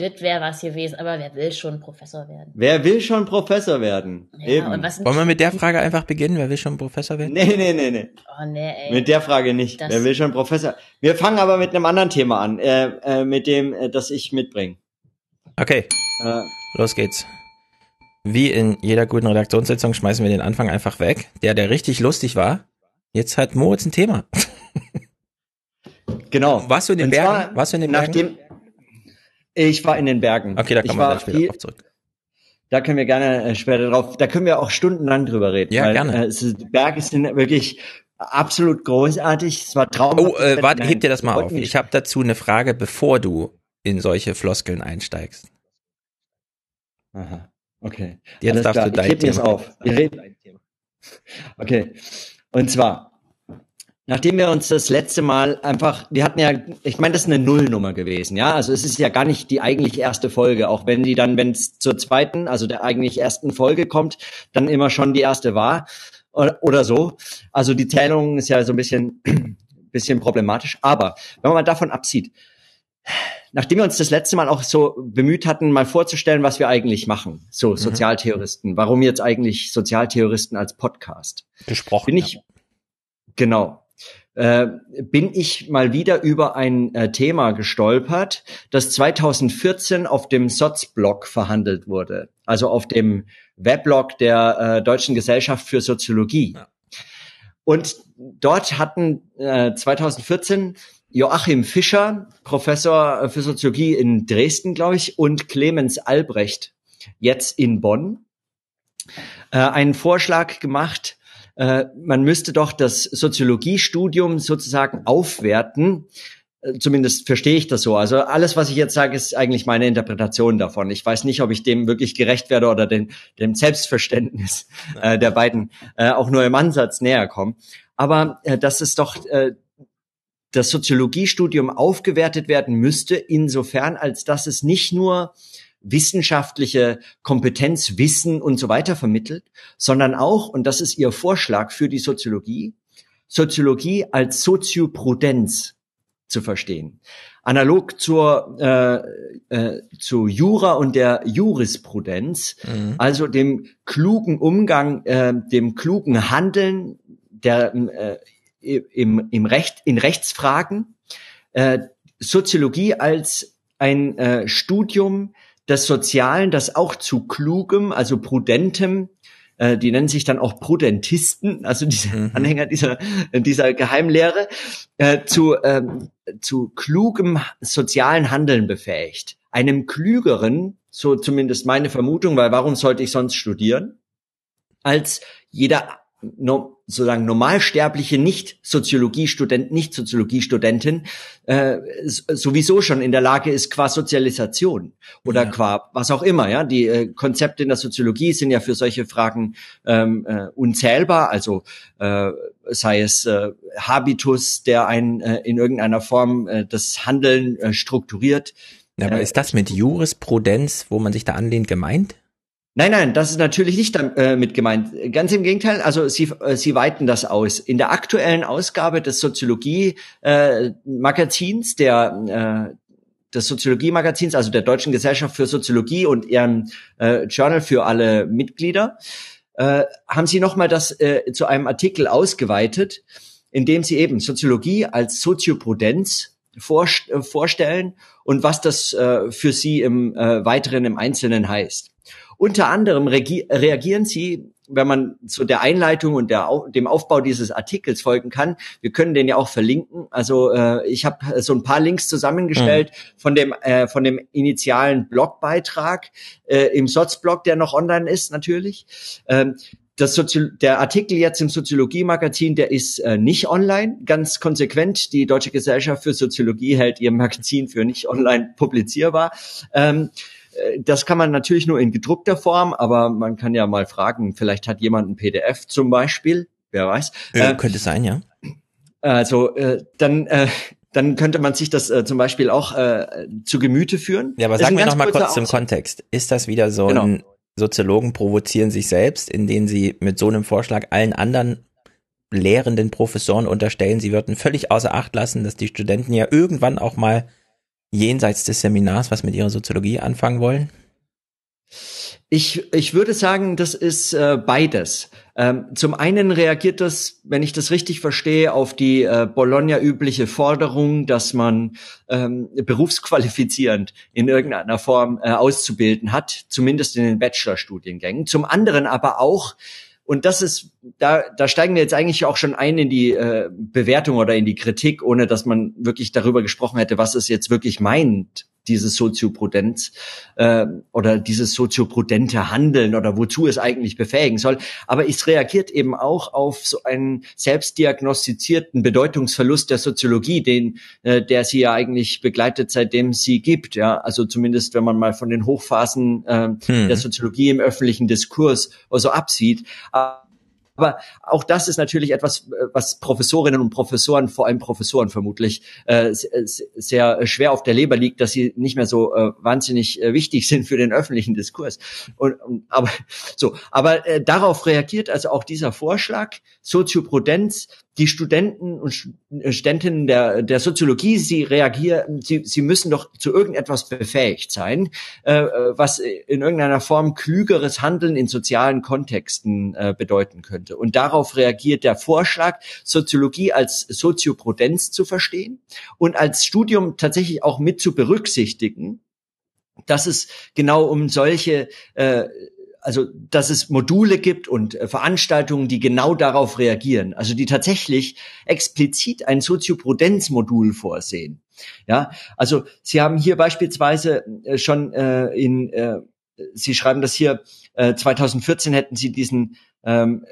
das wäre was gewesen, aber wer will schon Professor werden? Wer will schon Professor werden? Ja, Eben. und was sind Wollen wir mit der Frage einfach beginnen? Wer will schon Professor werden? Nee, nee, nee, nee. Oh nee, ey. Mit der Frage nicht. Das- Wer will schon Professor? Wir fangen aber mit einem anderen Thema an, äh, äh, mit dem, äh, das ich mitbringe. Okay, Äh, los geht's. Wie in jeder guten Redaktionssitzung schmeißen wir den Anfang einfach weg. Der, der richtig lustig war. Jetzt hat Moritz ein Thema. genau. Warst du in den Und Bergen? zwar, Warst du in den Bergen? Ich war in den Bergen. Okay, da kommen wir gleich wieder viel, drauf zurück. Da können wir gerne äh, später drauf, da können wir auch stundenlang drüber reden. Ja, weil, gerne. Äh, es Berge sind wirklich absolut großartig. Es war traumhaft. Oh, äh, warte, heb dir das mal auf. Ich habe dazu eine Frage, bevor du in solche Floskeln einsteigst. Aha, okay. Jetzt Alles darfst klar, du dein ich heb Thema. auf. Wir reden. Okay. Und zwar, nachdem wir uns das letzte Mal einfach, wir hatten ja, ich meine, das ist eine Nullnummer gewesen, ja. Also es ist ja gar nicht die eigentlich erste Folge, auch wenn die dann, wenn es zur zweiten, also der eigentlich ersten Folge kommt, dann immer schon die erste war oder, oder so. Also die Zählung ist ja so ein bisschen, bisschen problematisch. Aber wenn man mal davon absieht, nachdem wir uns das letzte Mal auch so bemüht hatten, mal vorzustellen, was wir eigentlich machen, so Sozialtheoristen, warum jetzt eigentlich Sozialtheoristen als Podcast, Gesprochen. bin ich genau äh, bin ich mal wieder über ein äh, Thema gestolpert, das 2014 auf dem Soz-Blog verhandelt wurde, also auf dem Weblog der äh, Deutschen Gesellschaft für Soziologie. Ja. Und dort hatten äh, 2014 Joachim Fischer, Professor für Soziologie in Dresden, glaube ich, und Clemens Albrecht, jetzt in Bonn, äh, einen Vorschlag gemacht, äh, man müsste doch das Soziologiestudium sozusagen aufwerten. Äh, Zumindest verstehe ich das so. Also alles, was ich jetzt sage, ist eigentlich meine Interpretation davon. Ich weiß nicht, ob ich dem wirklich gerecht werde oder den, dem Selbstverständnis äh, der beiden äh, auch nur im Ansatz näher komme. Aber äh, dass es doch äh, das Soziologiestudium aufgewertet werden müsste, insofern, als dass es nicht nur wissenschaftliche Kompetenz, Wissen und so weiter vermittelt, sondern auch, und das ist Ihr Vorschlag für die Soziologie, Soziologie als Sozioprudenz zu verstehen. Analog zur, äh, äh, zu Jura und der Jurisprudenz, Mhm. also dem klugen Umgang, äh, dem klugen Handeln der, äh, im, im Recht, in Rechtsfragen, äh, Soziologie als ein äh, Studium des Sozialen, das auch zu klugem, also prudentem, äh, die nennen sich dann auch Prudentisten, also diese Mhm. Anhänger dieser, dieser Geheimlehre, äh, zu, ähm, zu klugem sozialen Handeln befähigt. Einem klügeren, so zumindest meine Vermutung, weil warum sollte ich sonst studieren, als jeder no, sozusagen normalsterbliche Nicht-Soziologiestudent, Nicht-Soziologiestudentin äh, sowieso schon in der Lage ist qua Sozialisation oder Ja. qua was auch immer. Ja, die äh, Konzepte in der Soziologie sind ja für solche Fragen ähm, äh, unzählbar. Also äh, sei es äh, Habitus, der ein äh, in irgendeiner Form äh, das Handeln äh, strukturiert. Ja, aber Äh, ist das mit Jurisprudenz, wo man sich da anlehnt, gemeint? Nein, nein, das ist natürlich nicht damit äh, gemeint. Ganz im Gegenteil, also sie, äh, sie weiten das aus. In der aktuellen Ausgabe des Soziologie-Magazins, der äh, des Soziologie-Magazins, also der Deutschen Gesellschaft für Soziologie und ihrem Journal für alle Mitglieder, haben sie nochmal das zu einem Artikel ausgeweitet, in dem sie eben Soziologie als Sozioprudenz vorst vorstellen und was das für sie im Weiteren im Einzelnen heißt. Unter anderem reagieren sie, wenn man zu der Einleitung und der, dem Aufbau dieses Artikels folgen kann. Wir können den ja auch verlinken. Also äh, ich habe so ein paar Links zusammengestellt von dem äh, von dem initialen Blogbeitrag äh, im Sotzblog, der noch online ist natürlich. Ähm, das Sozi der Artikel jetzt im Soziologie-Magazin, der ist äh, nicht online, ganz konsequent. Die Deutsche Gesellschaft für Soziologie hält ihr Magazin für nicht online publizierbar. Ähm, äh, das kann man natürlich nur in gedruckter Form, aber man kann ja mal fragen, vielleicht hat jemand ein PDF zum Beispiel, wer weiß. Äh, Äh, könnte sein, ja. also äh, dann, äh, dann könnte man sich das äh, zum Beispiel auch äh, zu Gemüte führen. Ja, aber Das ist sag ein mir ganz noch mal kurzer kurz zum. Kontext. Ist das wieder so Genau. ein Soziologen provozieren sich selbst, indem sie mit so einem Vorschlag allen anderen lehrenden Professoren unterstellen, sie würden völlig außer Acht lassen, dass die Studenten ja irgendwann auch mal jenseits des Seminars was mit ihrer Soziologie anfangen wollen? Ich, ich würde sagen, das ist äh, beides. Ähm, zum einen reagiert das, wenn ich das richtig verstehe, auf die äh, Bologna-übliche Forderung, dass man ähm, berufsqualifizierend in irgendeiner Form äh, auszubilden hat, zumindest in den Bachelorstudiengängen. Zum anderen aber auch, und das ist, da, da steigen wir jetzt eigentlich auch schon ein in die äh, Bewertung oder in die Kritik, ohne dass man wirklich darüber gesprochen hätte, was es jetzt wirklich meint dieses Sozioprudenz äh, oder dieses sozioprudente Handeln oder wozu es eigentlich befähigen soll. Aber es reagiert eben auch auf so einen selbstdiagnostizierten Bedeutungsverlust der Soziologie, den äh, der sie ja eigentlich begleitet, seitdem sie gibt. Ja, also zumindest wenn man mal von den Hochphasen äh, hm. der Soziologie im öffentlichen Diskurs also absieht. Aber auch das ist natürlich etwas, äh, was Professorinnen und Professoren, vor allem Professoren vermutlich, äh, sehr schwer auf der Leber liegt, dass sie nicht mehr so äh, wahnsinnig äh, wichtig sind für den öffentlichen Diskurs. Und, aber so, aber äh, darauf reagiert also auch dieser Vorschlag Sozioprudenz die Studenten und äh, Studentinnen der, der Soziologie, sie reagieren, sie, sie müssen doch zu irgendetwas befähigt sein, äh, was in irgendeiner Form klügeres Handeln in sozialen Kontexten äh, bedeuten könnte. Und darauf reagiert der Vorschlag, Soziologie als Sozioprudenz zu verstehen und als Studium tatsächlich auch mit zu berücksichtigen, dass es genau um solche äh, also dass es Module gibt und äh, Veranstaltungen, die genau darauf reagieren, also die tatsächlich explizit ein Sozioprudenz-Modul vorsehen. Ja, also Sie haben hier beispielsweise äh, schon äh, in, äh, Sie schreiben das hier, äh, 2014 hätten Sie diesen ähm,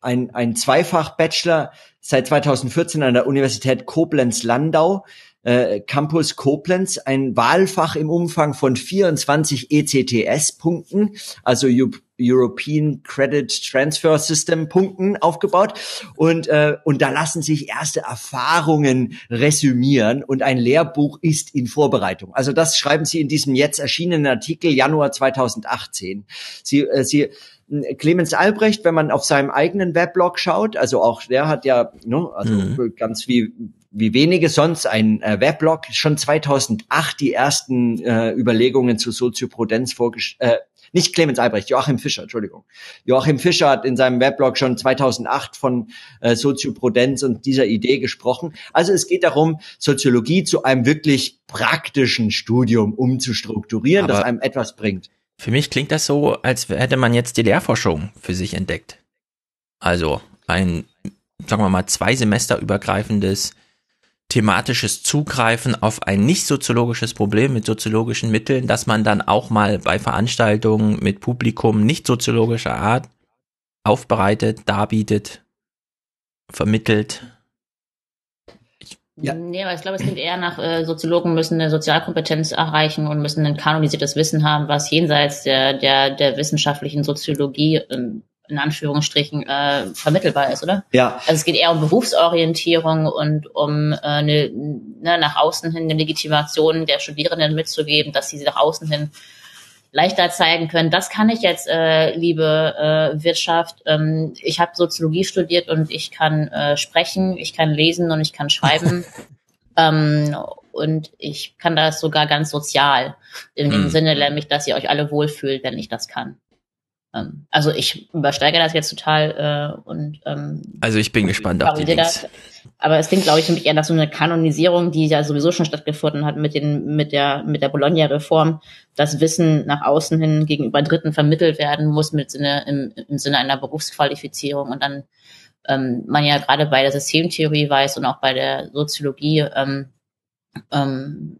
ein, ein Zweifach-Bachelor seit 2014 an der Universität Koblenz-Landau äh, Campus Koblenz ein Wahlfach im Umfang von 24 ECTS-Punkten, also European Credit Transfer System Punkten aufgebaut und äh, und da lassen sich erste Erfahrungen resümieren und ein Lehrbuch ist in Vorbereitung. Also das schreiben Sie in diesem jetzt erschienenen Artikel Januar 2018. Sie äh, Sie Clemens Albrecht, wenn man auf seinem eigenen Weblog schaut, also auch der hat ja, ne, also mhm. ganz wie wie wenige sonst ein äh, Weblog schon 2008 die ersten äh, Überlegungen zu Sozioprudenz vorgestellt. Äh, nicht Clemens Albrecht, Joachim Fischer, Entschuldigung. Joachim Fischer hat in seinem Weblog schon 2008 von äh, Sozioprudenz und dieser Idee gesprochen. Also es geht darum, Soziologie zu einem wirklich praktischen Studium umzustrukturieren, Aber das einem etwas bringt. Für mich klingt das so, als hätte man jetzt die Lehrforschung für sich entdeckt. Also ein, sagen wir mal, zwei Semester übergreifendes thematisches Zugreifen auf ein nicht soziologisches Problem mit soziologischen Mitteln, dass man dann auch mal bei Veranstaltungen mit Publikum nicht soziologischer Art aufbereitet, darbietet, vermittelt. ja. Nee, aber ich glaube, es klingt eher nach, äh, Soziologen müssen eine Sozialkompetenz erreichen und müssen ein kanonisiertes Wissen haben, was jenseits der, der, der wissenschaftlichen Soziologie ähm, in Anführungsstrichen äh, vermittelbar ist, oder? Ja. Also es geht eher um Berufsorientierung und um äh, eine, ne, nach außen hin eine Legitimation der Studierenden mitzugeben, dass sie nach außen hin leichter zeigen können, das kann ich jetzt, äh, liebe äh, Wirtschaft. Ähm, ich habe Soziologie studiert und ich kann äh, sprechen, ich kann lesen und ich kann schreiben. ähm, und ich kann das sogar ganz sozial, in dem mhm. Sinne nämlich, dass ihr euch alle wohlfühlt, wenn ich das kann. Ähm, also ich übersteige das jetzt total äh, und ähm, also ich bin gespannt auf die Links. aber es klingt, glaube ich, für mich eher nach so eine Kanonisierung, die ja sowieso schon stattgefunden hat mit den mit der mit der Bologna-Reform, dass Wissen nach außen hin gegenüber Dritten vermittelt werden muss mit Sinne im, im Sinne einer Berufsqualifizierung und dann ähm, man ja gerade bei der Systemtheorie weiß und auch bei der Soziologie ähm, ähm,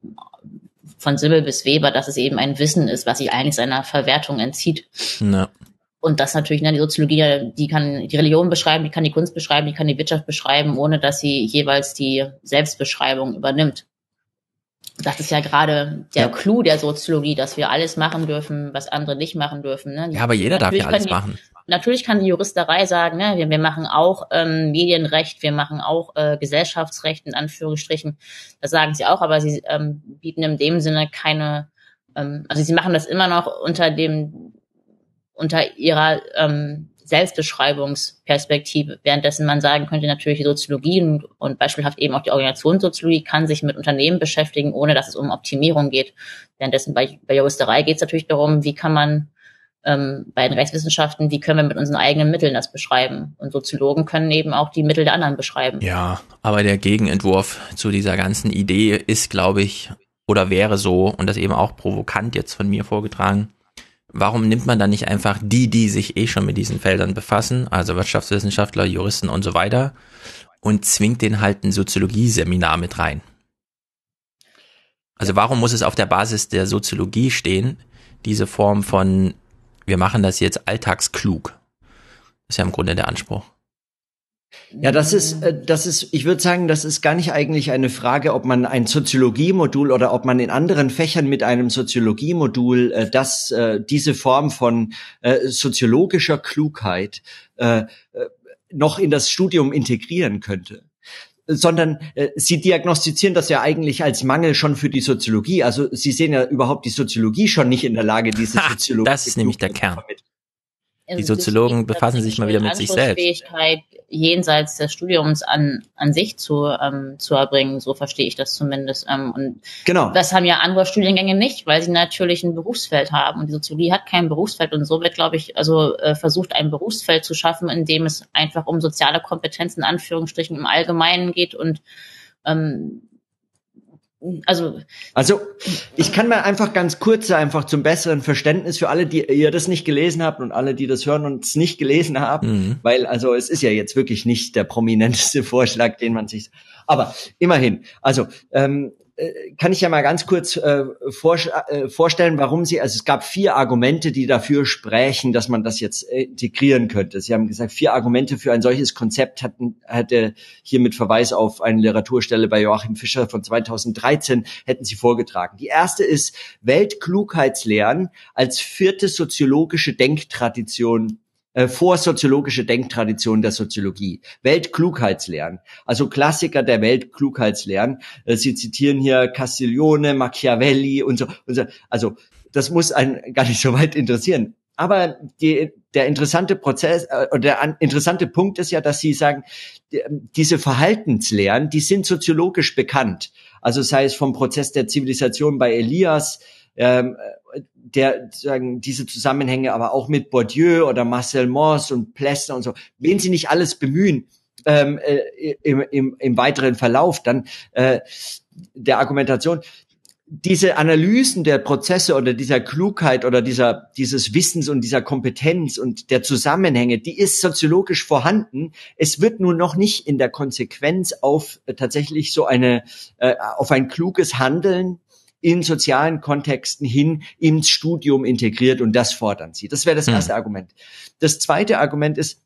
von Simmel bis Weber, dass es eben ein Wissen ist, was sich eigentlich seiner Verwertung entzieht. Ja. Und das natürlich, ne, die Soziologie, die kann die Religion beschreiben, die kann die Kunst beschreiben, die kann die Wirtschaft beschreiben, ohne dass sie jeweils die Selbstbeschreibung übernimmt. Das ist ja gerade der ja. Clou der Soziologie, dass wir alles machen dürfen, was andere nicht machen dürfen. Ne? Ja, aber jeder darf ja alles die, machen natürlich kann die Juristerei sagen, ne, wir, wir machen auch ähm, Medienrecht, wir machen auch äh, Gesellschaftsrecht in Anführungsstrichen. Das sagen sie auch, aber sie ähm, bieten in dem Sinne keine, ähm, also sie machen das immer noch unter dem unter ihrer ähm, Selbstbeschreibungsperspektive, währenddessen man sagen könnte, natürlich die Soziologie und, und beispielhaft eben auch die Organisationssoziologie kann sich mit Unternehmen beschäftigen, ohne dass es um Optimierung geht. Währenddessen bei, bei Juristerei geht es natürlich darum, wie kann man ähm, bei den Rechtswissenschaften, wie können wir mit unseren eigenen Mitteln das beschreiben? Und Soziologen können eben auch die Mittel der anderen beschreiben. Ja, aber der Gegenentwurf zu dieser ganzen Idee ist, glaube ich, oder wäre so, und das eben auch provokant jetzt von mir vorgetragen, warum nimmt man dann nicht einfach die, die sich eh schon mit diesen Feldern befassen, also Wirtschaftswissenschaftler, Juristen und so weiter, und zwingt den halt ein Soziologie-Seminar mit rein? Also warum muss es auf der Basis der Soziologie stehen, diese Form von wir machen das jetzt alltagsklug. Das ist ja im Grunde der Anspruch. Ja, das ist, äh, das ist, ich würde sagen, das ist gar nicht eigentlich eine Frage, ob man ein Soziologiemodul oder ob man in anderen Fächern mit einem Soziologiemodul äh, das, äh, diese Form von äh, soziologischer Klugheit äh, äh noch in das Studium integrieren könnte sondern äh, sie diagnostizieren das ja eigentlich als Mangel schon für die Soziologie. Also sie sehen ja überhaupt die Soziologie schon nicht in der Lage, diese Soziologie. Das ist nämlich der Kern. Die Soziologen befassen sich mal wieder mit sich selbst jenseits des Studiums an, an sich zu, ähm, zu erbringen. So verstehe ich das zumindest. Ähm, und genau. das haben ja andere Studiengänge nicht, weil sie natürlich ein Berufsfeld haben. Und die Soziologie hat kein Berufsfeld. Und so wird, glaube ich, also äh, versucht, ein Berufsfeld zu schaffen, in dem es einfach um soziale Kompetenzen in Anführungsstrichen im Allgemeinen geht und ähm, also also ich kann mal einfach ganz kurz einfach zum besseren Verständnis für alle, die ihr das nicht gelesen habt und alle, die das hören und es nicht gelesen haben, mhm. weil also es ist ja jetzt wirklich nicht der prominenteste Vorschlag, den man sich. Aber immerhin, also ähm, äh, kann ich ja mal ganz kurz äh, vor, äh, vorstellen, warum Sie, also es gab vier Argumente, die dafür sprechen, dass man das jetzt äh, integrieren könnte. Sie haben gesagt, vier Argumente für ein solches Konzept hatten, hätte hier mit Verweis auf eine Literaturstelle bei Joachim Fischer von 2013 hätten Sie vorgetragen. Die erste ist Weltklugheitslehren als vierte soziologische Denktradition äh, vorsoziologische Denktradition der Soziologie. Weltklugheitslehren, also Klassiker der Weltklugheitslehren. Äh, Sie zitieren hier Castiglione, Machiavelli und so, und so. Also das muss einen gar nicht so weit interessieren. Aber die, der interessante Prozess äh, oder der an, interessante Punkt ist ja, dass Sie sagen, die, diese Verhaltenslehren, die sind soziologisch bekannt. Also sei es vom Prozess der Zivilisation bei Elias, ähm, der sagen diese Zusammenhänge aber auch mit Bourdieu oder Marcel Mauss und Plessner und so, wen sie nicht alles bemühen ähm, äh, im, im, im weiteren Verlauf dann äh, der Argumentation, diese Analysen der Prozesse oder dieser Klugheit oder dieser, dieses Wissens und dieser Kompetenz und der Zusammenhänge, die ist soziologisch vorhanden. Es wird nur noch nicht in der Konsequenz auf äh, tatsächlich so eine, äh, auf ein kluges Handeln in sozialen Kontexten hin ins Studium integriert und das fordern sie. Das wäre das hm. erste hm. Argument. Das zweite Argument ist,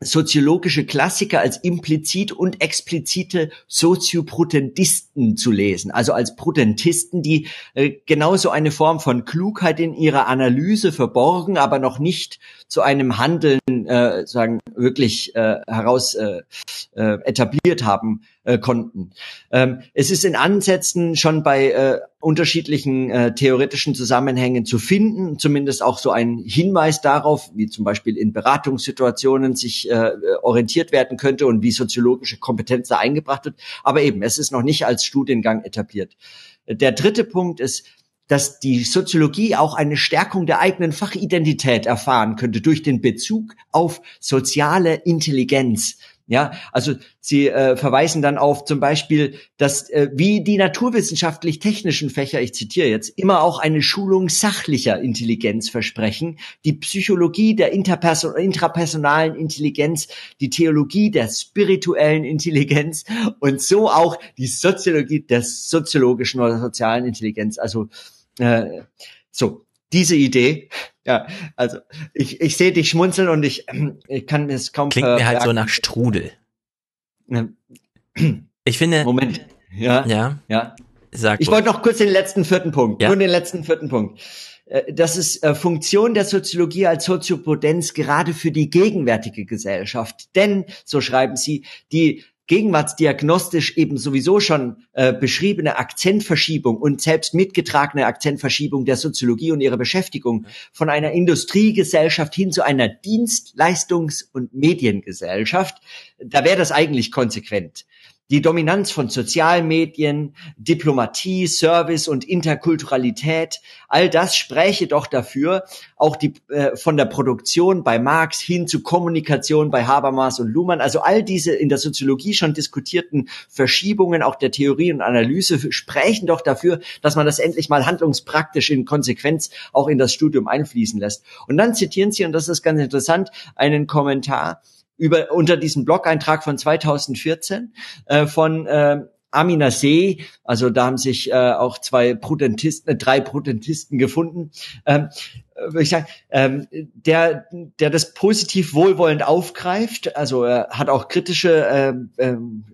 soziologische Klassiker als implizit und explizite Sozioprotentisten zu lesen, also als Protentisten, die äh, genauso eine Form von Klugheit in ihrer Analyse verborgen, aber noch nicht zu einem Handeln äh, sagen wirklich äh, heraus äh, äh, etabliert haben äh, konnten. Ähm, es ist in Ansätzen schon bei äh, unterschiedlichen äh, theoretischen Zusammenhängen zu finden, zumindest auch so ein Hinweis darauf, wie zum Beispiel in Beratungssituationen sich äh, orientiert werden könnte und wie soziologische Kompetenz da eingebracht wird. Aber eben, es ist noch nicht als Studiengang etabliert. Der dritte Punkt ist, dass die Soziologie auch eine Stärkung der eigenen Fachidentität erfahren könnte durch den Bezug auf soziale Intelligenz. Ja, also sie äh, verweisen dann auf zum Beispiel, dass äh, wie die naturwissenschaftlich-technischen Fächer, ich zitiere jetzt, immer auch eine Schulung sachlicher Intelligenz versprechen, die Psychologie der interperson intrapersonalen Intelligenz, die Theologie der spirituellen Intelligenz und so auch die Soziologie der soziologischen oder sozialen Intelligenz. Also äh, so diese Idee ja, also ich, ich sehe dich schmunzeln und ich, ich kann es kaum Klingt mir halt so nach Strudel. Ich finde. Moment. Ja. Ja. Ja. Sag ich wollte noch kurz den letzten vierten Punkt. Ja? Nur den letzten vierten Punkt. Äh, das ist äh, Funktion der Soziologie als Soziopodenz gerade für die gegenwärtige Gesellschaft. Denn, so schreiben Sie, die gegenwartsdiagnostisch eben sowieso schon äh, beschriebene Akzentverschiebung und selbst mitgetragene Akzentverschiebung der Soziologie und ihrer Beschäftigung von einer Industriegesellschaft hin zu einer Dienstleistungs- und Mediengesellschaft, da wäre das eigentlich konsequent. Die Dominanz von Sozialmedien, Diplomatie, Service und Interkulturalität, all das spräche doch dafür, auch die äh, von der Produktion bei Marx hin zu Kommunikation bei Habermas und Luhmann, also all diese in der Soziologie schon diskutierten Verschiebungen auch der Theorie und Analyse sprechen doch dafür, dass man das endlich mal handlungspraktisch in Konsequenz auch in das Studium einfließen lässt. Und dann zitieren Sie, und das ist ganz interessant, einen Kommentar über unter diesem Blog-Eintrag von 2014 äh, von äh, Amina See, also da haben sich äh, auch zwei Prudentisten, äh, drei Prudentisten gefunden, ähm, würde ich sagen, ähm, der, der das positiv wohlwollend aufgreift, also er hat auch kritische ähm, ähm,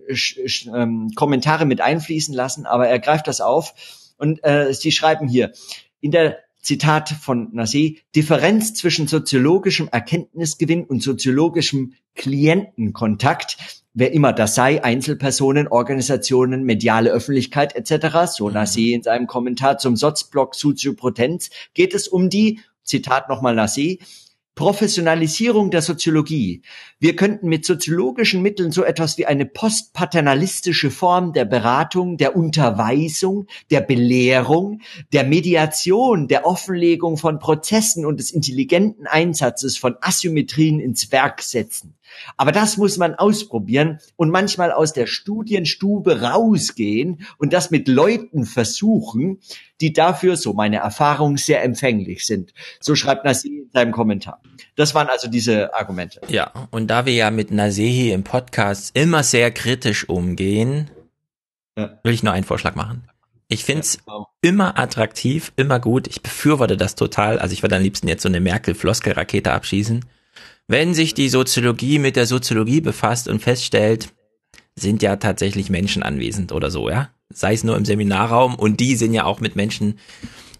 ähm, Kommentare mit einfließen lassen, aber er greift das auf. Und äh, sie schreiben hier, in der Zitat von Nassé, Differenz zwischen soziologischem Erkenntnisgewinn und soziologischem Klientenkontakt, wer immer das sei, Einzelpersonen, Organisationen, mediale Öffentlichkeit etc., so mhm. Nassé in seinem Kommentar zum Sozblog Soziopotenz, geht es um die, Zitat nochmal Nassé, Professionalisierung der Soziologie. Wir könnten mit soziologischen Mitteln so etwas wie eine postpaternalistische Form der Beratung, der Unterweisung, der Belehrung, der Mediation, der Offenlegung von Prozessen und des intelligenten Einsatzes von Asymmetrien ins Werk setzen. Aber das muss man ausprobieren und manchmal aus der Studienstube rausgehen und das mit Leuten versuchen, die dafür, so meine Erfahrung, sehr empfänglich sind. So schreibt Nasehi in seinem Kommentar. Das waren also diese Argumente. Ja, und da wir ja mit Nasehi im Podcast immer sehr kritisch umgehen, ja. will ich nur einen Vorschlag machen. Ich finde es ja, wow. immer attraktiv, immer gut. Ich befürworte das total. Also ich würde am liebsten jetzt so eine Merkel-Floskel-Rakete abschießen. Wenn sich die Soziologie mit der Soziologie befasst und feststellt, sind ja tatsächlich Menschen anwesend oder so, ja. Sei es nur im Seminarraum und die sind ja auch mit Menschen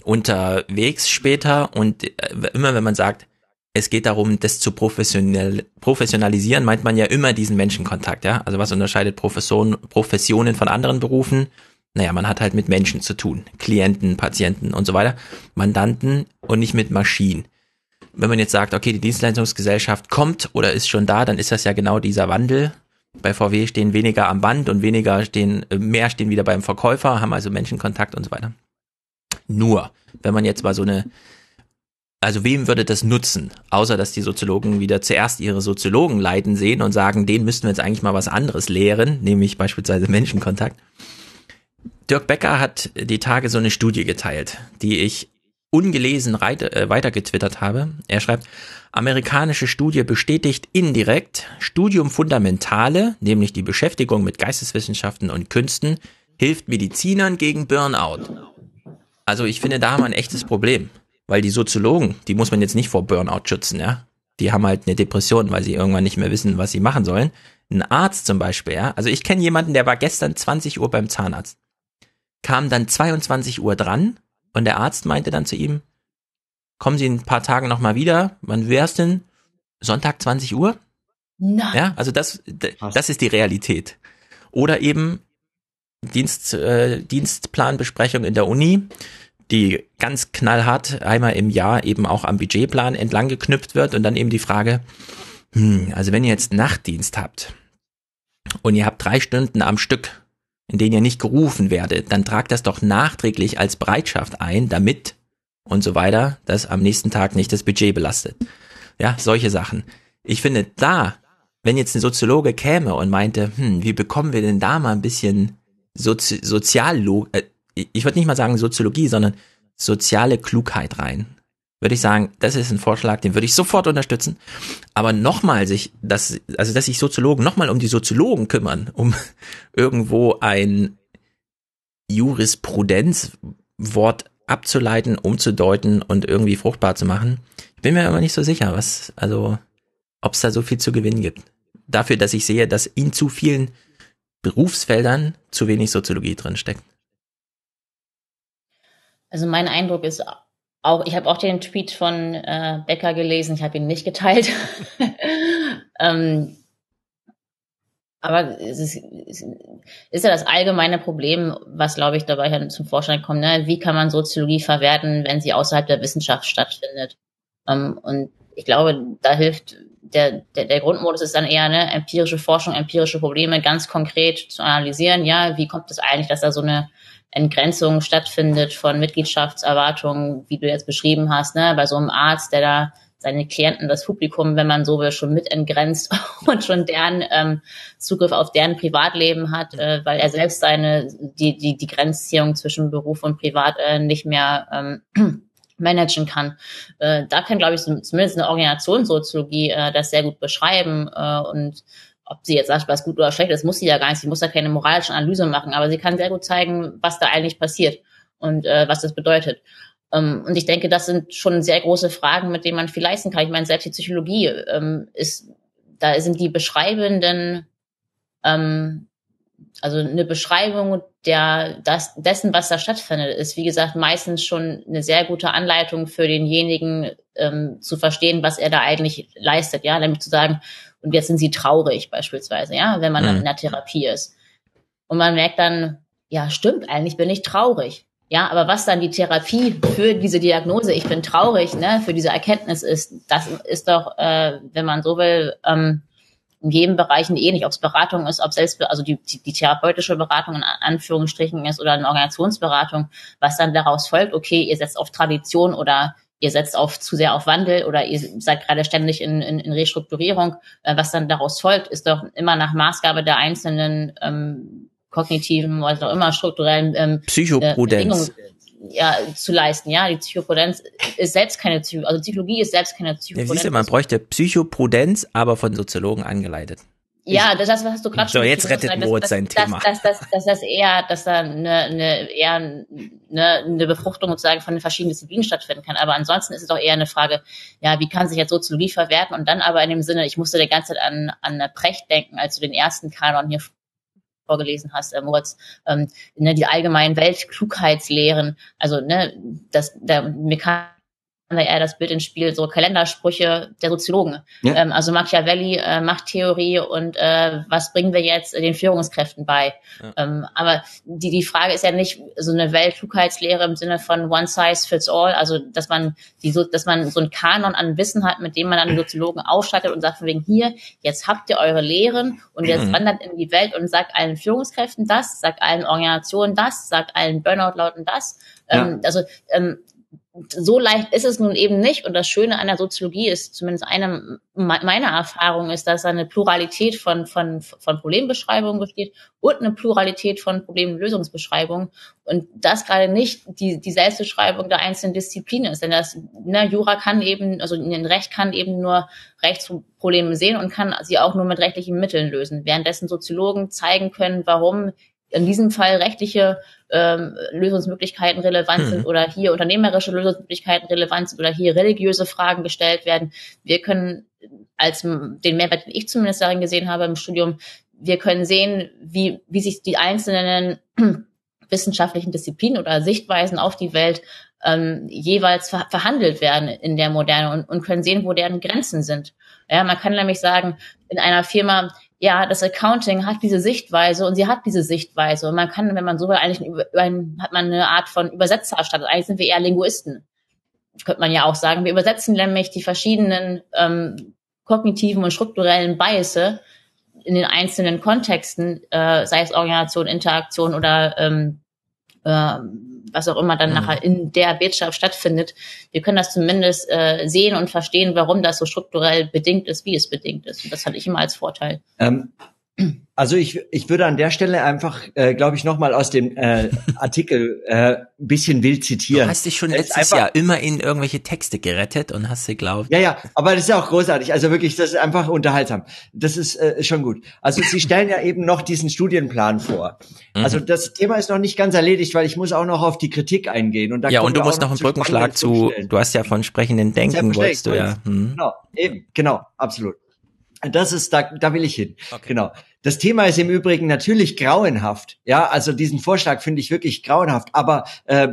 unterwegs später und äh, immer wenn man sagt, es geht darum, das zu professionell, professionalisieren, meint man ja immer diesen Menschenkontakt, ja. Also was unterscheidet Profession, Professionen von anderen Berufen? Naja, man hat halt mit Menschen zu tun. Klienten, Patienten und so weiter. Mandanten und nicht mit Maschinen wenn man jetzt sagt, okay, die Dienstleistungsgesellschaft kommt oder ist schon da, dann ist das ja genau dieser Wandel. Bei VW stehen weniger am Band und weniger stehen, äh, mehr stehen wieder beim Verkäufer, haben also Menschenkontakt und so weiter. Nur, wenn man jetzt mal so eine, also wem würde das nutzen? Außer, dass die Soziologen wieder zuerst ihre Soziologen leiden sehen und sagen, denen müssten wir jetzt eigentlich mal was anderes lehren, nämlich beispielsweise Menschenkontakt. Dirk Becker hat die Tage so eine Studie geteilt, die ich ungelesen äh, weitergetwittert habe. Er schreibt, amerikanische Studie bestätigt indirekt, Studium Fundamentale, nämlich die Beschäftigung mit Geisteswissenschaften und Künsten, hilft Medizinern gegen Burnout. Also ich finde, da haben wir ein echtes Problem, weil die Soziologen, die muss man jetzt nicht vor Burnout schützen, ja. Die haben halt eine Depression, weil sie irgendwann nicht mehr wissen, was sie machen sollen. Ein Arzt zum Beispiel, ja. Also ich kenne jemanden, der war gestern 20 Uhr beim Zahnarzt, kam dann 22 Uhr dran, und der Arzt meinte dann zu ihm, kommen Sie in ein paar Tagen nochmal wieder. Wann wär's denn? Sonntag 20 Uhr? Nein. Ja, also das, das ist die Realität. Oder eben Dienst, äh, Dienstplanbesprechung in der Uni, die ganz knallhart einmal im Jahr eben auch am Budgetplan entlang geknüpft wird und dann eben die Frage, hm, also wenn ihr jetzt Nachtdienst habt und ihr habt drei Stunden am Stück in denen ihr nicht gerufen werdet, dann tragt das doch nachträglich als Bereitschaft ein, damit und so weiter, dass am nächsten Tag nicht das Budget belastet. Ja, solche Sachen. Ich finde da, wenn jetzt ein Soziologe käme und meinte, hm, wie bekommen wir denn da mal ein bisschen Sozi Soziallog, äh, ich würde nicht mal sagen Soziologie, sondern soziale Klugheit rein würde ich sagen, das ist ein Vorschlag, den würde ich sofort unterstützen. Aber nochmal sich, dass, also dass sich Soziologen nochmal um die Soziologen kümmern, um irgendwo ein Jurisprudenzwort abzuleiten, umzudeuten und irgendwie fruchtbar zu machen. Ich bin mir aber nicht so sicher, was, also, ob es da so viel zu gewinnen gibt. Dafür, dass ich sehe, dass in zu vielen Berufsfeldern zu wenig Soziologie drin steckt. Also mein Eindruck ist auch, ich habe auch den Tweet von äh, Becker gelesen, ich habe ihn nicht geteilt. ähm, aber es ist, ist ja das allgemeine Problem, was glaube ich dabei zum Vorschein kommt. Ne? Wie kann man Soziologie verwerten, wenn sie außerhalb der Wissenschaft stattfindet? Ähm, und ich glaube, da hilft der, der, der Grundmodus ist dann eher eine empirische Forschung, empirische Probleme ganz konkret zu analysieren. Ja, wie kommt es eigentlich, dass da so eine Entgrenzung stattfindet von Mitgliedschaftserwartungen, wie du jetzt beschrieben hast, ne, bei so einem Arzt, der da seine Klienten, das Publikum, wenn man so will, schon mit entgrenzt und schon deren ähm, Zugriff auf deren Privatleben hat, äh, weil er selbst seine die die die Grenzziehung zwischen Beruf und Privat äh, nicht mehr ähm, managen kann. Äh, da kann, glaube ich, zumindest eine Organisationssoziologie äh, das sehr gut beschreiben äh, und ob sie jetzt sagt, was gut oder schlecht ist, muss sie ja gar nicht. Sie muss ja keine moralische Analyse machen, aber sie kann sehr gut zeigen, was da eigentlich passiert und äh, was das bedeutet. Ähm, und ich denke, das sind schon sehr große Fragen, mit denen man viel leisten kann. Ich meine, selbst die Psychologie ähm, ist, da sind die beschreibenden, ähm, also eine Beschreibung der, das, dessen, was da stattfindet, ist, wie gesagt, meistens schon eine sehr gute Anleitung für denjenigen ähm, zu verstehen, was er da eigentlich leistet, ja, nämlich zu sagen, und jetzt sind sie traurig beispielsweise, ja, wenn man mhm. in der Therapie ist. Und man merkt dann, ja, stimmt, eigentlich bin ich traurig. Ja, aber was dann die Therapie für diese Diagnose, ich bin traurig, ne, für diese Erkenntnis ist, das ist doch, äh, wenn man so will, ähm, in jedem Bereich ähnlich, ob es Beratung ist, ob selbst, also die, die, die therapeutische Beratung in Anführungsstrichen ist oder eine Organisationsberatung, was dann daraus folgt, okay, ihr setzt auf Tradition oder ihr setzt auf zu sehr auf Wandel oder ihr seid gerade ständig in, in, in Restrukturierung, äh, was dann daraus folgt, ist doch immer nach Maßgabe der einzelnen ähm, kognitiven, was auch immer, strukturellen ähm, Psychoprudenz. Äh, ja, zu leisten. Ja, die Psychoprudenz ist selbst keine Psychologie, also Psychologie ist selbst keine Psychoprudenz. Ja, siehst du, man bräuchte Psychoprudenz, aber von Soziologen angeleitet. Ja, das, das hast du gerade schon. So, jetzt rettet Moritz sein Thema. Dass, dass, dass das eher, dass da eine, eine eher eine, eine Befruchtung sozusagen von den verschiedenen Disziplinen stattfinden kann. Aber ansonsten ist es doch eher eine Frage, ja, wie kann sich jetzt Soziologie verwerten und dann aber in dem Sinne, ich musste die ganze Zeit an, an Precht denken, als du den ersten Kanon hier vorgelesen hast, äh, Moritz, ähm, ne, die allgemeinen Weltklugheitslehren, also ne, das, der, mir kam da eher das Bild ins Spiel, so Kalendersprüche der Soziologen. Ja. Ähm, also Machiavelli, äh, Machttheorie und äh, was bringen wir jetzt den Führungskräften bei? Ja. Ähm, aber die, die Frage ist ja nicht so eine Weltklugheitslehre im Sinne von one size fits all, also dass man die so, dass man so einen Kanon an Wissen hat, mit dem man dann Soziologen aufstattet und sagt von wegen hier, jetzt habt ihr eure Lehren und jetzt mhm. wandert in die Welt und sagt allen Führungskräften das, sagt allen Organisationen das, sagt allen Burnout-Lauten das. Ja. Ähm, also ähm, so leicht ist es nun eben nicht. Und das Schöne an der Soziologie ist, zumindest eine meiner Erfahrung ist, dass eine Pluralität von, von, von Problembeschreibungen besteht und eine Pluralität von Problemlösungsbeschreibungen. Und das gerade nicht die, die Selbstbeschreibung der einzelnen Disziplinen ist. Denn das ne, Jura kann eben, also ein Recht kann eben nur Rechtsprobleme sehen und kann sie auch nur mit rechtlichen Mitteln lösen. Währenddessen Soziologen zeigen können, warum in diesem Fall rechtliche ähm, Lösungsmöglichkeiten relevant sind hm. oder hier unternehmerische Lösungsmöglichkeiten relevant sind oder hier religiöse Fragen gestellt werden. Wir können als den Mehrwert, den ich zumindest darin gesehen habe im Studium, wir können sehen, wie, wie sich die einzelnen wissenschaftlichen Disziplinen oder Sichtweisen auf die Welt ähm, jeweils ver verhandelt werden in der Moderne und, und können sehen, wo deren Grenzen sind. Ja, man kann nämlich sagen, in einer Firma, ja, das Accounting hat diese Sichtweise und sie hat diese Sichtweise. Und man kann, wenn man so will, eigentlich über, hat man eine Art von Übersetzer statt. Eigentlich sind wir eher Linguisten. Könnte man ja auch sagen. Wir übersetzen nämlich die verschiedenen ähm, kognitiven und strukturellen Biases in den einzelnen Kontexten, äh, sei es Organisation, Interaktion oder ähm, äh, was auch immer dann mhm. nachher in der Wirtschaft stattfindet. Wir können das zumindest äh, sehen und verstehen, warum das so strukturell bedingt ist, wie es bedingt ist. Und das hatte ich immer als Vorteil. Ähm, also ich, ich würde an der Stelle einfach, äh, glaube ich, nochmal aus dem äh, Artikel äh, ein bisschen wild zitieren. Du hast dich schon letztes einfach, Jahr immer in irgendwelche Texte gerettet und hast sie glaubt. Ja, ja, aber das ist ja auch großartig. Also wirklich, das ist einfach unterhaltsam. Das ist äh, schon gut. Also Sie stellen ja eben noch diesen Studienplan vor. Mhm. Also das Thema ist noch nicht ganz erledigt, weil ich muss auch noch auf die Kritik eingehen. Und da ja, und du musst noch einen Brückenschlag zu, du hast ja von sprechenden Denken, wolltest du ja. Hm. Genau, eben, genau, absolut. Das ist, da, da will ich hin. Okay. Genau. Das Thema ist im Übrigen natürlich grauenhaft. Ja, also diesen Vorschlag finde ich wirklich grauenhaft. Aber äh,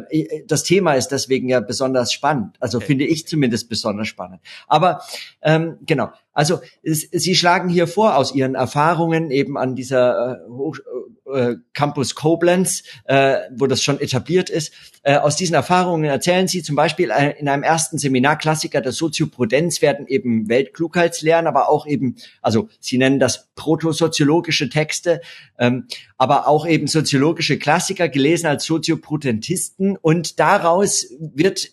das Thema ist deswegen ja besonders spannend. Also okay. finde ich zumindest besonders spannend. Aber ähm, genau. Also es, Sie schlagen hier vor aus Ihren Erfahrungen eben an dieser äh, Hoch, äh, Campus Koblenz, äh, wo das schon etabliert ist. Äh, aus diesen Erfahrungen erzählen Sie zum Beispiel äh, in einem ersten Seminar Klassiker der Sozioprudenz werden eben Weltklugheitslehren, aber auch eben, also Sie nennen das protosoziologische Texte, ähm, aber auch eben soziologische Klassiker gelesen als Sozioprudentisten und daraus wird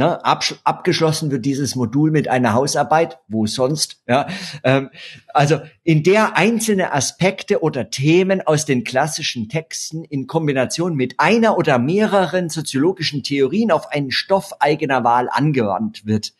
Ne, abgeschlossen wird dieses Modul mit einer Hausarbeit, wo sonst. Ja, ähm, also in der einzelne Aspekte oder Themen aus den klassischen Texten in Kombination mit einer oder mehreren soziologischen Theorien auf einen Stoff eigener Wahl angewandt wird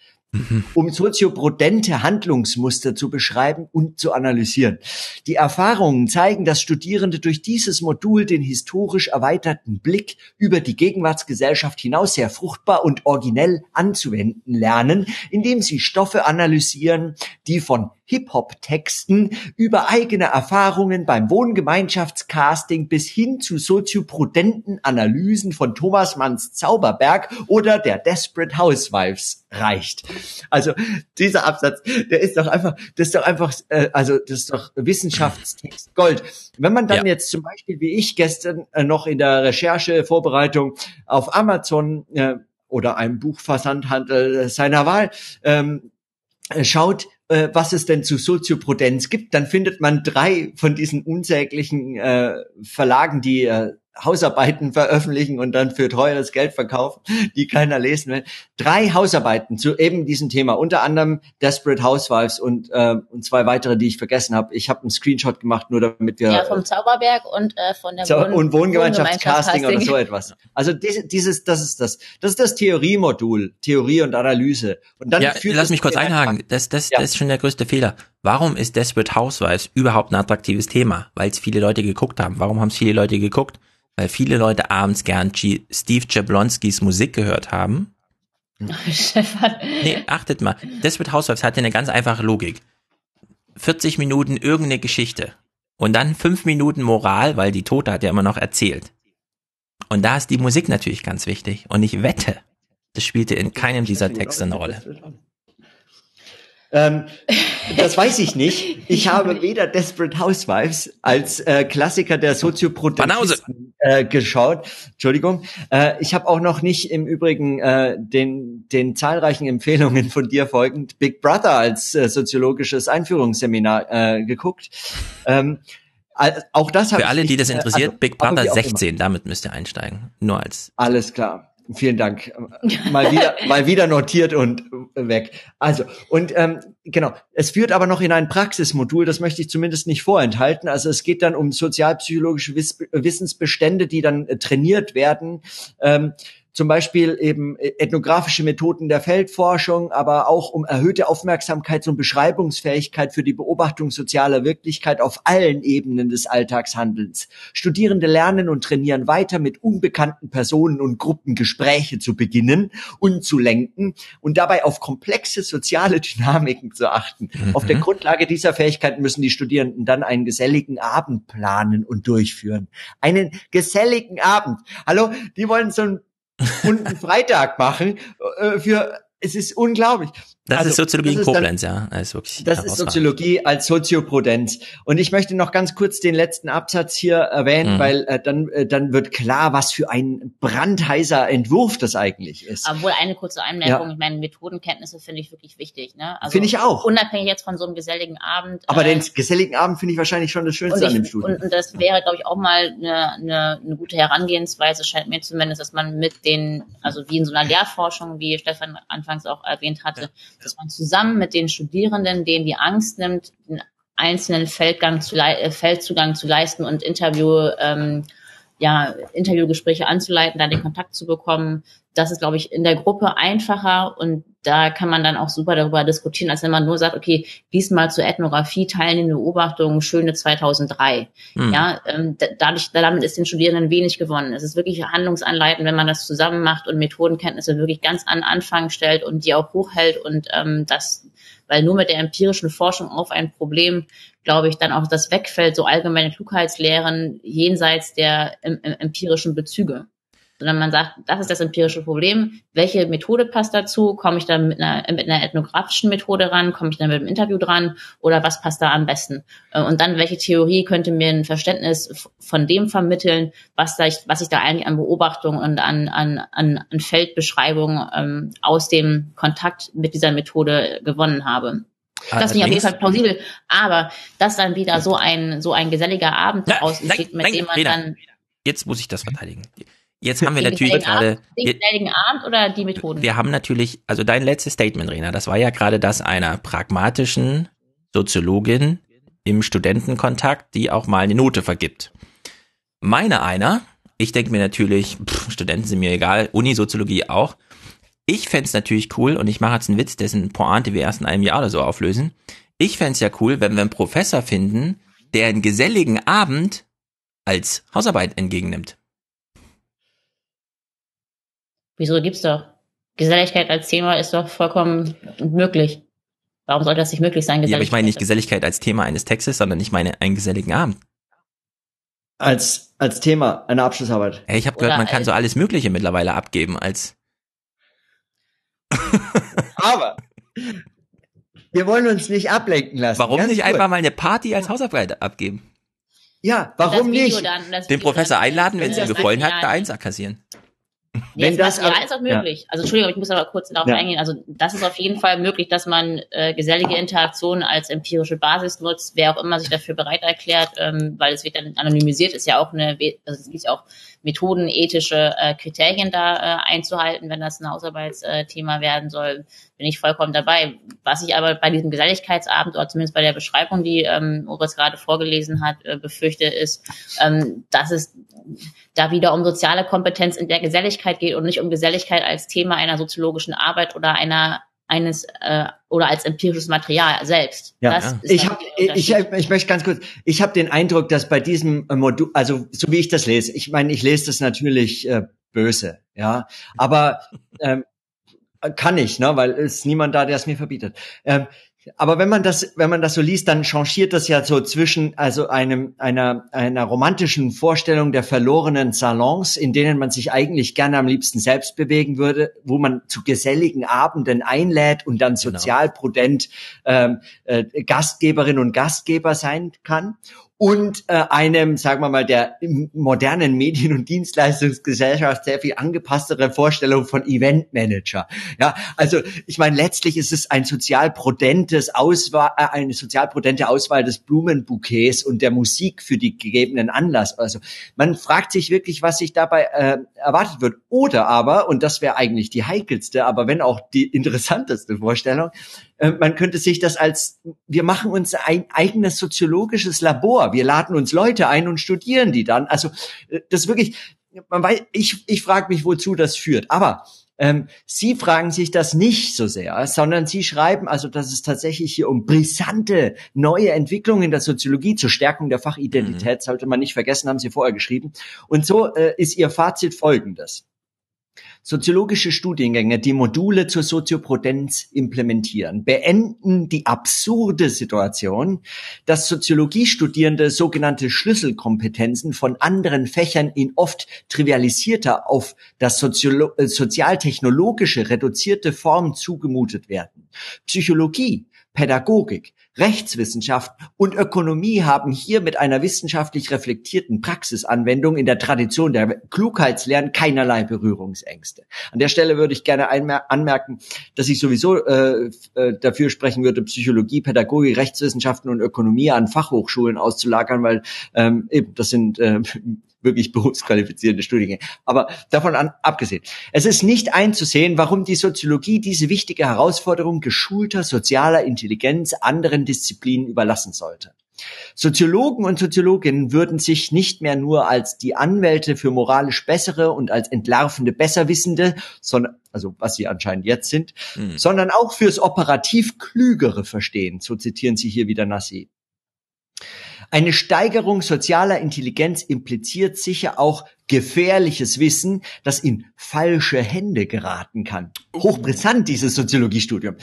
um sozioprudente Handlungsmuster zu beschreiben und zu analysieren. Die Erfahrungen zeigen, dass Studierende durch dieses Modul den historisch erweiterten Blick über die Gegenwartsgesellschaft hinaus sehr fruchtbar und originell anzuwenden lernen, indem sie Stoffe analysieren, die von Hip-Hop-Texten über eigene Erfahrungen beim Wohngemeinschaftscasting bis hin zu sozioprudenten Analysen von Thomas Manns Zauberberg oder der Desperate Housewives reicht. Also dieser Absatz, der ist doch einfach, das ist doch einfach, äh, also das ist doch Wissenschaftstext Gold. Wenn man dann ja. jetzt zum Beispiel wie ich gestern äh, noch in der Recherche Vorbereitung auf Amazon äh, oder einem Buchversandhandel seiner Wahl ähm, schaut, äh, was es denn zu Sozioprudenz gibt, dann findet man drei von diesen unsäglichen äh, Verlagen, die äh, Hausarbeiten veröffentlichen und dann für teures Geld verkaufen, die keiner lesen will. Drei Hausarbeiten zu eben diesem Thema, unter anderem Desperate Housewives und, äh, und zwei weitere, die ich vergessen habe. Ich habe einen Screenshot gemacht, nur damit wir... Ja, vom Zauberberg und äh, von der Wohn und Wohngemeinschaftscasting oder so etwas. Also dieses, dieses, das ist das. Das ist das Theoriemodul, Theorie und Analyse. Und dann ja, lass mich kurz einhaken. Das, das, ja. das ist schon der größte Fehler. Warum ist Desperate Housewives überhaupt ein attraktives Thema? Weil es viele Leute geguckt haben. Warum haben es viele Leute geguckt? Weil viele Leute abends gern G Steve Jablonskis Musik gehört haben. Stefan. Nee, achtet mal. Desperate Housewives hatte eine ganz einfache Logik. 40 Minuten irgendeine Geschichte. Und dann 5 Minuten Moral, weil die Tote hat ja immer noch erzählt. Und da ist die Musik natürlich ganz wichtig. Und ich wette, das spielte in keinem dieser Texte eine Rolle. Ähm, das weiß ich nicht. Ich habe weder Desperate Housewives als äh, Klassiker der Sozioproduktivisten äh, geschaut. Entschuldigung. Äh, ich habe auch noch nicht im Übrigen äh, den, den zahlreichen Empfehlungen von dir folgend Big Brother als äh, soziologisches Einführungsseminar äh, geguckt. Ähm, auch das Für alle, die das interessiert, also, Big Brother 16, damit müsst ihr einsteigen. Nur als. Alles klar. Vielen Dank. Mal wieder, mal wieder notiert und weg. Also, und ähm, genau, es führt aber noch in ein Praxismodul, das möchte ich zumindest nicht vorenthalten. Also es geht dann um sozialpsychologische Wissensbestände, die dann äh, trainiert werden. Ähm, zum Beispiel eben ethnografische Methoden der Feldforschung, aber auch um erhöhte Aufmerksamkeit und Beschreibungsfähigkeit für die Beobachtung sozialer Wirklichkeit auf allen Ebenen des Alltagshandelns. Studierende lernen und trainieren weiter mit unbekannten Personen und Gruppen Gespräche zu beginnen und zu lenken und dabei auf komplexe soziale Dynamiken zu achten. Mhm. Auf der Grundlage dieser Fähigkeiten müssen die Studierenden dann einen geselligen Abend planen und durchführen. Einen geselligen Abend. Hallo, die wollen so ein und einen Freitag machen äh, für es ist unglaublich. Das also, ist Soziologie in Koblenz, dann, ja. Das ist, wirklich das ist Soziologie als Sozioprudenz. Und ich möchte noch ganz kurz den letzten Absatz hier erwähnen, mhm. weil äh, dann, äh, dann wird klar, was für ein brandheißer Entwurf das eigentlich ist. Aber eine kurze Einmerkung, ja. ich meine, Methodenkenntnisse finde ich wirklich wichtig. Ne? Also finde ich auch. Unabhängig jetzt von so einem geselligen Abend. Aber äh, den geselligen Abend finde ich wahrscheinlich schon das Schönste ich, an dem Studium. Und, und das wäre, glaube ich, auch mal eine, eine, eine gute Herangehensweise, scheint mir zumindest, dass man mit den, also wie in so einer Lehrforschung, wie Stefan anfangs auch erwähnt hatte, ja. Dass man zusammen mit den Studierenden, denen die Angst nimmt, den einzelnen Feldgang zu, äh, Feldzugang zu leisten und Interview, ähm, ja, Interviewgespräche anzuleiten, da den Kontakt zu bekommen. Das ist, glaube ich, in der Gruppe einfacher und da kann man dann auch super darüber diskutieren, als wenn man nur sagt, okay, diesmal zur Ethnographie teilnehmende Beobachtungen, schöne 2003. Mhm. Ja, ähm, dadurch, damit ist den Studierenden wenig gewonnen. Es ist wirklich handlungsanleitend, wenn man das zusammen macht und Methodenkenntnisse wirklich ganz an Anfang stellt und die auch hochhält und ähm, das, weil nur mit der empirischen Forschung auf ein Problem glaube ich, dann auch das wegfällt, so allgemeine Klugheitslehren jenseits der em em empirischen Bezüge sondern man sagt, das ist das empirische Problem. Welche Methode passt dazu? Komme ich dann mit einer, mit einer ethnografischen Methode ran? Komme ich dann mit einem Interview dran? Oder was passt da am besten? Äh, und dann, welche Theorie könnte mir ein Verständnis von dem vermitteln, was, da ich, was ich da eigentlich an Beobachtung und an, an, an, an Feldbeschreibung ähm, aus dem Kontakt mit dieser Methode gewonnen habe. Das finde ich auf jeden Fall plausibel. Aber dass dann wieder so ein, so ein geselliger Abend daraus entsteht, mit dem man dann. Jetzt muss ich das verteidigen. Jetzt haben wir natürlich gerade. Den Abend oder die Methoden? Wir haben natürlich, also dein letztes Statement, Rena, das war ja gerade das einer pragmatischen Soziologin im Studentenkontakt, die auch mal eine Note vergibt. Meine einer, ich denke mir natürlich, pff, Studenten sind mir egal, Unisoziologie auch. Ich fände natürlich cool, und ich mache jetzt einen Witz, dessen Pointe wir erst in einem Jahr oder so auflösen. Ich fände ja cool, wenn wir einen Professor finden, der einen geselligen Abend als Hausarbeit entgegennimmt. Wieso gibt's doch? Geselligkeit als Thema ist doch vollkommen möglich. Warum sollte das nicht möglich sein? Ja, aber ich meine nicht Geselligkeit als Thema eines Textes, sondern ich meine einen geselligen Abend. Als, als Thema einer Abschlussarbeit. Hey, ich habe gehört, man kann so alles Mögliche mittlerweile abgeben als. aber wir wollen uns nicht ablenken lassen. Warum nicht gut. einfach mal eine Party als Hausarbeit abgeben? Ja, warum nicht? Dann, Den Professor einladen, wenn es ihm gefallen hat, da eins kassieren. Wenn das, ja, ist auch möglich. Ja. Also Entschuldigung, ich muss aber kurz darauf ja. eingehen. Also das ist auf jeden Fall möglich, dass man äh, gesellige Interaktionen als empirische Basis nutzt, wer auch immer sich dafür bereit erklärt, ähm, weil es wird dann anonymisiert, ist ja auch eine, also es gibt ja auch methodenethische äh, Kriterien da äh, einzuhalten, wenn das ein Hausarbeitsthema werden soll, bin ich vollkommen dabei. Was ich aber bei diesem Geselligkeitsabend oder zumindest bei der Beschreibung, die ähm, Oris gerade vorgelesen hat, äh, befürchte, ist, ähm, dass es da wieder um soziale Kompetenz in der Geselligkeit geht und nicht um Geselligkeit als Thema einer soziologischen Arbeit oder einer eines äh, oder als empirisches Material selbst. Ja, das ja. ich habe ich, ich möchte ganz kurz, ich habe den Eindruck, dass bei diesem Modul, also so wie ich das lese, ich meine, ich lese das natürlich äh, böse, ja, aber ähm, kann ich, ne, weil es niemand da, der es mir verbietet. Ähm, aber wenn man das, wenn man das so liest, dann changiert das ja so zwischen also einem einer einer romantischen Vorstellung der verlorenen Salons, in denen man sich eigentlich gerne am liebsten selbst bewegen würde, wo man zu geselligen Abenden einlädt und dann genau. sozial prudent ähm, äh, Gastgeberin und Gastgeber sein kann und äh, einem, sagen wir mal, der modernen Medien- und Dienstleistungsgesellschaft sehr viel angepasstere Vorstellung von Eventmanager. Ja, also ich meine, letztlich ist es ein sozial prudentes Auswahl, äh, eine sozial prudente Auswahl des Blumenbouquets und der Musik für die gegebenen Anlass. Also man fragt sich wirklich, was sich dabei äh, erwartet wird. Oder aber, und das wäre eigentlich die heikelste, aber wenn auch die interessanteste Vorstellung, man könnte sich das als, wir machen uns ein eigenes soziologisches Labor. Wir laden uns Leute ein und studieren die dann. Also äh, das wirklich, man weiß, ich, ich frage mich, wozu das führt. Aber ähm, Sie fragen sich das nicht so sehr, sondern Sie schreiben also, dass es tatsächlich hier um brisante neue Entwicklungen in der Soziologie zur Stärkung der Fachidentität, mhm. sollte man nicht vergessen, haben Sie vorher geschrieben. Und so äh, ist Ihr Fazit folgendes. Soziologische Studiengänge, die Module zur Sozioprudenz implementieren, beenden die absurde Situation, dass Soziologiestudierende sogenannte Schlüsselkompetenzen von anderen Fächern in oft trivialisierter auf das äh, sozialtechnologische reduzierte Form zugemutet werden. Psychologie, Pädagogik, Rechtswissenschaft und Ökonomie haben hier mit einer wissenschaftlich reflektierten Praxisanwendung in der Tradition der Klugheitslehren keinerlei Berührungsängste. An der Stelle würde ich gerne anmerken, dass ich sowieso äh, äh, dafür sprechen würde, Psychologie, Pädagogik, Rechtswissenschaften und Ökonomie an Fachhochschulen auszulagern, weil ähm, eben das sind äh, wirklich berufsqualifizierende Studiengänge. Aber davon an, abgesehen. Es ist nicht einzusehen, warum die Soziologie diese wichtige Herausforderung geschulter sozialer Intelligenz anderen Disziplinen überlassen sollte. Soziologen und Soziologinnen würden sich nicht mehr nur als die Anwälte für moralisch bessere und als entlarvende Besserwissende, sondern, also was sie anscheinend jetzt sind, mhm. sondern auch fürs operativ Klügere verstehen. So zitieren sie hier wieder Nassi. Eine Steigerung sozialer Intelligenz impliziert sicher auch gefährliches Wissen, das in falsche Hände geraten kann. Hochbrisant, dieses Soziologiestudium.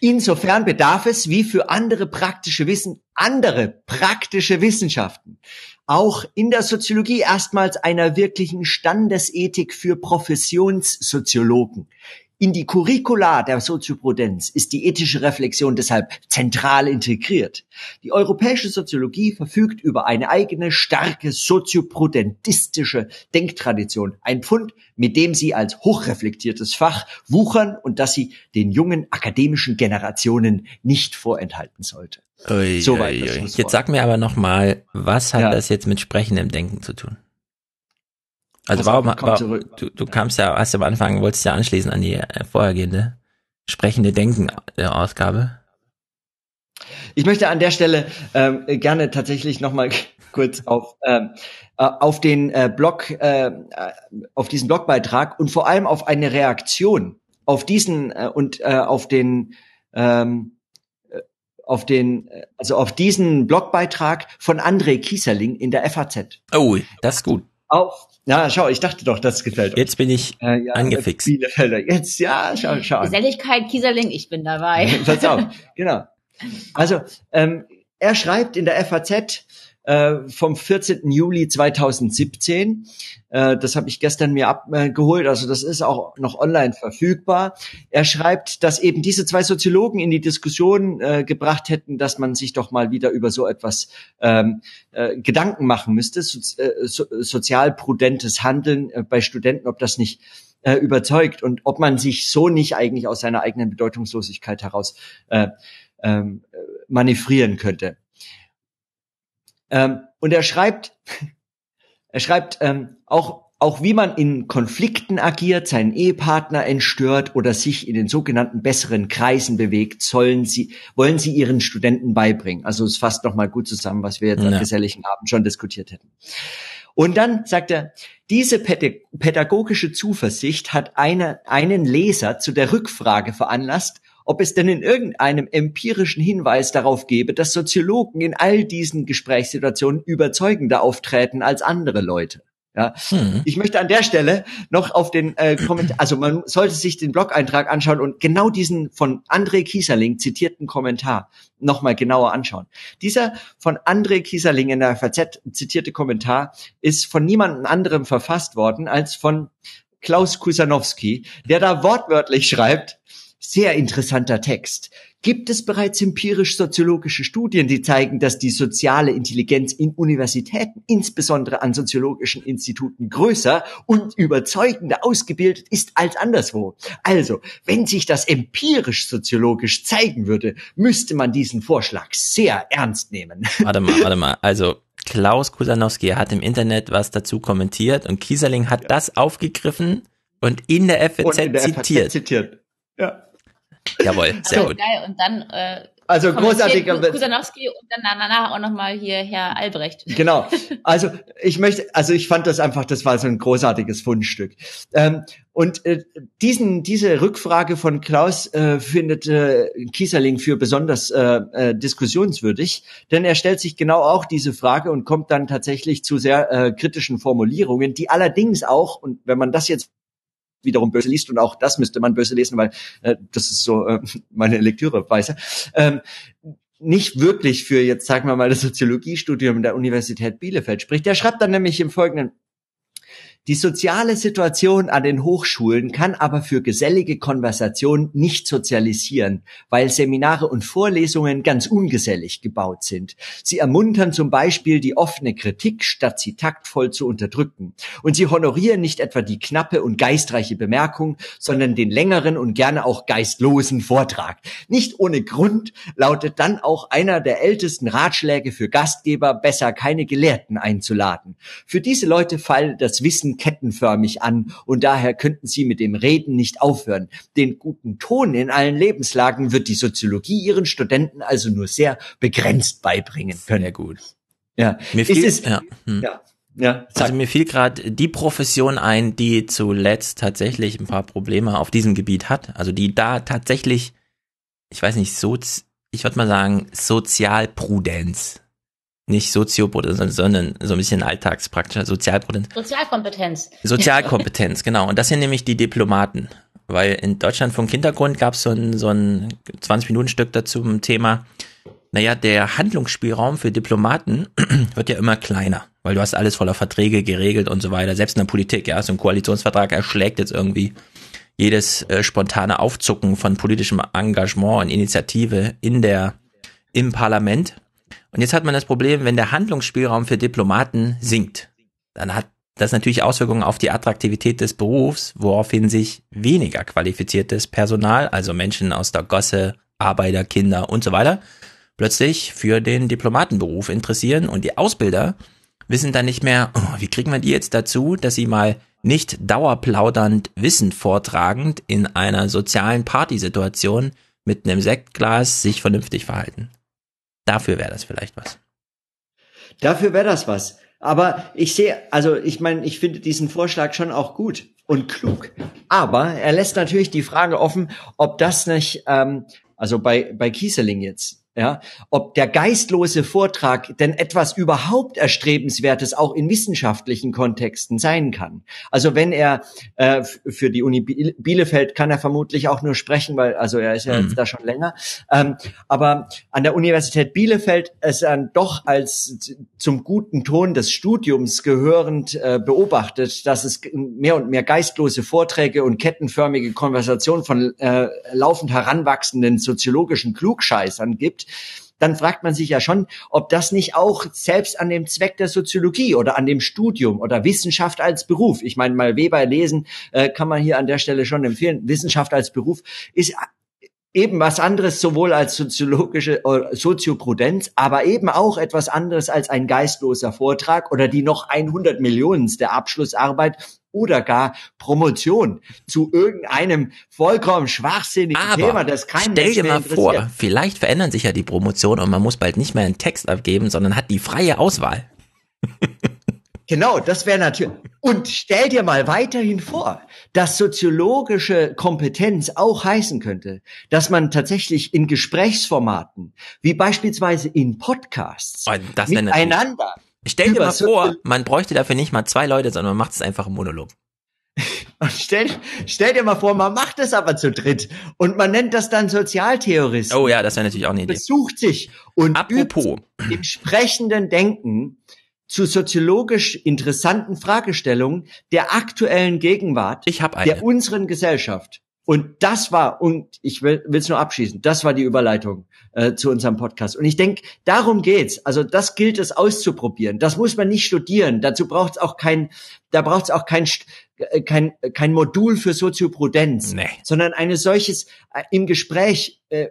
Insofern bedarf es, wie für andere praktische Wissen, andere praktische Wissenschaften, auch in der Soziologie erstmals einer wirklichen Standesethik für Professionssoziologen. In die Curricula der Sozioprudenz ist die ethische Reflexion deshalb zentral integriert. Die europäische Soziologie verfügt über eine eigene starke sozioprudentistische Denktradition, ein Pfund, mit dem sie als hochreflektiertes Fach wuchern und das sie den jungen akademischen Generationen nicht vorenthalten sollte. Ui, Soweit ui, ui. Jetzt sag mir aber noch mal, was hat ja. das jetzt mit sprechendem Denken zu tun? Also warum, warum du, du kamst ja, hast ja am Anfang, wolltest ja anschließen an die äh, vorhergehende sprechende Denken-Ausgabe. Ich möchte an der Stelle ähm, gerne tatsächlich nochmal kurz auf, ähm, äh, auf den äh, Blog, äh, auf diesen Blogbeitrag und vor allem auf eine Reaktion auf diesen äh, und äh, auf den ähm, äh, auf den, äh, also auf diesen Blogbeitrag von André Kieserling in der FAZ. Oh, das ist gut. Auf, ja, schau, ich dachte doch, das gefällt euch. Jetzt bin ich äh, ja, angefixt. Jetzt, ja, schau, schau. Geselligkeit, Kieserling, ich bin dabei. Pass auf, genau. Also, ähm, er schreibt in der FAZ, äh, vom 14. Juli 2017. Äh, das habe ich gestern mir abgeholt, also das ist auch noch online verfügbar. Er schreibt, dass eben diese zwei Soziologen in die Diskussion äh, gebracht hätten, dass man sich doch mal wieder über so etwas ähm, äh, Gedanken machen müsste, so, äh, so, sozialprudentes Handeln äh, bei Studenten, ob das nicht äh, überzeugt und ob man sich so nicht eigentlich aus seiner eigenen Bedeutungslosigkeit heraus äh, ähm, manövrieren könnte. Ähm, und er schreibt, er schreibt ähm, auch, auch wie man in Konflikten agiert, seinen Ehepartner entstört oder sich in den sogenannten besseren Kreisen bewegt, sollen sie, wollen sie ihren Studenten beibringen. Also es fasst nochmal gut zusammen, was wir jetzt ja. am geselligen Abend schon diskutiert hätten. Und dann sagt er, diese pädagogische Zuversicht hat eine, einen Leser zu der Rückfrage veranlasst, ob es denn in irgendeinem empirischen Hinweis darauf gebe, dass Soziologen in all diesen Gesprächssituationen überzeugender auftreten als andere Leute. Ja, hm. ich möchte an der Stelle noch auf den äh, Kommentar, also man sollte sich den Blog-Eintrag anschauen und genau diesen von André Kieserling zitierten Kommentar nochmal genauer anschauen. Dieser von André Kieserling in der FAZ zitierte Kommentar ist von niemandem anderem verfasst worden als von Klaus Kusanowski, der da wortwörtlich schreibt, sehr interessanter Text. Gibt es bereits empirisch-soziologische Studien, die zeigen, dass die soziale Intelligenz in Universitäten, insbesondere an soziologischen Instituten, größer und überzeugender ausgebildet ist als anderswo? Also, wenn sich das empirisch-soziologisch zeigen würde, müsste man diesen Vorschlag sehr ernst nehmen. Warte mal, warte mal. Also, Klaus Kusanowski hat im Internet was dazu kommentiert und Kieserling hat ja. das aufgegriffen und in der FAZ zitiert. zitiert. Ja. Jawohl, sehr also, gut. Geil. Und dann äh, also großartiger Kusanowski und dann danach auch nochmal hier Herr Albrecht. Genau. Also ich möchte, also ich fand das einfach, das war so ein großartiges Fundstück. Ähm, und äh, diesen, diese Rückfrage von Klaus äh, findet äh, Kieserling für besonders äh, äh, diskussionswürdig, denn er stellt sich genau auch diese Frage und kommt dann tatsächlich zu sehr äh, kritischen Formulierungen, die allerdings auch, und wenn man das jetzt wiederum böse liest und auch das müsste man böse lesen, weil äh, das ist so äh, meine Lektüreweise. Ähm, nicht wirklich für jetzt sagen wir mal das Soziologiestudium der Universität Bielefeld spricht. Der schreibt dann nämlich im Folgenden die soziale Situation an den Hochschulen kann aber für gesellige Konversation nicht sozialisieren, weil Seminare und Vorlesungen ganz ungesellig gebaut sind. Sie ermuntern zum Beispiel die offene Kritik, statt sie taktvoll zu unterdrücken. Und sie honorieren nicht etwa die knappe und geistreiche Bemerkung, sondern den längeren und gerne auch geistlosen Vortrag. Nicht ohne Grund lautet dann auch einer der ältesten Ratschläge für Gastgeber, besser keine Gelehrten einzuladen. Für diese Leute fallen das Wissen kettenförmig an und daher könnten sie mit dem Reden nicht aufhören. Den guten Ton in allen Lebenslagen wird die Soziologie ihren Studenten also nur sehr begrenzt beibringen können. Sehr gut. Ja, mir fiel, ist, ja. Hm. ja. Ja, also mir fiel gerade die Profession ein, die zuletzt tatsächlich ein paar Probleme auf diesem Gebiet hat. Also die da tatsächlich, ich weiß nicht, so, ich würde mal sagen, Sozialprudenz Nicht Soziopotenz, sondern so ein bisschen alltagspraktischer Sozialpotenz. Sozialkompetenz. Sozialkompetenz, genau. Und das sind nämlich die Diplomaten. Weil in Deutschland vom Hintergrund gab es so ein, so ein 20-Minuten-Stück dazu zum Thema, naja, der Handlungsspielraum für Diplomaten wird ja immer kleiner, weil du hast alles voller Verträge geregelt und so weiter. Selbst in der Politik, ja, so ein Koalitionsvertrag erschlägt jetzt irgendwie jedes äh, spontane Aufzucken von politischem Engagement und Initiative in der, im Parlament. Und jetzt hat man das Problem, wenn der Handlungsspielraum für Diplomaten sinkt, dann hat das natürlich Auswirkungen auf die Attraktivität des Berufs, woraufhin sich weniger qualifiziertes Personal, also Menschen aus der Gosse, Arbeiter, Kinder und so weiter, plötzlich für den Diplomatenberuf interessieren und die Ausbilder wissen dann nicht mehr, oh, wie kriegen wir die jetzt dazu, dass sie mal nicht dauerplaudernd Wissen vortragend in einer sozialen Partysituation mit einem Sektglas sich vernünftig verhalten. Dafür wäre das vielleicht was. Dafür wäre das was. Aber ich sehe, also ich meine, ich finde diesen Vorschlag schon auch gut und klug. Aber er lässt natürlich die Frage offen, ob das nicht, ähm, also bei, bei Kieseling jetzt, ja, ob der geistlose Vortrag denn etwas überhaupt erstrebenswertes auch in wissenschaftlichen Kontexten sein kann. Also wenn er äh, für die Uni Bielefeld kann er vermutlich auch nur sprechen, weil also er ist ja mhm. jetzt da schon länger. Ähm, aber an der Universität Bielefeld ist er doch als zum guten Ton des Studiums gehörend äh, beobachtet, dass es mehr und mehr geistlose Vorträge und kettenförmige Konversationen von äh, laufend heranwachsenden soziologischen Klugscheißern gibt dann fragt man sich ja schon, ob das nicht auch selbst an dem Zweck der Soziologie oder an dem Studium oder Wissenschaft als Beruf, ich meine mal Weber lesen, äh, kann man hier an der Stelle schon empfehlen, Wissenschaft als Beruf ist eben was anderes sowohl als soziologische äh, Sozioprudenz, aber eben auch etwas anderes als ein geistloser Vortrag oder die noch 100 Millionenste Abschlussarbeit oder gar Promotion zu irgendeinem vollkommen schwachsinnigen Aber Thema, das kein Stell dir mal vor, vielleicht verändern sich ja die Promotion und man muss bald nicht mehr einen Text abgeben, sondern hat die freie Auswahl. Genau, das wäre natürlich. Und stell dir mal weiterhin vor, dass soziologische Kompetenz auch heißen könnte, dass man tatsächlich in Gesprächsformaten, wie beispielsweise in Podcasts, oh, miteinander Stell dir mal vor, man bräuchte dafür nicht mal zwei Leute, sondern man macht es einfach im Monolog. Und stell, stell dir mal vor, man macht es aber zu dritt und man nennt das dann Sozialtheorist. Oh ja, das wäre natürlich auch eine Idee. Besucht sich und Apropos. übt im sprechenden Denken zu soziologisch interessanten Fragestellungen der aktuellen Gegenwart ich hab eine. der unseren Gesellschaft. Und das war, und ich will es nur abschließen, das war die Überleitung äh, zu unserem Podcast. Und ich denke, darum geht's. Also das gilt es auszuprobieren. Das muss man nicht studieren. Dazu braucht es auch kein, da braucht es auch kein, äh, kein, kein Modul für Sozioprudenz, nee. sondern eine solches äh, im Gespräch äh,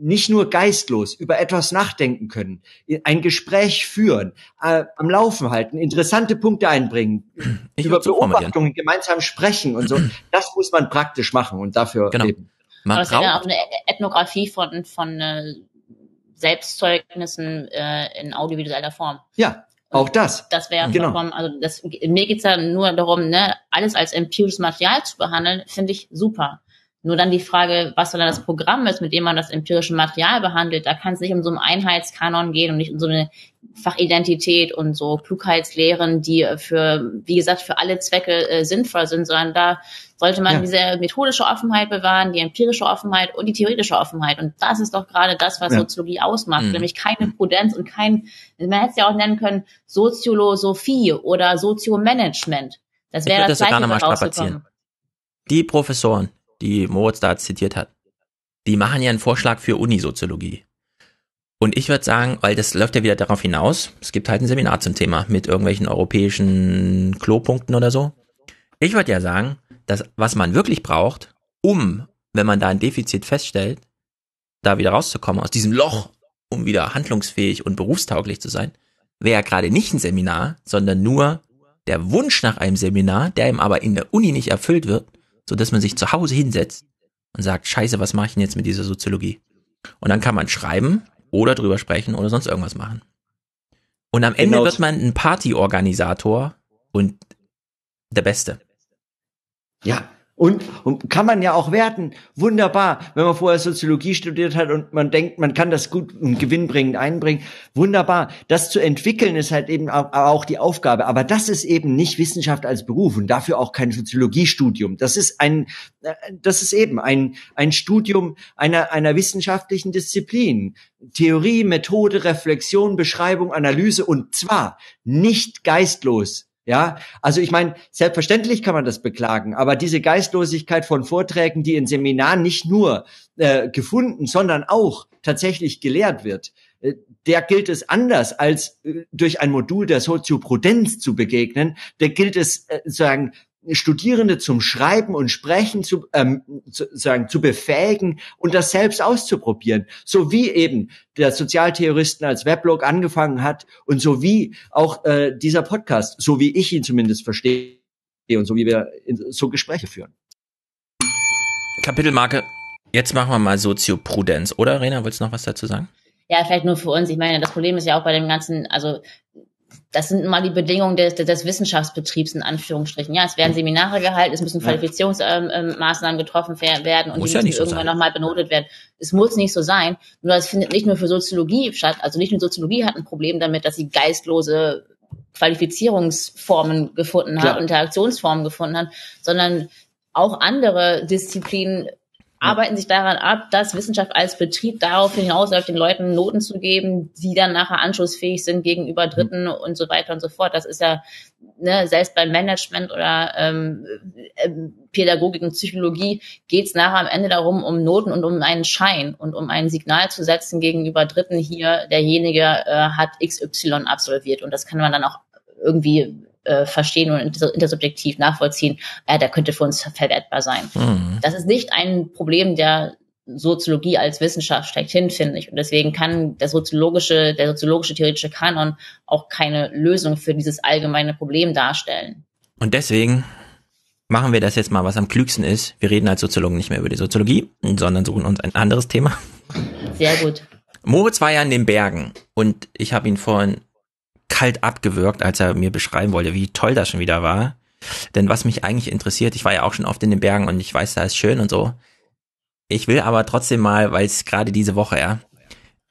nicht nur geistlos über etwas nachdenken können, ein Gespräch führen, äh, am Laufen halten, interessante Punkte einbringen, ich über Beobachtungen gemeinsam sprechen und so. Das muss man praktisch machen und dafür genau. leben. Man Aber es wäre auch eine Ethnographie von, von äh, Selbstzeugnissen äh, in audiovisueller Form. Ja, auch das. Das wäre genau. vollkommen, also das, mir geht's ja nur darum, ne, alles als empirisches Material zu behandeln, finde ich super. Nur dann die Frage, was dann das Programm ist, mit dem man das empirische Material behandelt. Da kann es nicht um so einen Einheitskanon gehen und nicht um so eine Fachidentität und so Klugheitslehren, die für, wie gesagt, für alle Zwecke äh, sinnvoll sind, sondern da sollte man ja. diese methodische Offenheit bewahren, die empirische Offenheit und die theoretische Offenheit. Und das ist doch gerade das, was ja. Soziologie ausmacht, mhm. nämlich keine Prudenz und kein, man hätte es ja auch nennen können, Soziolosophie oder Soziomanagement. Das wäre das, das gleiche, was rausgekommen. Die Professoren, die Moritz da zitiert hat, die machen ja einen Vorschlag für Unisoziologie. Und ich würde sagen, weil das läuft ja wieder darauf hinaus, es gibt halt ein Seminar zum Thema mit irgendwelchen europäischen Klopunkten oder so. Ich würde ja sagen, dass was man wirklich braucht, um, wenn man da ein Defizit feststellt, da wieder rauszukommen aus diesem Loch, um wieder handlungsfähig und berufstauglich zu sein, wäre gerade nicht ein Seminar, sondern nur der Wunsch nach einem Seminar, der ihm aber in der Uni nicht erfüllt wird, so dass man sich zu Hause hinsetzt und sagt, scheiße, was mache ich denn jetzt mit dieser Soziologie? Und dann kann man schreiben oder drüber sprechen oder sonst irgendwas machen. Und am Ende genau. wird man ein Partyorganisator und der Beste. Ja, Und, und kann man ja auch werten. Wunderbar, wenn man vorher Soziologie studiert hat und man denkt, man kann das gut und gewinnbringend einbringen. Wunderbar. Das zu entwickeln ist halt eben auch, die Aufgabe. Aber das ist eben nicht Wissenschaft als Beruf und dafür auch kein Soziologiestudium. Das ist ein, äh, das ist eben ein, ein Studium einer, einer wissenschaftlichen Disziplin. Theorie, Methode, Reflexion, Beschreibung, Analyse und zwar nicht geistlos ja, also ich meine, selbstverständlich kann man das beklagen, aber diese Geistlosigkeit von Vorträgen, die in Seminaren nicht nur äh, gefunden, sondern auch tatsächlich gelehrt wird, äh, der gilt es anders als äh, durch ein Modul der Sozioprudenz zu begegnen. Der gilt es äh, sagen Studierende zum Schreiben und Sprechen zu, ähm, zu, sagen, zu befähigen und das selbst auszuprobieren. So wie eben der Sozialtheoristen als Weblog angefangen hat und so wie auch äh, dieser Podcast, so wie ich ihn zumindest verstehe und so wie wir in, so Gespräche führen. Kapitelmarke. Jetzt machen wir mal Sozioprudenz, oder Rena, willst du noch was dazu sagen? Ja, vielleicht nur für uns. Ich meine, das Problem ist ja auch bei dem ganzen, also das sind mal die Bedingungen des, des Wissenschaftsbetriebs in Anführungsstrichen. Ja, es werden Seminare gehalten, es müssen Qualifizierungsmaßnahmen getroffen werden und muss die ja müssen so irgendwann nochmal benotet werden. Es muss nicht so sein. Nur es findet nicht nur für Soziologie statt. Also nicht nur Soziologie hat ein Problem damit, dass sie geistlose Qualifizierungsformen gefunden hat, Klar. Interaktionsformen gefunden hat, sondern auch andere Disziplinen arbeiten sich daran ab, dass Wissenschaft als Betrieb darauf hinausläuft, den Leuten Noten zu geben, die dann nachher anschlussfähig sind gegenüber Dritten mhm. und so weiter und so fort. Das ist ja ne, selbst beim Management oder ähm, äh, Pädagogik und Psychologie geht es nachher am Ende darum, um Noten und um einen Schein und um ein Signal zu setzen gegenüber Dritten hier, derjenige äh, hat XY absolviert. Und das kann man dann auch irgendwie äh, verstehen und intersubjektiv nachvollziehen, äh, der könnte für uns verwertbar sein. Mhm. Das ist nicht ein Problem der Soziologie als Wissenschaft schlechthin, finde ich. Und deswegen kann der soziologische, der soziologische theoretische Kanon auch keine Lösung für dieses allgemeine Problem darstellen. Und deswegen machen wir das jetzt mal, was am klügsten ist. Wir reden als Soziologen nicht mehr über die Soziologie, sondern suchen uns ein anderes Thema. Sehr gut. Moritz war ja in den Bergen und ich habe ihn vorhin kalt abgewürgt, als er mir beschreiben wollte, wie toll das schon wieder war. Denn was mich eigentlich interessiert, ich war ja auch schon oft in den Bergen und ich weiß, da ist schön und so. Ich will aber trotzdem mal, weil es gerade diese Woche, ja,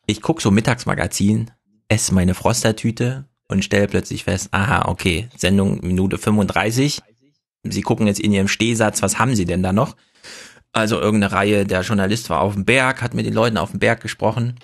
ich guck so Mittagsmagazin, esse meine Frostertüte und stelle plötzlich fest, aha, okay, Sendung Minute 35. Sie gucken jetzt in ihrem Stehsatz, was haben sie denn da noch? Also irgendeine Reihe, der Journalist war auf dem Berg, hat mit den Leuten auf dem Berg gesprochen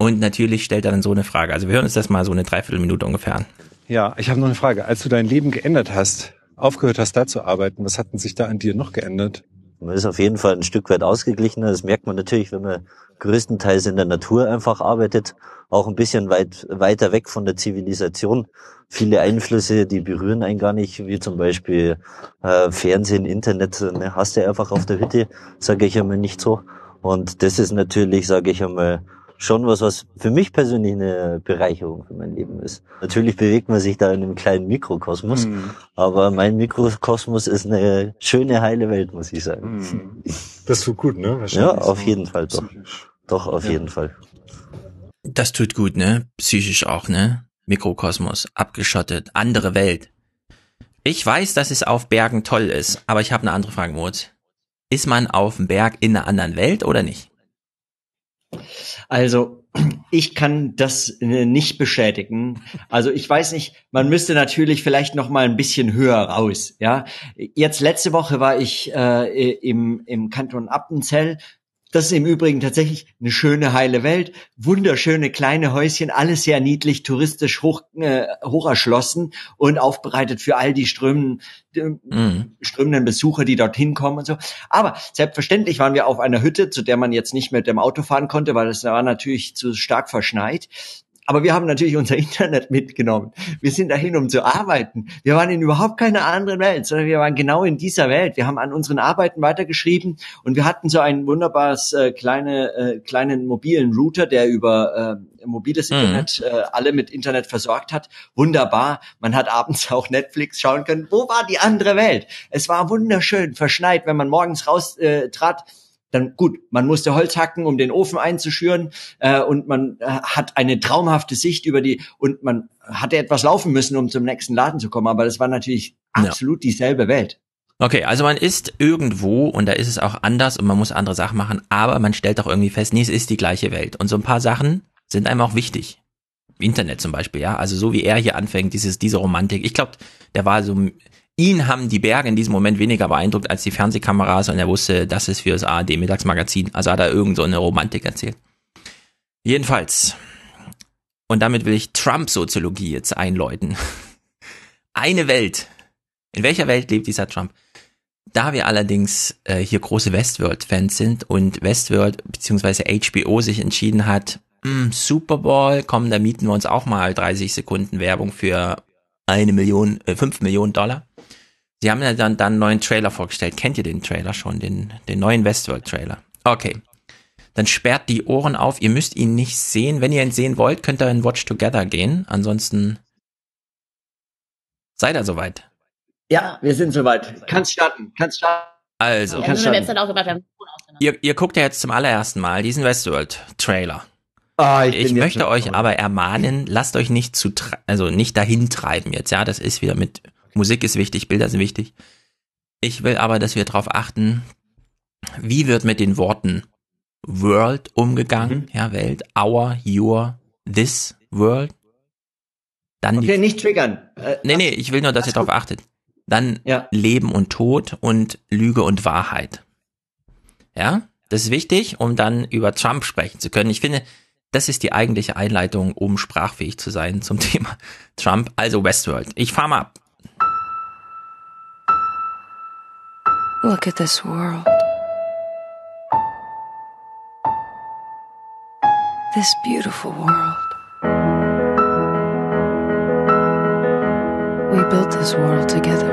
und natürlich stellt er dann so eine Frage. Also wir hören uns das mal so eine Dreiviertelminute ungefähr an. Ja, ich habe noch eine Frage. Als du dein Leben geändert hast, aufgehört hast, da zu arbeiten, was hat denn sich da an dir noch geändert? Man ist auf jeden Fall ein Stück weit ausgeglichener. Das merkt man natürlich, wenn man größtenteils in der Natur einfach arbeitet, auch ein bisschen weit, weiter weg von der Zivilisation. Viele Einflüsse, die berühren einen gar nicht, wie zum Beispiel äh, Fernsehen, Internet, ne, hast du einfach auf der Hütte, sage ich einmal nicht so. Und das ist natürlich, sage ich einmal, schon was, was für mich persönlich eine Bereicherung für mein Leben ist. Natürlich bewegt man sich da in einem kleinen Mikrokosmos, mhm. aber mein Mikrokosmos ist eine schöne, heile Welt, muss ich sagen. Mhm. Das tut gut, ne? Ja, auf jeden Fall doch. Psychisch. Doch, auf ja. jeden Fall. Das tut gut, ne? Psychisch auch, ne? Mikrokosmos, abgeschottet, andere Welt. Ich weiß, dass es auf Bergen toll ist, aber ich habe eine andere Frage, Moritz. Ist man auf dem Berg in einer anderen Welt oder nicht? Also ich kann das äh, nicht beschädigen. Also ich weiß nicht, man müsste natürlich vielleicht noch mal ein bisschen höher raus. Ja, jetzt letzte Woche war ich äh, im im Kanton Appenzell das ist im Übrigen tatsächlich eine schöne, heile Welt. Wunderschöne kleine Häuschen, alles sehr niedlich, touristisch hoch, äh, hoch erschlossen und aufbereitet für all die strömenden, mhm. strömenden Besucher, die dorthin kommen und so. Aber selbstverständlich waren wir auf einer Hütte, zu der man jetzt nicht mit dem Auto fahren konnte, weil es war natürlich zu stark verschneit. Aber wir haben natürlich unser Internet mitgenommen. Wir sind dahin, um zu arbeiten. Wir waren in überhaupt keiner anderen Welt, sondern wir waren genau in dieser Welt. Wir haben an unseren Arbeiten weitergeschrieben und wir hatten so ein wunderbares äh, kleine, äh, kleinen mobilen Router, der über äh, mobiles mhm. Internet äh, alle mit Internet versorgt hat. Wunderbar. Man hat abends auch Netflix schauen können. Wo war die andere Welt? Es war wunderschön, verschneit, wenn man morgens raus äh, trat dann gut, man musste Holz hacken, um den Ofen einzuschüren äh, und man äh, hat eine traumhafte Sicht über die und man hatte etwas laufen müssen, um zum nächsten Laden zu kommen, aber das war natürlich absolut dieselbe Welt. Okay, also man ist irgendwo und da ist es auch anders und man muss andere Sachen machen, aber man stellt auch irgendwie fest, nee, es ist die gleiche Welt. Und so ein paar Sachen sind einem auch wichtig. Internet zum Beispiel, ja. Also so wie er hier anfängt, dieses, diese Romantik. Ich glaube, der war so, ihn haben die Berge in diesem Moment weniger beeindruckt als die Fernsehkameras und er wusste, das ist für das ARD Mittagsmagazin. Also hat er irgend so eine Romantik erzählt. Jedenfalls. Und damit will ich Trump-Soziologie jetzt einläuten. Eine Welt. In welcher Welt lebt dieser Trump? Da wir allerdings äh, hier große Westworld-Fans sind und Westworld bzw. HBO sich entschieden hat, mh, hm, Super Bowl, komm, da mieten wir uns auch mal 30 Sekunden Werbung für eine Million, äh, 5 Millionen Dollar. Sie haben ja dann, dann einen neuen Trailer vorgestellt. Kennt ihr den Trailer schon, den, den neuen Westworld-Trailer? Okay. Dann sperrt die Ohren auf. Ihr müsst ihn nicht sehen. Wenn ihr ihn sehen wollt, könnt ihr in Watch Together gehen. Ansonsten seid ihr soweit. Ja, wir sind soweit. Kannst starten, kannst starten. Also, Kannst Ja, starten. auch gemacht, wir haben ihr, ihr guckt ja jetzt zum allerersten Mal diesen Westworld-Trailer. Ah, Ich jetzt möchte euch voll. aber ermahnen, lasst euch nicht zu, also nicht dahin treiben jetzt, ja, das ist wieder mit, Musik ist wichtig, Bilder sind wichtig. Ich will aber, dass wir darauf achten, wie wird mit den Worten World umgegangen, Mhm. ja, Welt, our, your, this world. Dann Okay, nicht triggern. Äh, nee, nee, ich will nur, dass ihr darauf achtet. Dann Ja. Leben und Tod und Lüge und Wahrheit. Ja, das ist wichtig, um dann über Trump sprechen zu können. Ich finde, das ist die eigentliche Einleitung, um sprachfähig zu sein zum Thema Trump, also Westworld. Ich fahr mal ab. Look at this world. This beautiful world. We built this world together.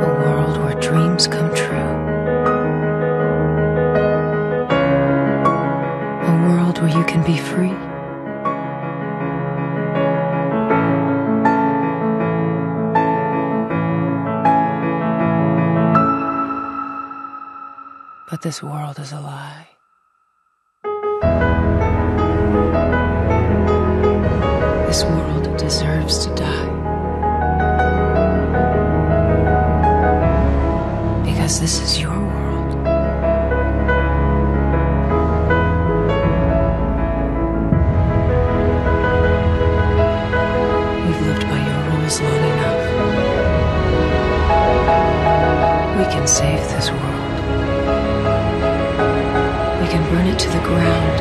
A world where dreams come true. Be free. But this world is a lie. This world deserves to die. Because this is your save this world. We can burn it to the ground.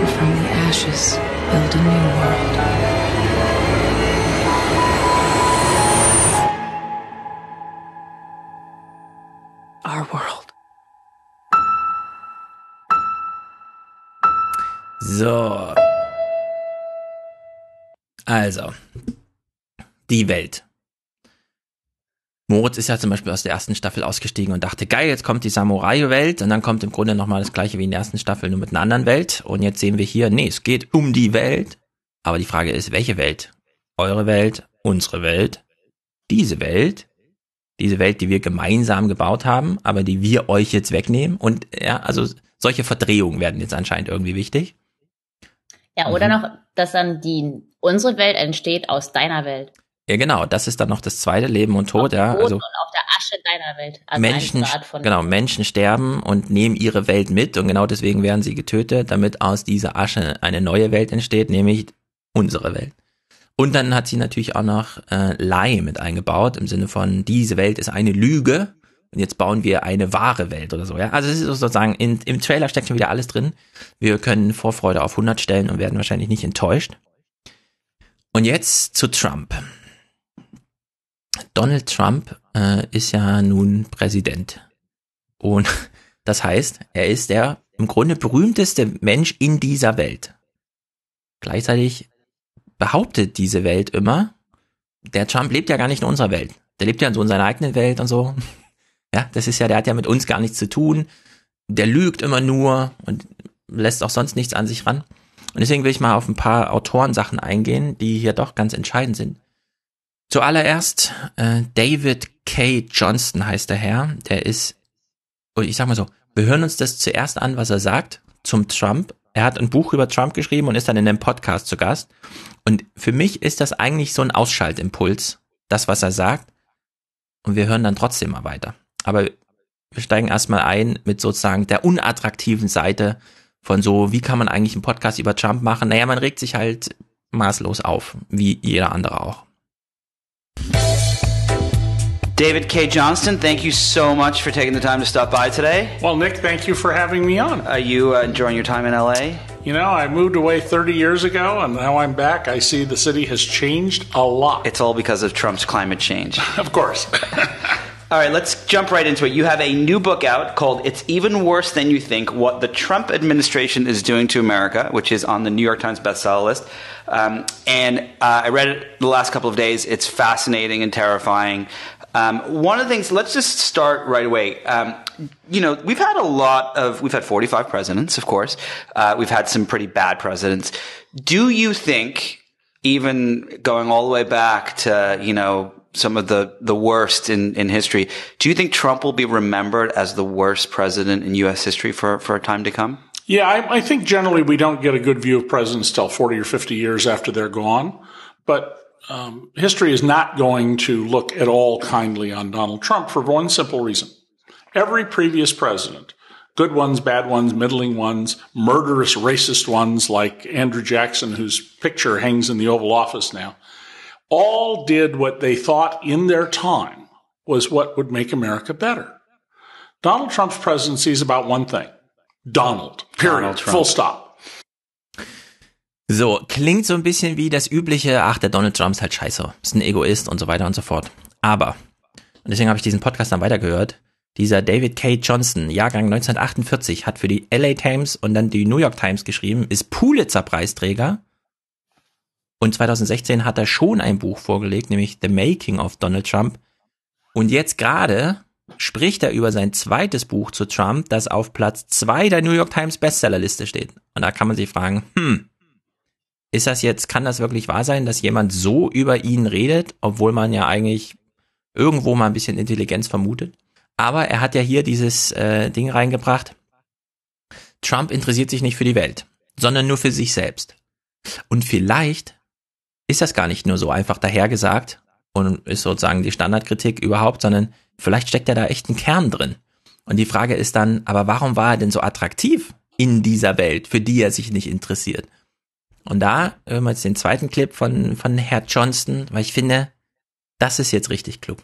And from the ashes, build a new world. Our world. So. Also. Die Welt. Moritz ist ja zum Beispiel aus der ersten Staffel ausgestiegen und dachte, geil, jetzt kommt die Samurai-Welt und dann kommt im Grunde nochmal das gleiche wie in der ersten Staffel, nur mit einer anderen Welt. Und jetzt sehen wir hier, nee, es geht um die Welt. Aber die Frage ist, welche Welt? Eure Welt, unsere Welt, diese Welt, diese Welt, die wir gemeinsam gebaut haben, aber die wir euch jetzt wegnehmen. Und ja, also solche Verdrehungen werden jetzt anscheinend irgendwie wichtig. Ja, oder Mhm. noch, dass dann die, unsere Welt entsteht aus deiner Welt. Ja, genau, das ist dann noch das zweite Leben und Tod, ja. Also und auf der Asche deiner Welt. Also Menschen, genau, Menschen sterben und nehmen ihre Welt mit und genau deswegen werden sie getötet, damit aus dieser Asche eine neue Welt entsteht, nämlich unsere Welt. Und dann hat sie natürlich auch noch äh, Lie mit eingebaut, im Sinne von, diese Welt ist eine Lüge und jetzt bauen wir eine wahre Welt oder so, ja. Also es ist sozusagen, in, im Trailer steckt schon wieder alles drin. Wir können Vorfreude auf 100 stellen und werden wahrscheinlich nicht enttäuscht. Und jetzt zu Trump. Donald Trump äh, ist ja nun Präsident. Und das heißt, er ist der im Grunde berühmteste Mensch in dieser Welt. Gleichzeitig behauptet diese Welt immer, der Trump lebt ja gar nicht in unserer Welt. Der lebt ja so in seiner eigenen Welt und so. Ja, das ist ja, der hat ja mit uns gar nichts zu tun. Der lügt immer nur und lässt auch sonst nichts an sich ran. Und deswegen will ich mal auf ein paar Autorensachen eingehen, die hier doch ganz entscheidend sind. Zuallererst äh, David K. Johnston heißt der Herr. Der ist, und ich sag mal so, wir hören uns das zuerst an, was er sagt zum Trump. Er hat ein Buch über Trump geschrieben und ist dann in einem Podcast zu Gast. Und für mich ist das eigentlich so ein Ausschaltimpuls, das, was er sagt. und wir hören dann trotzdem mal weiter. Aber wir steigen erstmal ein mit sozusagen der unattraktiven Seite von so, wie kann man eigentlich einen Podcast über Trump machen? Naja, man regt sich halt maßlos auf, wie jeder andere auch. David K. Johnston, thank you so much for taking the time to stop by today. Well, Nick, thank you for having me on. Are you uh, enjoying your time in LA? You know, I moved away 30 years ago, and now I'm back. I see the city has changed a lot. It's all because of Trump's climate change. of course. All right, let's jump right into it. You have a new book out called It's Even Worse Than You Think What the Trump Administration is Doing to America, which is on the New York Times bestseller list. Um, and uh, I read it the last couple of days. It's fascinating and terrifying. Um, one of the things, let's just start right away. Um, you know, we've had a lot of, we've had 45 presidents, of course. Uh, we've had some pretty bad presidents. Do you think, even going all the way back to, you know, some of the, the worst in, in history, do you think Trump will be remembered as the worst president in U.S. history for, for a time to come? Yeah, I, I think generally we don't get a good view of presidents till 40 or 50 years after they're gone. But um, history is not going to look at all kindly on Donald Trump for one simple reason. Every previous president, good ones, bad ones, middling ones, murderous, racist ones like Andrew Jackson, whose picture hangs in the Oval Office now, all did what they thought in their time was what would make America better. Donald Trump's presidency is about one thing Donald. Period. Donald. Full stop. So, klingt so ein bisschen wie das übliche, ach, der Donald Trump ist halt scheiße, ist ein Egoist und so weiter und so fort. Aber, und deswegen habe ich diesen Podcast dann weitergehört, dieser David K. Johnson, Jahrgang 1948, hat für die LA Times und dann die New York Times geschrieben, ist Pulitzer-Preisträger. Und 2016 hat er schon ein Buch vorgelegt, nämlich The Making of Donald Trump. Und jetzt gerade spricht er über sein zweites Buch zu Trump, das auf Platz zwei der New York Times Bestsellerliste steht. Und da kann man sich fragen, hm, ist das jetzt, kann das wirklich wahr sein, dass jemand so über ihn redet, obwohl man ja eigentlich irgendwo mal ein bisschen Intelligenz vermutet? Aber er hat ja hier dieses äh, Ding reingebracht. Trump interessiert sich nicht für die Welt, sondern nur für sich selbst. Und vielleicht ist das gar nicht nur so einfach dahergesagt und ist sozusagen die Standardkritik überhaupt, sondern vielleicht steckt ja da echt ein Kern drin. Und die Frage ist dann, aber warum war er denn so attraktiv in dieser Welt, für die er sich nicht interessiert? Und da hören wir jetzt den zweiten Clip von, von Herr Johnston, weil ich finde, das ist jetzt richtig klug.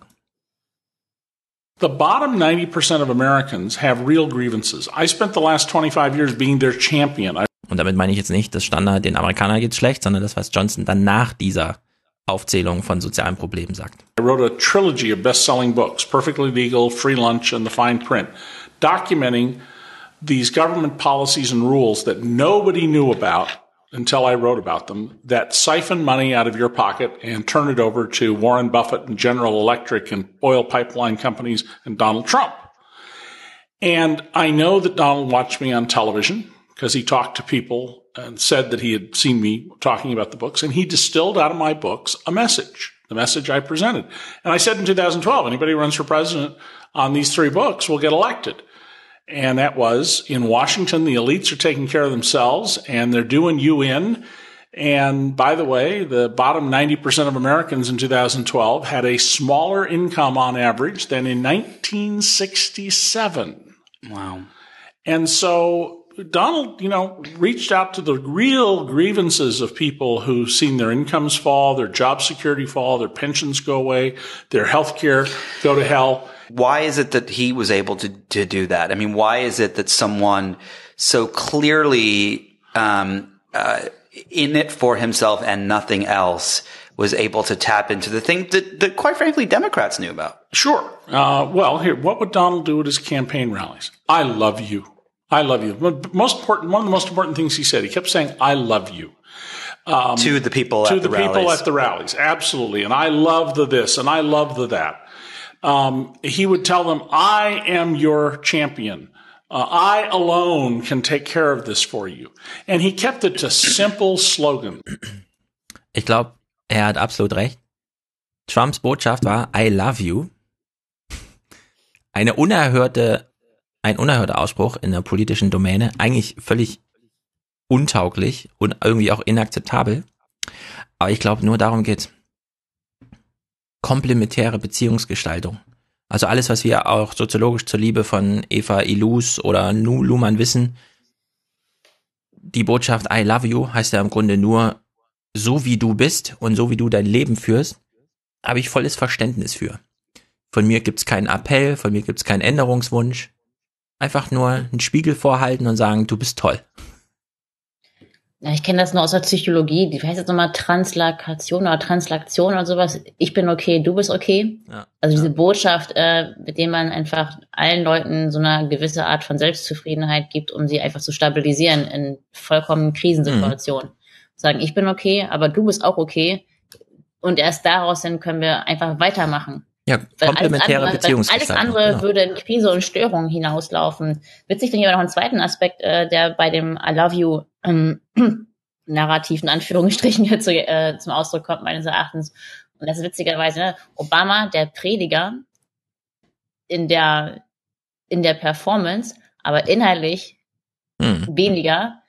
The bottom 90% of Americans have real grievances. I spent the last 25 years being their champion. I Und damit meine ich jetzt nicht, das Standard den Amerikanern geht's schlecht, sondern das, was Johnson dann nach dieser Aufzählung von sozialen Problemen sagt. I wrote a trilogy of best selling books Perfectly Legal, Free Lunch, and The Fine Print, documenting these government policies and rules that nobody knew about until I wrote about them that siphon money out of your pocket and turn it over to Warren Buffett and General Electric and oil pipeline companies and Donald Trump. And I know that Donald watched me on television because he talked to people and said that he had seen me talking about the books and he distilled out of my books a message, the message I presented. And I said in 2012, anybody who runs for president on these three books will get elected. And that was in Washington, the elites are taking care of themselves and they're doing you in. And by the way, the bottom 90% of Americans in 2012 had a smaller income on average than in 1967. Wow. And so Donald, you know, reached out to the real grievances of people who've seen their incomes fall, their job security fall, their pensions go away, their health care go to hell. Why is it that he was able to, to do that? I mean, why is it that someone so clearly, um, uh, in it for himself and nothing else was able to tap into the thing that, that quite frankly, Democrats knew about? Sure. Uh, well, here, what would Donald do at his campaign rallies? I love you. I love you. Most important, one of the most important things he said, he kept saying, I love you. to the people to at the, the, people rallies. at the rallies. Absolutely. And I love the this and I love the that. Um, he would tell them, I am your champion. Uh, I alone can take care of this for you. And he kept it to simple slogan. Ich glaube, er hat absolut recht. Trumps Botschaft war I love you. Eine unerhörte, ein unerhörter Ausspruch in der politischen Domäne, eigentlich völlig untauglich und irgendwie auch inakzeptabel. Aber ich glaube, nur darum geht's. Komplementäre Beziehungsgestaltung. Also alles, was wir auch soziologisch zur Liebe von Eva Ilus oder Nu Luhmann wissen, die Botschaft I love you heißt ja im Grunde nur, so wie du bist und so wie du dein Leben führst, habe ich volles Verständnis für. Von mir gibt's keinen Appell, von mir gibt's keinen Änderungswunsch. Einfach nur einen Spiegel vorhalten und sagen, du bist toll. Ja, ich kenne das nur aus der Psychologie. Die heißt jetzt nochmal Translakation oder Translaktion oder sowas. Ich bin okay, du bist okay. Ja. Also diese Botschaft, äh, mit dem man einfach allen Leuten so eine gewisse Art von Selbstzufriedenheit gibt, um sie einfach zu stabilisieren in vollkommenen Krisensituationen. Sagen, ich bin okay, aber du bist auch okay. Und erst daraus dann können wir einfach weitermachen. Ja, komplementäre alles andere. Alles andere genau. würde in Krise und Störung hinauslaufen. Witzig finde ich aber noch einen zweiten Aspekt, äh, der bei dem I love you ähm, Narrativ in Anführungsstrichen hier zu, äh, zum Ausdruck kommt, meines Erachtens. Und das ist witzigerweise, ne? Obama, der Prediger, in der, in der Performance, aber inhaltlich Hm. weniger.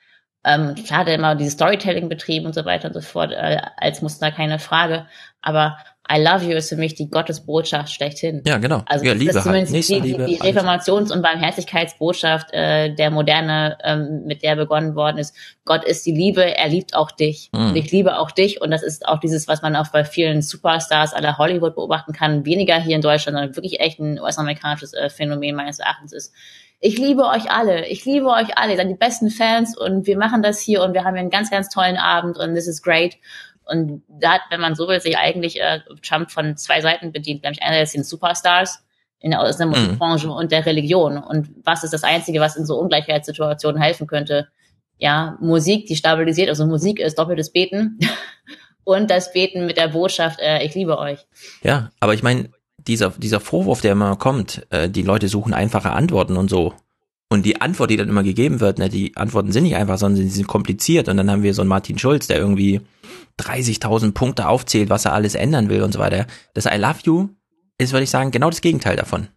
Ähm, klar, der immer dieses Storytelling betrieben und so weiter und so fort, äh, als Muster keine Frage. Aber I love you ist für mich die Gottesbotschaft schlechthin. Ja, genau. Also ja, das Liebe ist halt. zumindest die, Nächstenliebe. die, die alles. Reformations- und Barmherzigkeitsbotschaft äh, der Moderne, ähm, mit der begonnen worden ist. Gott ist die Liebe, er liebt auch dich. Mhm. Ich liebe auch dich. Und das ist auch dieses, was man auch bei vielen Superstars aller Hollywood beobachten kann. Weniger hier in Deutschland, sondern wirklich echt ein US-amerikanisches äh, Phänomen meines Erachtens ist. Ich liebe euch alle. Ich liebe euch alle. Ihr seid die besten Fans und wir machen das hier und wir haben hier einen ganz, ganz tollen Abend und this is great. Und da hat, wenn man so will, sich eigentlich äh, Trump von zwei Seiten bedient. Nämlich einerseits den Superstars in der, aus der Mhm. Musikbranche und der Religion. Und was ist das Einzige, was in so Ungleichheitssituationen helfen könnte? Ja, Musik, die stabilisiert. Also Musik ist doppeltes Beten. und das Beten mit der Botschaft, äh, ich liebe euch. Ja, aber ich meine, dieser, dieser Vorwurf, der immer kommt, äh, die Leute suchen einfache Antworten und so. Und die Antwort, die dann immer gegeben wird, ne, die Antworten sind nicht einfach, sondern sie sind kompliziert. Und dann haben wir so einen Martin Schulz, der irgendwie 30.000 Punkte aufzählt, was er alles ändern will und so weiter. Das I love you ist, würde ich sagen, genau das Gegenteil davon.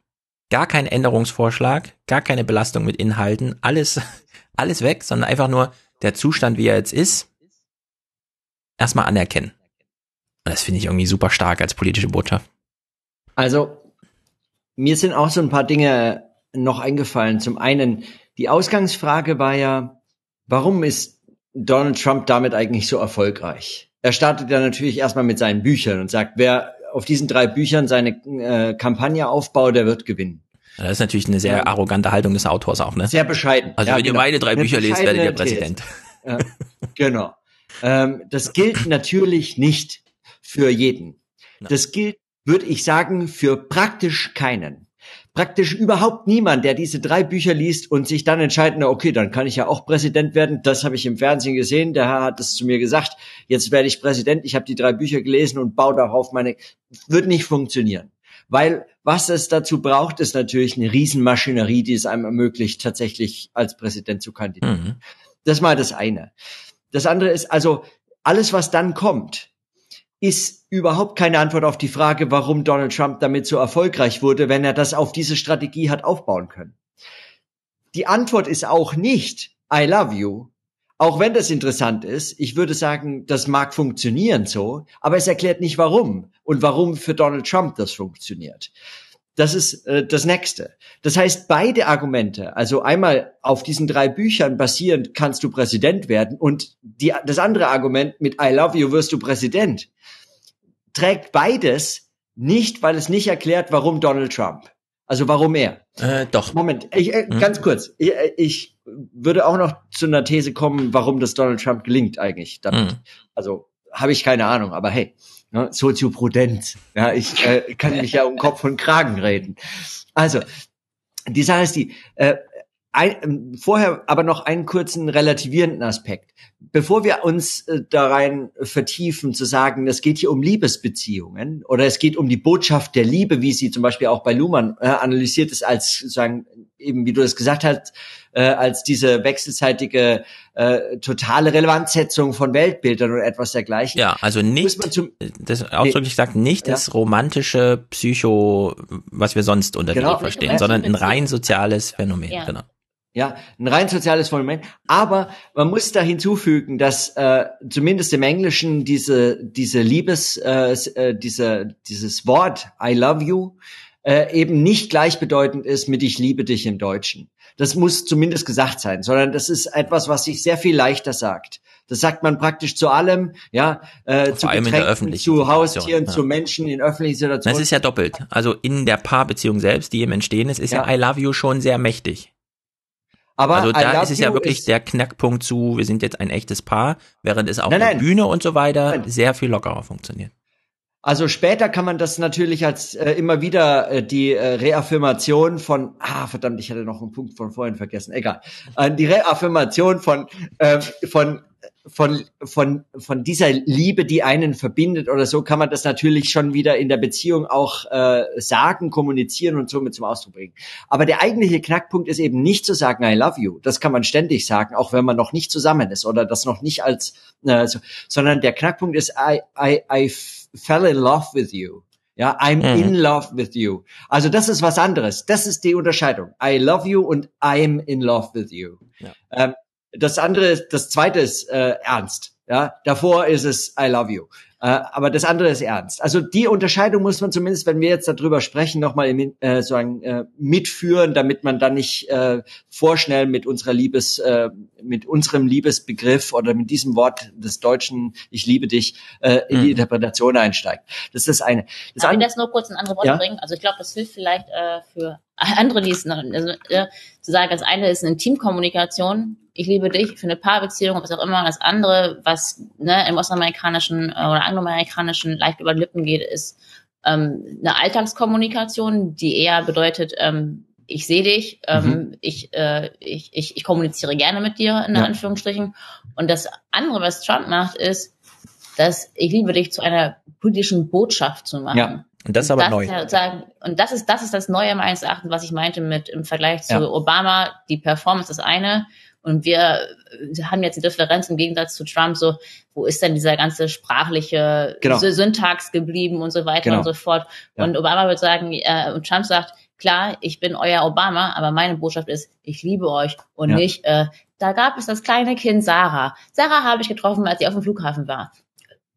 Gar kein Änderungsvorschlag, gar keine Belastung mit Inhalten, alles, alles weg, sondern einfach nur der Zustand, wie er jetzt ist, erstmal anerkennen. Und das finde ich irgendwie super stark als politische Botschaft. Also, mir sind auch so ein paar Dinge noch eingefallen. Zum einen, die Ausgangsfrage war ja, warum ist Donald Trump damit eigentlich so erfolgreich? Er startet ja natürlich erstmal mit seinen Büchern und sagt, wer auf diesen drei Büchern seine äh, Kampagne aufbaut, der wird gewinnen. Das ist natürlich eine sehr arrogante Ihr des Autors auch, ne? Sehr bescheiden. Also Ja, wenn ihr genau. meine drei Eine Bücher lest, werdet ihr Präsident. Ja, genau. Ähm, das gilt natürlich nicht für jeden. Das gilt, würde ich sagen, für praktisch keinen. Praktisch überhaupt niemand, der diese drei Bücher liest und sich dann entscheidet, na okay, dann kann ich ja auch Präsident werden. Das habe ich im Fernsehen gesehen. Der Herr hat es zu mir gesagt. Jetzt werde ich Präsident. Ich habe die drei Bücher gelesen und baue darauf meine. Wird nicht funktionieren. Weil was es dazu braucht, ist natürlich eine Riesenmaschinerie, die es einem ermöglicht, tatsächlich als Präsident zu kandidieren. Mhm. Das ist mal das eine. Das andere ist also, alles, was dann kommt, ist überhaupt keine Antwort auf die Frage, warum Donald Trump damit so erfolgreich wurde, wenn er das auf diese Strategie hat aufbauen können. Die Antwort ist auch nicht, I love you. Auch wenn das interessant ist, ich würde sagen, das mag funktionieren so, aber es erklärt nicht warum und warum für Donald Trump das funktioniert. Das ist äh, das nächste. Das heißt, beide Argumente, also einmal auf diesen drei Büchern basierend kannst du Präsident werden und die, das andere Argument mit I love you wirst du Präsident, trägt beides nicht, weil es nicht erklärt, warum Donald Trump. Also warum er. Äh, doch. Moment, ich, äh, Hm? ganz kurz. Ich, äh, ich würde auch noch zu einer These kommen, warum das Donald Trump gelingt eigentlich. Damit. Mhm. Also habe ich keine Ahnung, aber hey, ne, Sozioprudenz. Ja, ich äh, kann mich ja um Kopf und Kragen reden. Also, die Sache ist die, äh, ein, ähm, vorher aber noch einen kurzen relativierenden Aspekt. Bevor wir uns äh, da rein vertiefen, zu sagen, es geht hier um Liebesbeziehungen oder es geht um die Botschaft der Liebe, wie sie zum Beispiel auch bei Luhmann äh, analysiert ist, als sozusagen eben, wie du es gesagt hast, äh, als diese wechselseitige äh, totale Relevanzsetzung von Weltbildern oder etwas dergleichen. Ja, also nicht, man zum, das ausdrücklich gesagt, nicht Ja. das romantische Psycho, was wir sonst unter Genau. Verstehen, Ja. sondern ein rein soziales Phänomen. Ja. Genau. Ja, ein rein soziales Phänomen. Aber man muss da hinzufügen, dass äh, zumindest im Englischen diese diese Liebes äh, äh, diese dieses Wort I love you äh, eben nicht gleichbedeutend ist mit ich liebe dich im Deutschen. Das muss zumindest gesagt sein, sondern das ist etwas, was sich sehr viel leichter sagt. Das sagt man praktisch zu allem, ja, äh, zu Getränken, zu Haustieren, ja. zu Menschen in öffentlichen Situationen. Das ist ja doppelt. Also in der Paarbeziehung selbst, die im Entstehen ist, ist ja, Ja. I love you schon sehr mächtig. Aber Also da ist es ja wirklich der Knackpunkt zu, wir sind jetzt ein echtes Paar, während es auf Nein, der. Bühne und so weiter Nein. sehr viel lockerer funktioniert. Also später kann man das natürlich als äh, immer wieder äh, die äh, Reaffirmation von, ah verdammt, ich hatte noch einen Punkt von vorhin vergessen, egal. Äh, die Reaffirmation von, äh, von, von, von, von dieser Liebe, die einen verbindet oder so, kann man das natürlich schon wieder in der Beziehung auch äh, sagen, kommunizieren und somit zum Ausdruck bringen. Aber der eigentliche Knackpunkt ist eben nicht zu sagen, I love you. Das kann man ständig sagen, auch wenn man noch nicht zusammen ist oder das noch nicht als, äh, so, sondern der Knackpunkt ist, I, I, I fell in love with you. Ja, I'm Mhm. in love with you. Also das ist was anderes. Das ist die Unterscheidung. I love you und I'm in love with you. Ja. Ähm, das andere, das zweite ist äh, ernst. Ja, davor ist es I love you. Äh, aber das andere ist ernst. Also die Unterscheidung muss man zumindest, wenn wir jetzt darüber sprechen, nochmal äh, sozusagen, äh, mitführen, damit man dann nicht äh, vorschnell mit unserer Liebes, äh, mit unserem Liebesbegriff oder mit diesem Wort des Deutschen Ich liebe dich äh, in die Mhm. Hm. Interpretation einsteigt. Das ist das eine. Das Darf ich das nur kurz in andere Worte Ja. bringen? Also ich glaube, das hilft vielleicht äh, für andere, die es noch, also, äh, zu sagen, das eine ist eine Teamkommunikation, ich liebe dich für eine Paarbeziehung, was auch immer. Das andere, was ne, im ostamerikanischen äh, oder angloamerikanischen leicht über Lippen geht, ist ähm, eine Alltagskommunikation, die eher bedeutet, ähm, ich sehe dich, ähm, ich, äh, ich, ich, ich kommuniziere gerne mit dir, in Ja. Anführungsstrichen. Und das andere, was Trump macht, ist, dass ich liebe dich zu einer politischen Botschaft zu machen. Ja. Und das ist aber neu. ja sozusagen- und das ist, das ist das Neue meines Erachtens, was ich meinte mit im Vergleich zu Ja. Obama, die Performance ist das eine. Und wir äh, haben jetzt die Differenz im Gegensatz zu Trump so, wo ist denn dieser ganze sprachliche Genau. Sy- Syntax geblieben und so weiter Genau. und so fort. Ja. Und Obama wird sagen, äh, und Trump sagt, klar, ich bin euer Obama, aber meine Botschaft ist, ich liebe euch und Ja. nicht, äh, da gab es das kleine Kind Sarah. Sarah habe ich getroffen, als sie auf dem Flughafen war.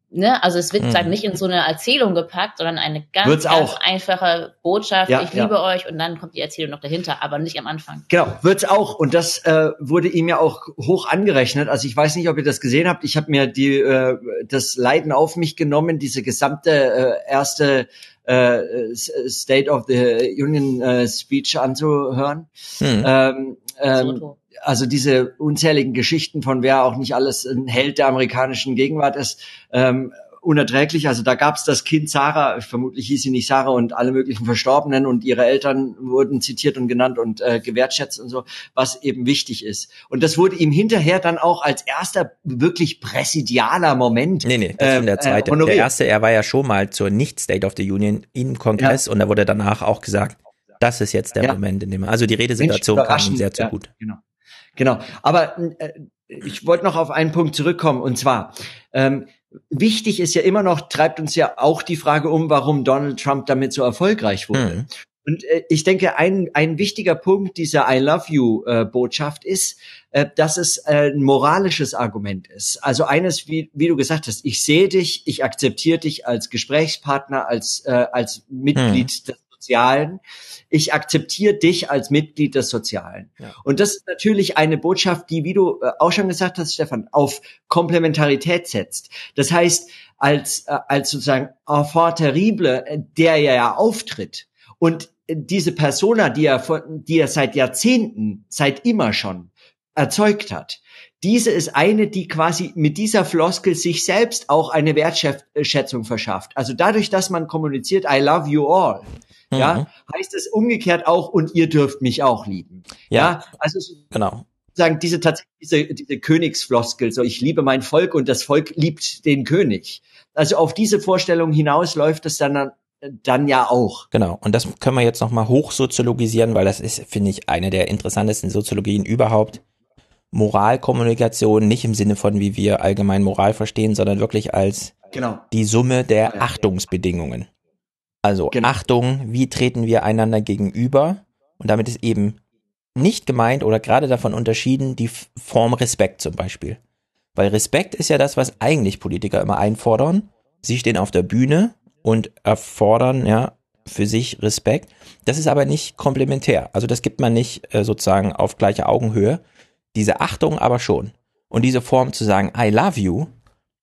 Ne? Also es wird Mhm. sozusagen nicht in so eine Erzählung gepackt, sondern eine ganz, Wird's ganz auch. einfache Botschaft, Ja, ich ja. liebe euch und dann kommt die Erzählung noch dahinter, aber nicht am Anfang. Genau, wird's auch. Und das äh, wurde ihm ja auch hoch angerechnet. Also ich weiß nicht, ob ihr das gesehen habt. Ich habe mir die äh, das Leiden auf mich genommen, diese gesamte äh, erste äh, State of the Union äh, Speech anzuhören. Hm. Ähm, ähm, Soto. Also diese unzähligen Geschichten von wer auch nicht alles ein Held der amerikanischen Gegenwart ist, ähm, unerträglich. Also da gab's das Kind Sarah, vermutlich hieß sie nicht Sarah und alle möglichen Verstorbenen und ihre Eltern wurden zitiert und genannt und äh, gewertschätzt und so, was eben wichtig ist. Und das wurde ihm hinterher dann auch als erster wirklich präsidialer Moment. Nee, nee, das ist schon der äh, zweite. honoriert. der erste, er war ja schon mal zur Nicht-State of the Union im Kongress und da wurde danach auch gesagt, das ist jetzt der Ja. Moment, in dem er, also die Redesituation kam ihm sehr zu ja, gut. Genau. Genau. Aber äh, ich wollte noch auf einen Punkt zurückkommen und zwar ähm, wichtig ist ja immer noch treibt uns ja auch die Frage um, warum Donald Trump damit so erfolgreich wurde. Hm. Und äh, ich denke, ein, ein wichtiger Punkt dieser I love you äh, Botschaft ist, äh, dass es äh, ein moralisches Argument ist. Also eines, wie, wie du gesagt hast, ich sehe dich, ich akzeptiere dich als Gesprächspartner, als, äh, als Mitglied des Sozialen. Ich akzeptiere dich als Mitglied des Sozialen. Ja. Und das ist natürlich eine Botschaft, die, wie du äh, auch schon gesagt hast, Stefan, auf Komplementarität setzt. Das heißt, als, äh, als sozusagen Enfant terrible, äh, der ja, ja auftritt und diese Persona, die er, von, die er seit Jahrzehnten, seit immer schon erzeugt hat, diese ist eine, die quasi mit dieser Floskel sich selbst auch eine Wertschätzung verschafft. Also dadurch, dass man kommuniziert, I love you all, Mhm. ja, heißt es umgekehrt auch, und ihr dürft mich auch lieben. Ja. Ja, also Genau. sozusagen diese tatsächlich diese, diese Königsfloskel, so ich liebe mein Volk und das Volk liebt den König. Also auf diese Vorstellung hinaus läuft es dann dann ja auch. Genau. Und das können wir jetzt nochmal hochsoziologisieren, weil das ist, finde ich, eine der interessantesten Soziologien überhaupt. Moralkommunikation nicht im Sinne von, wie wir allgemein Moral verstehen, sondern wirklich als Genau. die Summe der Achtungsbedingungen. Also Genau. Achtung, wie treten wir einander gegenüber? Und damit ist eben nicht gemeint oder gerade davon unterschieden die Form Respekt zum Beispiel. Weil Respekt ist ja das, was eigentlich Politiker immer einfordern. Sie stehen auf der Bühne und erfordern, ja, für sich Respekt. Das ist aber nicht komplementär. Also das gibt man nicht äh, sozusagen auf gleicher Augenhöhe. Diese Achtung aber schon. Und diese Form zu sagen, I love you,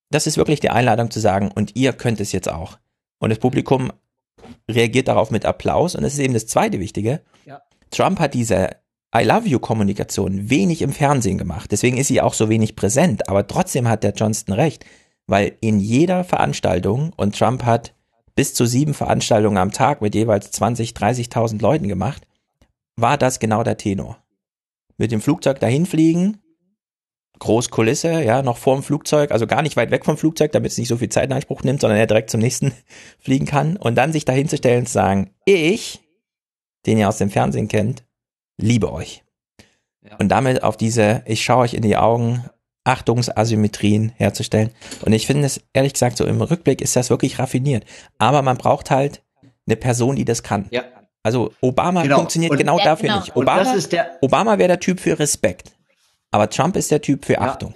das ist wirklich die Einladung zu sagen, und ihr könnt es jetzt auch. Und das Publikum reagiert darauf mit Applaus. Und das ist eben das zweite Wichtige. Ja. Trump hat diese I love you Kommunikation wenig im Fernsehen gemacht. Deswegen ist sie auch so wenig präsent. Aber trotzdem hat der Johnston recht. Weil in jeder Veranstaltung, und Trump hat bis zu sieben Veranstaltungen am Tag mit jeweils 20, 30.000 Leuten gemacht, war das genau der Tenor. Mit dem Flugzeug dahin fliegen, Großkulisse, ja, noch vor dem Flugzeug, also gar nicht weit weg vom Flugzeug, damit es nicht so viel Zeit in Anspruch nimmt, sondern er direkt zum nächsten fliegen kann und dann sich dahin zu stellen und zu sagen, ich, den ihr aus dem Fernsehen kennt, liebe euch. Ja. Und damit auf diese, ich schaue euch in die Augen, Achtungsasymmetrien herzustellen. Und ich finde es, ehrlich gesagt, so im Rückblick ist das wirklich raffiniert. Aber man braucht halt eine Person, die das kann. Ja. Also Obama Genau. funktioniert Und- genau Ja, dafür genau. nicht. Obama, Obama wäre der Typ für Respekt. Aber Trump ist der Typ für Ja. Achtung.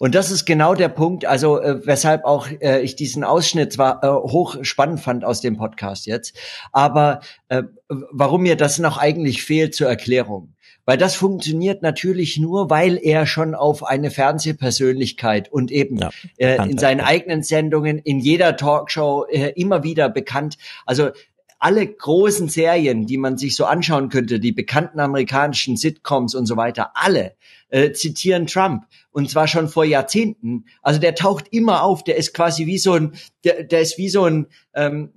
Und das ist genau der Punkt, also äh, weshalb auch äh, ich diesen Ausschnitt zwar äh, hoch spannend fand aus dem Podcast jetzt, aber äh, warum mir das noch eigentlich fehlt zur Erklärung. Weil das funktioniert natürlich nur, weil er schon auf eine Fernsehpersönlichkeit und eben Ja, äh, in seinen eigenen Sendungen, in jeder Talkshow äh, immer wieder bekannt. Also alle großen Serien, die man sich so anschauen könnte, die bekannten amerikanischen Sitcoms und so weiter, alle äh, zitieren Trump. Und zwar schon vor Jahrzehnten. Also der taucht immer auf, der ist quasi wie so ein, der, der ist wie so ein, ähm,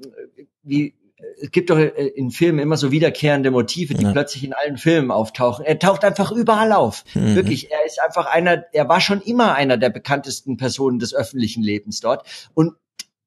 wie, es gibt doch äh, in Filmen immer so wiederkehrende Motive, die Ja. plötzlich in allen Filmen auftauchen. Er taucht einfach überall auf. Mhm. Wirklich, er ist einfach einer, er war schon immer einer der bekanntesten Personen des öffentlichen Lebens dort. Und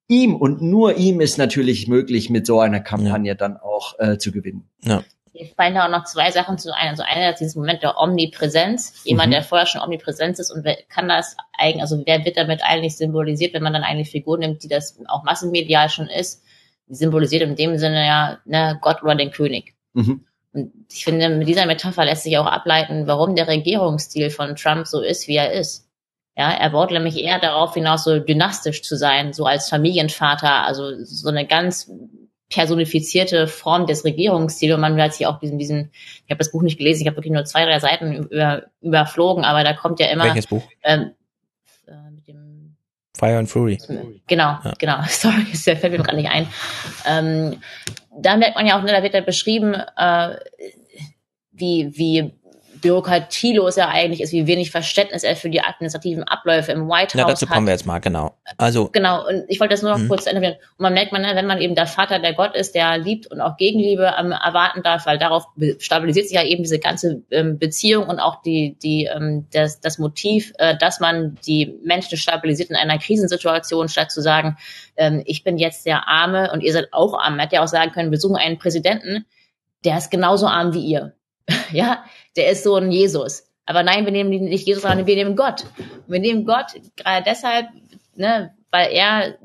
ihm und nur ihm ist natürlich möglich, mit so einer Kampagne dann auch äh, zu gewinnen. Ja. Mir fallen da auch noch zwei Sachen zu ein. Also einer ist dieses Moment der Omnipräsenz. Jemand, Mhm. der vorher schon Omnipräsenz ist und wer kann das eigentlich, also wer wird damit eigentlich symbolisiert, wenn man dann eine Figur nimmt, die das auch massenmedial schon ist, die symbolisiert in dem Sinne ja, ne, Gott oder den König. Mhm. Und ich finde, mit dieser Metapher lässt sich auch ableiten, warum der Regierungsstil von Trump so ist, wie er ist. Ja, er baut nämlich eher darauf hinaus, so dynastisch zu sein, so als Familienvater, also so eine ganz personifizierte Form des Regierungsstils. Und man hat sich auch diesen, diesen, ich habe das Buch nicht gelesen, ich habe wirklich nur zwei, drei Seiten über, überflogen, aber da kommt ja immer Welches Buch? ähm, äh, mit dem Fire and Fury. Genau, Ja. genau. Sorry, das fällt mir gerade nicht ein. Ähm, da merkt man ja auch, ne, da wird ja beschrieben, äh, wie, wie bürokratielos er eigentlich ist, wie wenig Verständnis er für die administrativen Abläufe im White House Ja, dazu hat. kommen wir jetzt mal, genau. Also, Genau, und ich wollte das nur noch Mhm. kurz führen. Und man merkt man, wenn man eben der Vater der Gott ist, der liebt und auch Gegenliebe ähm, erwarten darf, weil darauf stabilisiert sich ja eben diese ganze ähm, Beziehung und auch die, die, ähm, das, das Motiv, äh, dass man die Menschen stabilisiert in einer Krisensituation, statt zu sagen, ähm, ich bin jetzt der Arme und ihr seid auch arm. Man hätte ja auch sagen können, wir suchen einen Präsidenten, der ist genauso arm wie ihr. ja, der ist so ein Jesus. Aber nein, wir nehmen nicht Jesus, sondern wir nehmen Gott. Wir nehmen Gott gerade deshalb, ne, weil er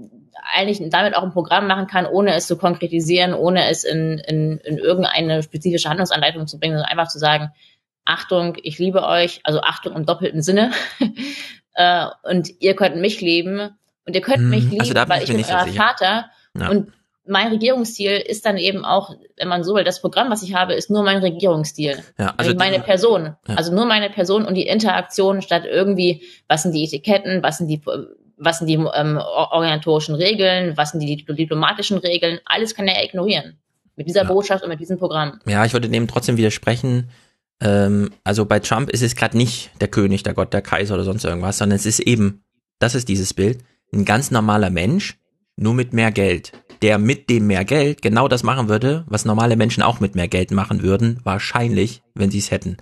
eigentlich damit auch ein Programm machen kann, ohne es zu konkretisieren, ohne es in, in, in irgendeine spezifische Handlungsanleitung zu bringen, sondern einfach zu sagen, Achtung, ich liebe euch, also Achtung im doppelten Sinne, äh, und ihr könnt mich lieben und ihr könnt mich lieben, also da bin weil ich bin euer. Vater Ja. und mein Regierungsstil ist dann eben auch, wenn man so will, das Programm, was ich habe, ist nur mein Regierungsstil. ja, Also also meine die, Person. Ja. Also nur meine Person und die Interaktion statt irgendwie, was sind die Etiketten, was sind die, was sind die ähm, or- organisatorischen Regeln, was sind die dipl- diplomatischen Regeln, alles kann er ignorieren. Mit dieser Ja. Botschaft und mit diesem Programm. ja, ich würde dem trotzdem widersprechen. Ähm, also bei Trump ist es gerade nicht der König, der Gott, der Kaiser oder sonst irgendwas, sondern es ist eben, das ist dieses Bild, ein ganz normaler Mensch, nur mit mehr Geld. Der mit dem mehr Geld genau das machen würde, was normale Menschen auch mit mehr Geld machen würden, wahrscheinlich, wenn sie es hätten.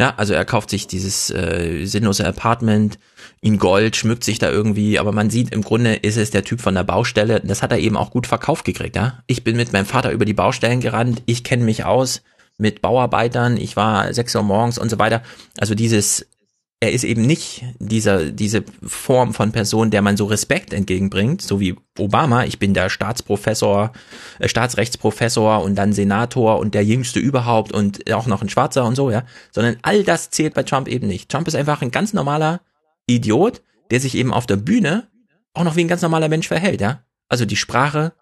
Ja, also er kauft sich dieses äh, sinnlose Apartment in Gold, schmückt sich da irgendwie, aber man sieht, im Grunde ist es der Typ von der Baustelle. Das hat er eben auch gut verkauft gekriegt, ja. Ich bin mit meinem Vater über die Baustellen gerannt, ich kenne mich aus mit Bauarbeitern, ich war sechs Uhr morgens und so weiter. Also dieses, er ist eben nicht dieser, diese Form von Person, der man so Respekt entgegenbringt, so wie Obama. Ich bin der Staatsprofessor, äh, Staatsrechtsprofessor und dann Senator und der jüngste überhaupt und auch noch ein Schwarzer und so, ja. Sondern all das zählt bei Trump eben nicht. Trump ist einfach ein ganz normaler Idiot, der sich eben auf der Bühne auch noch wie ein ganz normaler Mensch verhält, ja. Also die Sprache,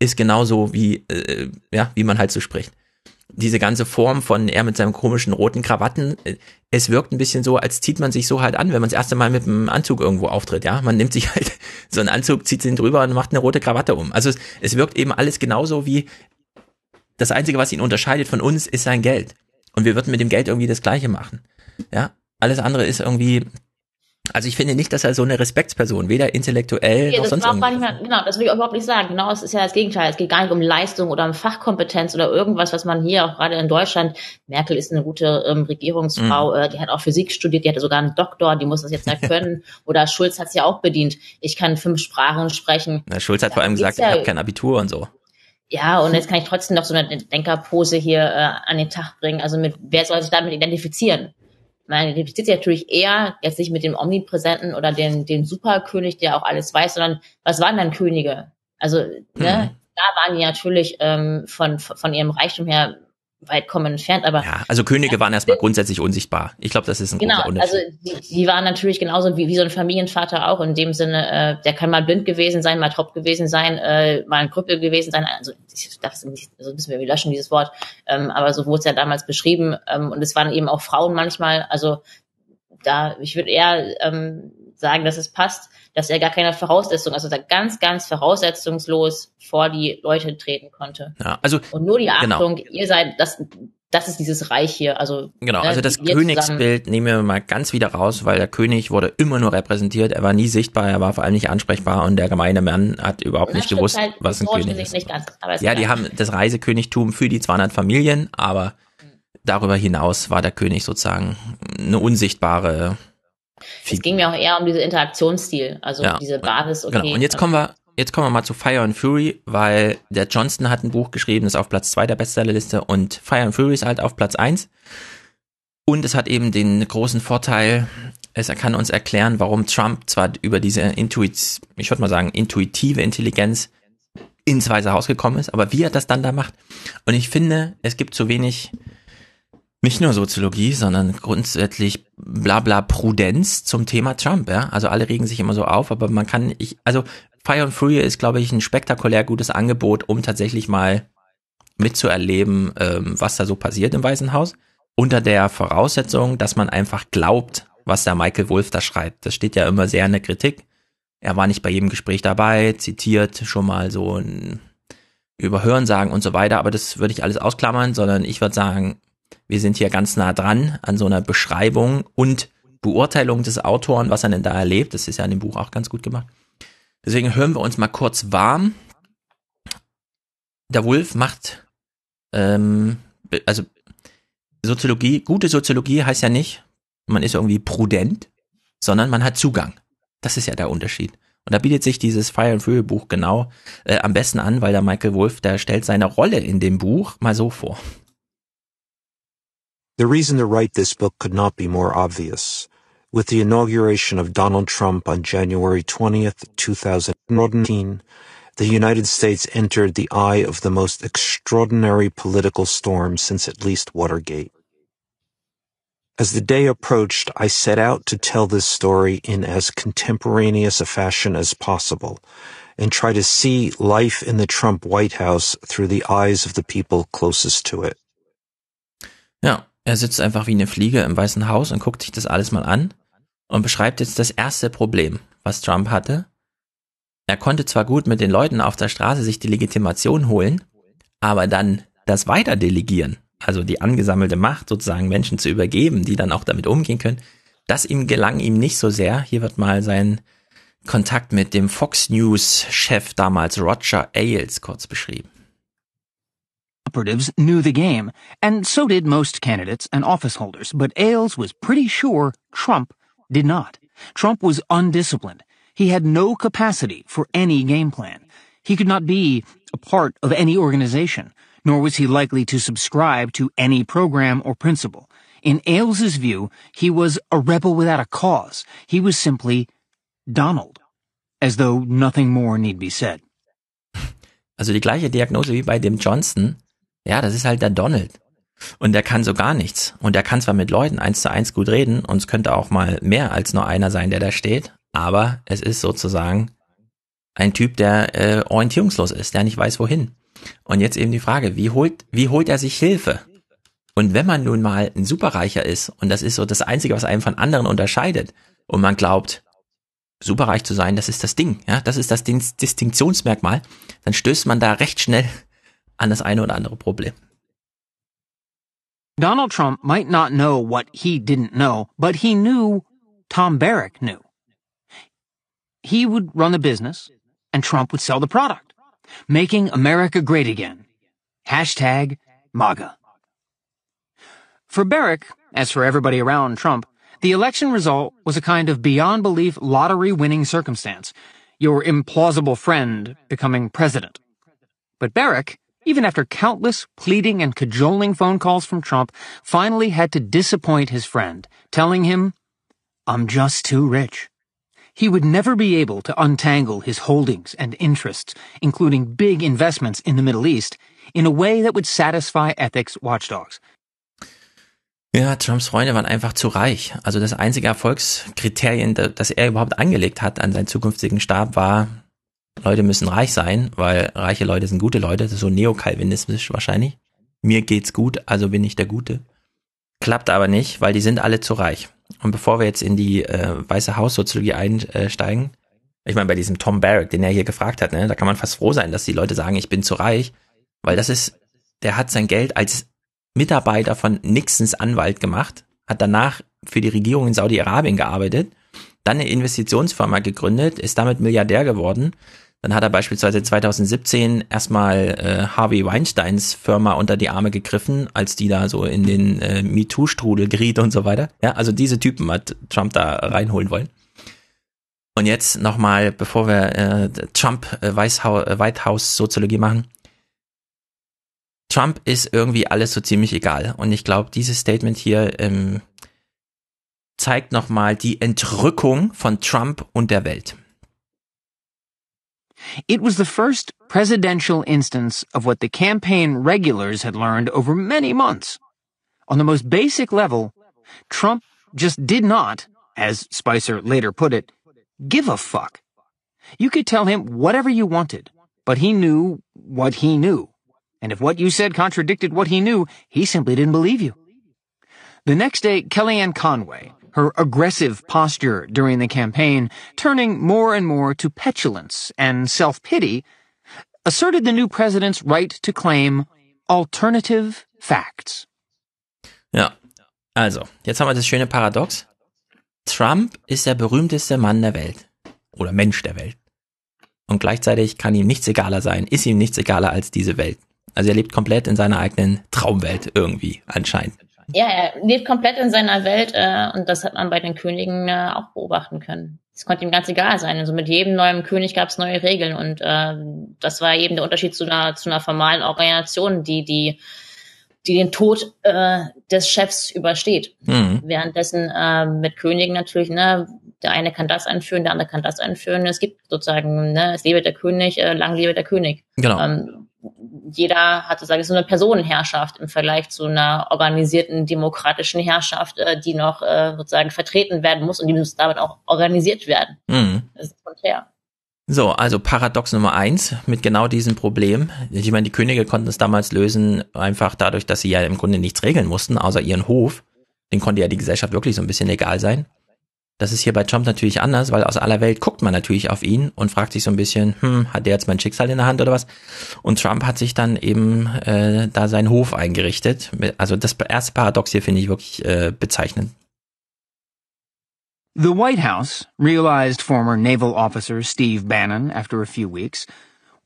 ist genauso wie, äh, ja, wie man halt so spricht. Diese ganze Form von er mit seinem komischen roten Krawatten, äh, es wirkt ein bisschen so, als zieht man sich so halt an, wenn man das erste Mal mit einem Anzug irgendwo auftritt, ja. Man nimmt sich halt so einen Anzug, zieht ihn drüber und macht eine rote Krawatte um. Also es, es wirkt eben alles genauso wie, das Einzige, was ihn unterscheidet von uns, ist sein Geld. Und wir würden mit dem Geld irgendwie das Gleiche machen. Ja. Alles andere ist irgendwie, also ich finde nicht, dass er so eine Respektsperson, weder intellektuell Nee, noch das sonst irgendwie. nicht mehr, genau, das will ich überhaupt nicht sagen. Genau, es ist ja das Gegenteil. Es geht gar nicht um Leistung oder um Fachkompetenz oder irgendwas, was man hier auch gerade in Deutschland, Merkel ist eine gute ähm, Regierungsfrau, Mhm. äh, die hat auch Physik studiert, die hatte sogar einen Doktor, die muss das jetzt ja können. oder Schulz hat es ja auch bedient. Ich kann fünf Sprachen sprechen. Na, Schulz hat vor allem gesagt, er ja- hat kein Abitur und so. Ja, und jetzt kann ich trotzdem noch so eine Denkerpose hier äh, an den Tag bringen. Also mit wer soll sich damit identifizieren? Man identifiziert sich natürlich eher jetzt nicht mit dem Omnipräsenten oder den, den Superkönig, der auch alles weiß, sondern was waren dann Könige? Also, ne, Mhm. da waren die natürlich ähm, von, von ihrem Reichtum her weit kommen entfernt, aber Ja, also Könige waren erstmal grundsätzlich unsichtbar. Ich glaube, das ist ein Genau, großer Unterschied. also die, die waren natürlich genauso wie, wie so ein Familienvater auch in dem Sinne, äh, der kann mal blind gewesen sein, mal taub gewesen sein, äh, mal ein Krüppel gewesen sein. Also ich darf es nicht, also müssen wir löschen dieses Wort, ähm, aber so wurde es ja damals beschrieben ähm, und es waren eben auch Frauen manchmal. Also da, ich würde eher ähm, sagen, dass es passt, dass er gar keine Voraussetzung, also da ganz, ganz voraussetzungslos vor die Leute treten konnte. ja, also Und nur die Genau. Achtung, ihr seid, das, das ist dieses Reich hier. Also Genau, ne, also das zusammen- Königsbild nehmen wir mal ganz wieder raus, weil der König wurde immer nur repräsentiert, er war nie sichtbar, er war vor allem nicht ansprechbar und der gemeine Mann hat überhaupt nicht gewusst, halt was ein König ist. Ganz, Ja, die haben das Reisekönigtum für die 200 Familien, aber darüber hinaus war der König sozusagen eine unsichtbare Es ging mir auch eher um diese Interaktionsstil, also Ja. diese Basis. Okay, Genau. Und jetzt kommen wir, jetzt kommen wir mal zu Fire and Fury, weil der Johnston hat ein Buch geschrieben, das ist auf Platz zwei der Bestsellerliste und Fire and Fury ist halt auf Platz eins. Und es hat eben den großen Vorteil, es kann uns erklären, warum Trump zwar über diese Intuit, ich würde mal sagen, intuitive Intelligenz ins Weiße Haus gekommen ist, aber wie er das dann da macht. Und ich finde, es gibt zu wenig, nicht nur Soziologie, sondern grundsätzlich blabla Prudenz zum Thema Trump, ja. Also alle regen sich immer so auf, aber man kann, ich, also Fire and Fury ist, glaube ich, ein spektakulär gutes Angebot, um tatsächlich mal mitzuerleben, ähm, was da so passiert im Weißen Haus. Unter der Voraussetzung, dass man einfach glaubt, was der Michael Wolf da schreibt. Das steht ja immer sehr in der Kritik. Er war nicht bei jedem Gespräch dabei, zitiert schon mal so ein über Hörensagen und so weiter, aber das würde ich alles ausklammern, sondern ich würde sagen, wir sind hier ganz nah dran an so einer Beschreibung und Beurteilung des Autoren, was er denn da erlebt. Das ist ja in dem Buch auch ganz gut gemacht. Deswegen hören wir uns mal kurz warm. Der Wolf macht, ähm, also Soziologie, gute Soziologie heißt ja nicht, man ist irgendwie prudent, sondern man hat Zugang. Das ist ja der Unterschied. Und da bietet sich dieses Fire and Fury Buch genau äh, am besten an, weil der Michael Wolf, der stellt seine Rolle in dem Buch mal so vor. The reason to write this book could not be more obvious. With the inauguration of Donald Trump on January 20th, 2019, the United States entered the eye of the most extraordinary political storm since at least Watergate. As the day approached, I set out to tell this story in as contemporaneous a fashion as possible and try to see life in the Trump White House through the eyes of the people closest to it. Ja, er sitzt einfach wie eine Fliege im Weißen Haus und guckt sich das alles mal an und beschreibt jetzt das erste Problem, was Trump hatte. Er konnte zwar gut mit den Leuten auf der Straße sich die Legitimation holen, aber dann das weiter delegieren, also die angesammelte Macht sozusagen Menschen zu übergeben, die dann auch damit umgehen können, das ihm gelang ihm nicht so sehr. Hier wird mal sein Kontakt mit dem Fox News Chef damals Roger Ailes kurz beschrieben. Operatives knew the game, and so did most candidates and office holders, but Ailes was pretty sure Trump did not. Trump was undisciplined. He had no capacity for any game plan. He could not be a part of any organization, nor was he likely to subscribe to any program or principle. In Ailes's view, he was a rebel without a cause. He was simply Donald, as though nothing more need be said. Also die gleiche Diagnose wie bei dem Johnson. Ja, das ist halt der Donald. Und der kann so gar nichts. Und der kann zwar mit Leuten eins zu eins gut reden und es könnte auch mal mehr als nur einer sein, der da steht, aber es ist sozusagen Ein Typ, der äh, orientierungslos ist, der nicht weiß, wohin. Und jetzt eben die Frage, wie holt, wie holt er sich Hilfe? Und wenn man nun mal ein Superreicher ist, und das ist so das Einzige, was einen von anderen unterscheidet, und man glaubt, superreich zu sein, das ist das Ding, ja, das ist das Distinktionsmerkmal, dann stößt man da recht schnell an das eine oder andere Problem. Donald Trump might not know what he didn't know, but he knew Tom Barrack knew. He would run the business, and Trump would sell the product, making America great again. Hashtag MAGA. For Barrack, as for everybody around Trump, the election result was a kind of beyond belief lottery winning circumstance. Your implausible friend becoming president. But Barrack, even after countless pleading and cajoling phone calls from Trump, finally had to disappoint his friend, telling him, I'm just too rich. He would never be able to untangle his holdings and interests, including big investments in the Middle East, in a way that would satisfy ethics watchdogs. Ja, Trumps Freunde waren einfach zu reich. Also das einzige Erfolgskriterien, das er überhaupt angelegt hat an seinen zukünftigen Stab, war, Leute müssen reich sein, weil reiche Leute sind gute Leute. Das ist so neokalvinistisch wahrscheinlich. Mir geht's gut, also bin ich der Gute. Klappt aber nicht, weil die sind alle zu reich. Und bevor wir jetzt in die äh, Weiße Haussoziologie einsteigen, ich meine, bei diesem Tom Barrack, den er hier gefragt hat, ne, da kann man fast froh sein, dass die Leute sagen, ich bin zu reich, weil das ist, der hat sein Geld als Mitarbeiter von Nixons Anwalt gemacht, hat danach für die Regierung in Saudi-Arabien gearbeitet, dann eine Investitionsfirma gegründet, ist damit Milliardär geworden. Dann hat er beispielsweise 2017 erstmal äh, Harvey Weinsteins Firma unter die Arme gegriffen, als die da so in den äh, MeToo-Strudel geriet und so weiter. Ja, also diese Typen hat Trump da reinholen wollen. Und jetzt nochmal, bevor wir äh, Trump äh, Weißhaus, äh, White House Soziologie machen, Trump ist irgendwie alles so ziemlich egal. Und ich glaube, dieses Statement hier ähm, zeigt nochmal die Entrückung von Trump und der Welt. It was the first presidential instance of what the campaign regulars had learned over many months. On the most basic level, Trump just did not, as Spicer later put it, give a fuck. You could tell him whatever you wanted, but he knew what he knew and if what you said contradicted what he knew, he simply didn't believe you. The next day, Kellyanne Conway, her aggressive posture during the campaign turning more and more to petulance and self-pity, asserted the new president's right to claim alternative facts. Ja, also, jetzt haben wir das schöne Paradox. Trump ist der berühmteste Mann der Welt. Oder Mensch der Welt. Und gleichzeitig kann ihm nichts egaler sein, ist ihm nichts egaler als diese Welt. Also er lebt komplett in seiner eigenen Traumwelt irgendwie anscheinend. Ja, er lebt komplett in seiner Welt äh, und das hat man bei den Königen äh, auch beobachten können. Es konnte ihm ganz egal sein. Also mit jedem neuen König gab es neue Regeln und äh, das war eben der Unterschied zu einer zu einer formalen Organisation, die die die den Tod äh, des Chefs übersteht. Mhm. Währenddessen äh, mit Königen natürlich, ne, der eine kann das einführen, der andere kann das einführen. Es gibt sozusagen, ne, es lebe der König, äh, lang lebe der König. Genau. Ähm, jeder hat sozusagen so eine Personenherrschaft im Vergleich zu einer organisierten demokratischen Herrschaft, äh, die noch äh, sozusagen vertreten werden muss und die muss damit auch organisiert werden. Mhm. Das ist konträr. So, also Paradox Nummer eins mit genau diesem Problem. Ich meine, die Könige konnten es damals lösen, einfach dadurch, dass sie ja im Grunde nichts regeln mussten, außer ihren Hof. Den konnte ja die Gesellschaft wirklich so ein bisschen egal sein. Das ist hier bei Trump natürlich anders, weil aus aller Welt guckt man natürlich auf ihn und fragt sich so ein bisschen, hm, hat der jetzt mein Schicksal in der Hand oder was? Und Trump hat sich dann eben äh, da seinen Hof eingerichtet. Also das erste Paradox hier finde ich wirklich äh, bezeichnend. The White House, realized former naval officer Steve Bannon after a few weeks,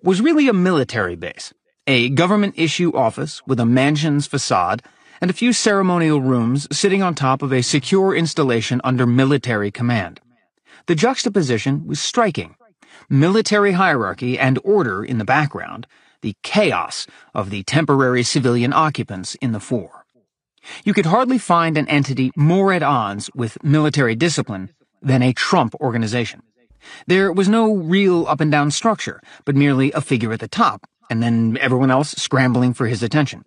was really a military base, a government issue office with a mansion's facade and a few ceremonial rooms sitting on top of a secure installation under military command. The juxtaposition was striking. Military hierarchy and order in the background, the chaos of the temporary civilian occupants in the fore. You could hardly find an entity more at odds with military discipline than a Trump organization. There was no real up and down structure, but merely a figure at the top, and then everyone else scrambling for his attention.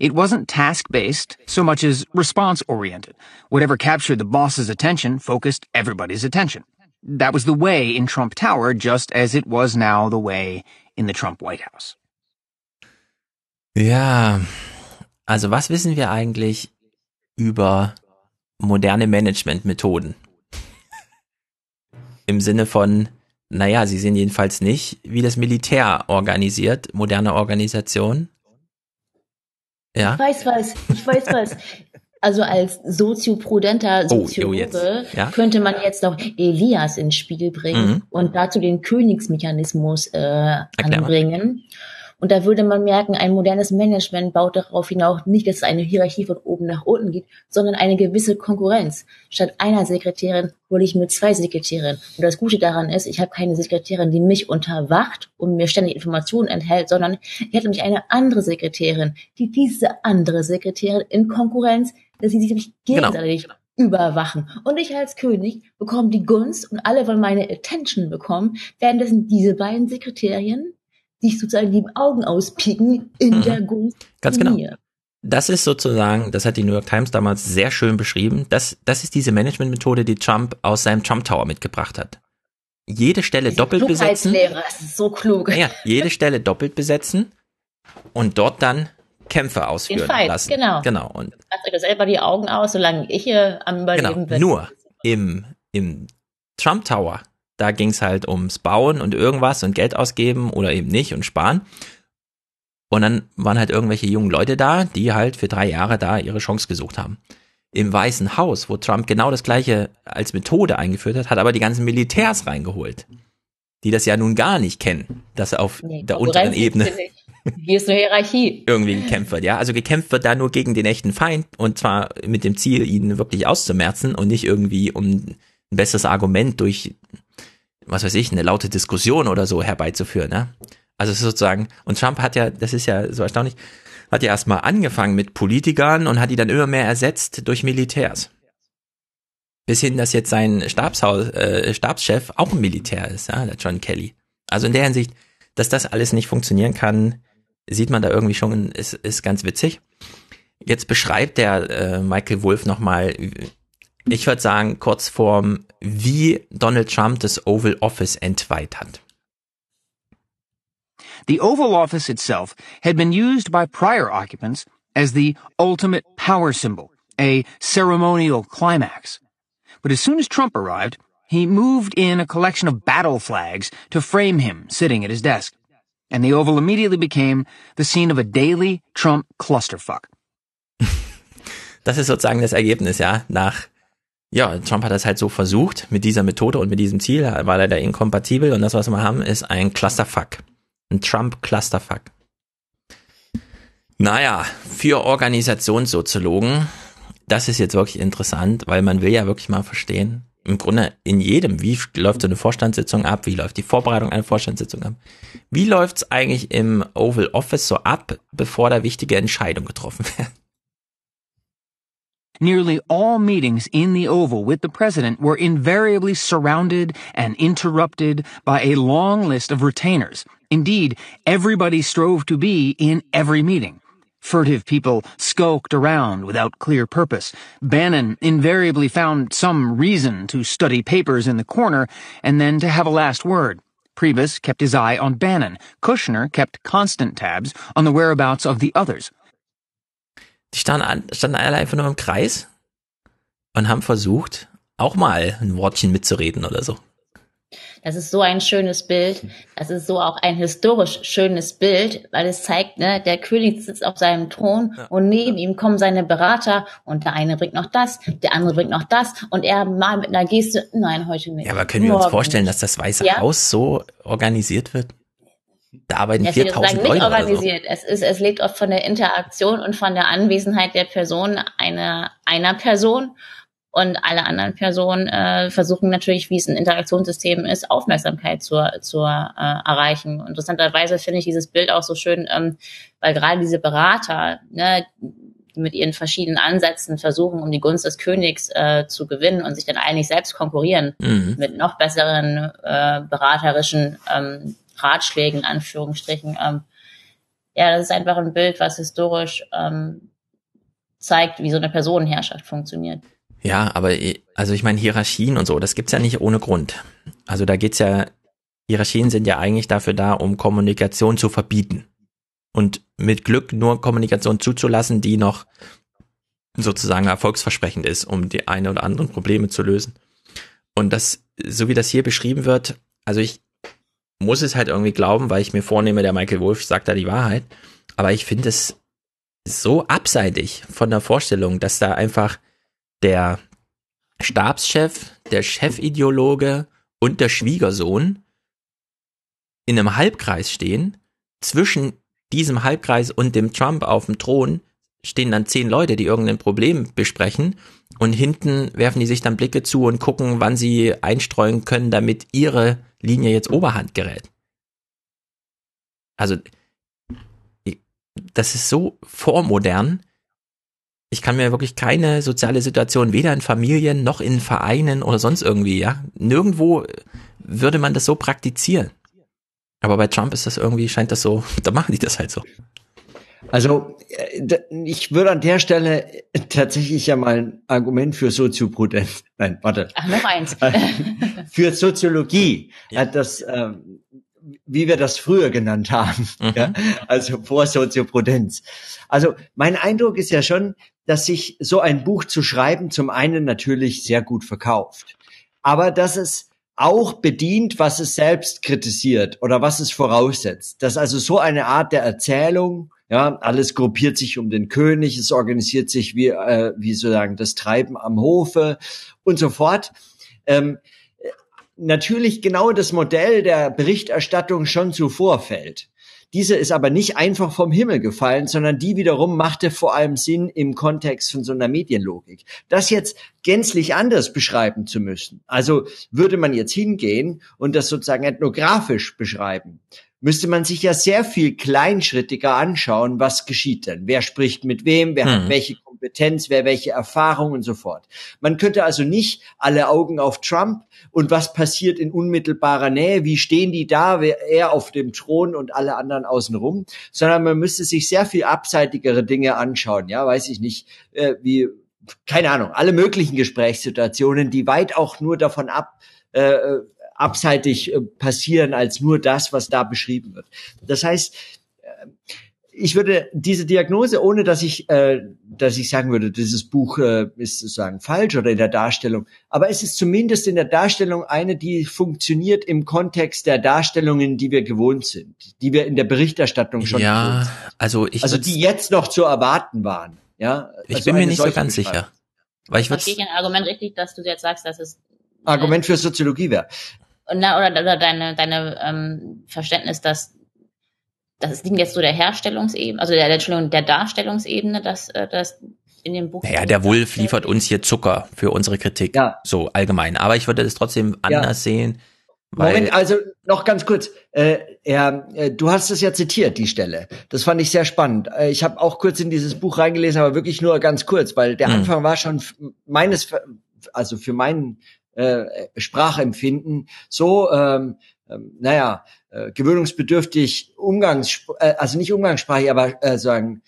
It wasn't task-based so much as response-oriented. Whatever captured the boss's attention focused everybody's attention. That was the way in Trump Tower, just as it was now the way in the Trump White House. Ja, also was wissen wir eigentlich über moderne Managementmethoden? Im Sinne von, naja, sie sind jedenfalls nicht, wie das Militär organisiert, moderne Organisation. Ja. Ich weiß was, ich weiß was. Also als sozioprudenter Oh, Soziologe jetzt, ja. könnte man jetzt noch Elias ins Spiel bringen Mhm. und dazu den Königsmechanismus äh, mal. anbringen. Und da würde man merken, ein modernes Management baut darauf hinaus nicht, dass es eine Hierarchie von oben nach unten gibt, sondern eine gewisse Konkurrenz. Statt einer Sekretärin hole ich mir zwei Sekretärinnen. Und das Gute daran ist, ich habe keine Sekretärin, die mich unterwacht und mir ständig Informationen enthält, sondern ich hätte nämlich eine andere Sekretärin, die diese andere Sekretärin in Konkurrenz, dass sie sich nämlich Genau. gegenseitig überwachen. Und ich als König bekomme die Gunst und alle wollen meine Attention bekommen, währenddessen diese beiden Sekretärinnen sich sozusagen die Augen auspieken in Mhm. der Gunst Ganz genau. mir. Das ist sozusagen, das hat die New York Times damals sehr schön beschrieben. Das, das ist diese Managementmethode, die Trump aus seinem Trump Tower mitgebracht hat. Jede Stelle doppelt besetzen. Das ist so klug. Ja, jede Stelle doppelt besetzen und dort dann Kämpfe ausführen Fight, lassen. genau. Genau. Und das selber die Augen aus, solange ich hier am Überleben genau. bin. Nur im, im Trump Tower, da ging es halt ums Bauen und irgendwas und Geld ausgeben oder eben nicht und sparen. Und dann waren halt irgendwelche jungen Leute da, die halt für drei Jahre da ihre Chance gesucht haben. Im Weißen Haus, wo Trump genau das gleiche als Methode eingeführt hat, hat aber die ganzen Militärs reingeholt, die das ja nun gar nicht kennen, dass er auf Nee, der unteren Ebene. Hier ist eine Hierarchie. irgendwie gekämpft wird, ja. Also gekämpft wird da nur gegen den echten Feind und zwar mit dem Ziel, ihn wirklich auszumerzen und nicht irgendwie um ein besseres Argument durch, was weiß ich, eine laute Diskussion oder so herbeizuführen, ne? Also es ist sozusagen, und Trump hat ja, das ist ja so erstaunlich, hat ja erstmal angefangen mit Politikern und hat die dann immer mehr ersetzt durch Militärs. Bis hin, dass jetzt sein Stabshaus, äh, Stabschef auch ein Militär ist, ja, der John Kelly. Also in der Hinsicht, dass das alles nicht funktionieren kann, sieht man da irgendwie schon, ist, ist ganz witzig. Jetzt beschreibt der äh, Michael Wolf nochmal, ich würde sagen, kurz vorm, wie Donald Trump das Oval Office entweiht hat. The Oval Office itself had been used by prior occupants as the ultimate power symbol, a ceremonial climax. But as soon as Trump arrived, he moved in a collection of battle flags to frame him sitting at his desk. And the Oval immediately became the scene of a daily Trump clusterfuck. Das ist sozusagen das Ergebnis, ja, nach, ja, Trump hat das halt so versucht, mit dieser Methode und mit diesem Ziel, war leider inkompatibel und das, was wir haben, ist ein Clusterfuck. Ein Trump-Clusterfuck. Naja, für Organisationssoziologen, das ist jetzt wirklich interessant, weil man will ja wirklich mal verstehen, im Grunde in jedem, wie läuft so eine Vorstandssitzung ab, wie läuft die Vorbereitung einer Vorstandssitzung ab, wie läuft's eigentlich im Oval Office so ab, bevor da wichtige Entscheidungen getroffen werden. Nearly all meetings in the Oval with the President were invariably surrounded and interrupted by a long list of retainers. Indeed, everybody strove to be in every meeting. Furtive people skulked around without clear purpose. Bannon invariably found some reason to study papers in the corner and then to have a last word. Priebus kept his eye on Bannon. Kushner kept constant tabs on the whereabouts of the others. Die standen, an- standen alle einfach nur im Kreis und haben versucht, auch mal ein Wortchen mitzureden oder so. Das ist so ein schönes Bild. Das ist so auch ein historisch schönes Bild, weil es zeigt, ne, der König sitzt auf seinem Thron und neben ihm kommen seine Berater und der eine bringt noch das, der andere bringt noch das und er mal mit einer Geste, nein, heute nicht. Ja, aber können wir uns vorstellen, dass das Weiße Ja. Haus so organisiert wird? Da arbeiten Ja, es wird sozusagen 4000 nicht Leute so. organisiert. Es ist, es lebt oft von der Interaktion und von der Anwesenheit der Person einer, einer Person. Und alle anderen Personen äh, versuchen natürlich, wie es ein Interaktionssystem ist, Aufmerksamkeit zu, zu äh, erreichen. Interessanterweise finde ich dieses Bild auch so schön, ähm, weil gerade diese Berater, ne, die mit ihren verschiedenen Ansätzen versuchen, um die Gunst des Königs äh, zu gewinnen und sich dann eigentlich selbst konkurrieren Mhm. mit noch besseren äh, beraterischen ähm, Ratschlägen, in Anführungsstrichen. Ähm, ja, das ist einfach ein Bild, was historisch ähm, zeigt, wie so eine Personenherrschaft funktioniert. Ja, aber also ich meine Hierarchien und so, das gibt's ja nicht ohne Grund. Also da geht's ja, Hierarchien sind ja eigentlich dafür da, um Kommunikation zu verbieten. Und mit Glück nur Kommunikation zuzulassen, die noch sozusagen erfolgsversprechend ist, um die eine oder anderen Probleme zu lösen. Und das, so wie das hier beschrieben wird, also ich muss es halt irgendwie glauben, weil ich mir vornehme, der Michael Wolf sagt da die Wahrheit. Aber ich finde es so abseitig von der Vorstellung, dass da einfach der Stabschef, der Chefideologe und der Schwiegersohn in einem Halbkreis stehen. Zwischen diesem Halbkreis und dem Trump auf dem Thron stehen dann zehn Leute, die irgendein Problem besprechen und hinten werfen die sich dann Blicke zu und gucken, wann sie einstreuen können, damit ihre Linie jetzt Oberhand gerät. Also, das ist so vormodern, ich kann mir wirklich keine soziale Situation weder in Familien noch in Vereinen oder sonst irgendwie, ja. Nirgendwo würde man das so praktizieren. Aber bei Trump ist das irgendwie, scheint das so, da machen die das halt so. Also äh, ich würde an der Stelle tatsächlich ja mal ein Argument für Sozioprudenz, nein, warte. Ach, noch eins. für Soziologie ja. das, ähm, wie wir das früher genannt haben, mhm. ja, also vor Sozioprudenz. Also mein Eindruck ist ja schon, dass sich so ein Buch zu schreiben zum einen natürlich sehr gut verkauft, aber dass es auch bedient, was es selbst kritisiert oder was es voraussetzt. Dass also so eine Art der Erzählung, ja, alles gruppiert sich um den König, es organisiert sich wie, äh, wie sozusagen das Treiben am Hofe und so fort. Ähm, natürlich genau das Modell der Berichterstattung schon zuvor fällt. Diese ist aber nicht einfach vom Himmel gefallen, sondern die wiederum machte vor allem Sinn im Kontext von so einer Medienlogik. Das jetzt gänzlich anders beschreiben zu müssen, also würde man jetzt hingehen und das sozusagen ethnografisch beschreiben, müsste man sich ja sehr viel kleinschrittiger anschauen, was geschieht denn? Wer spricht mit wem? Wer hm. hat welche Kompetenz? Wer welche Erfahrung und so fort? Man könnte also nicht alle Augen auf Trump und was passiert in unmittelbarer Nähe, wie stehen die da, er auf dem Thron und alle anderen außenrum, sondern man müsste sich sehr viel abseitigere Dinge anschauen, ja, weiß ich nicht, äh, wie, keine Ahnung, alle möglichen Gesprächssituationen, die weit auch nur davon ab, äh, abseitig äh, passieren als nur das, was da beschrieben wird. Das heißt, äh, ich würde diese Diagnose, ohne dass ich, äh, dass ich sagen würde, dieses Buch äh, ist sozusagen falsch oder in der Darstellung, aber es ist zumindest in der Darstellung eine, die funktioniert im Kontext der Darstellungen, die wir gewohnt sind, die wir in der Berichterstattung schon ja, also ich also die jetzt noch zu erwarten waren. Ja, ich also bin mir nicht so ganz sicher. Weil ich verstehe ein Argument richtig, dass du jetzt sagst, dass es Argument für Soziologie wäre. Na, oder, oder deine, deine ähm, Verständnis, dass das liegt jetzt so der Herstellungsebene, also der, Entschuldigung, der Darstellungsebene, dass äh, das in dem Buch. Naja, der Wolf liefert uns hier Zucker für unsere Kritik. Ja. So allgemein. Aber ich würde es trotzdem anders ja. sehen. Weil Moment, also noch ganz kurz. Äh, er, äh, du hast es ja zitiert, die Stelle. Das fand ich sehr spannend. Äh, ich habe auch kurz in dieses Buch reingelesen, aber wirklich nur ganz kurz, weil der hm. Anfang war schon meines, also für meinen äh, Sprachempfinden so, ähm, ähm, naja, äh, gewöhnungsbedürftig Umgangs, äh, also nicht umgangssprachlich, aber äh, sagen,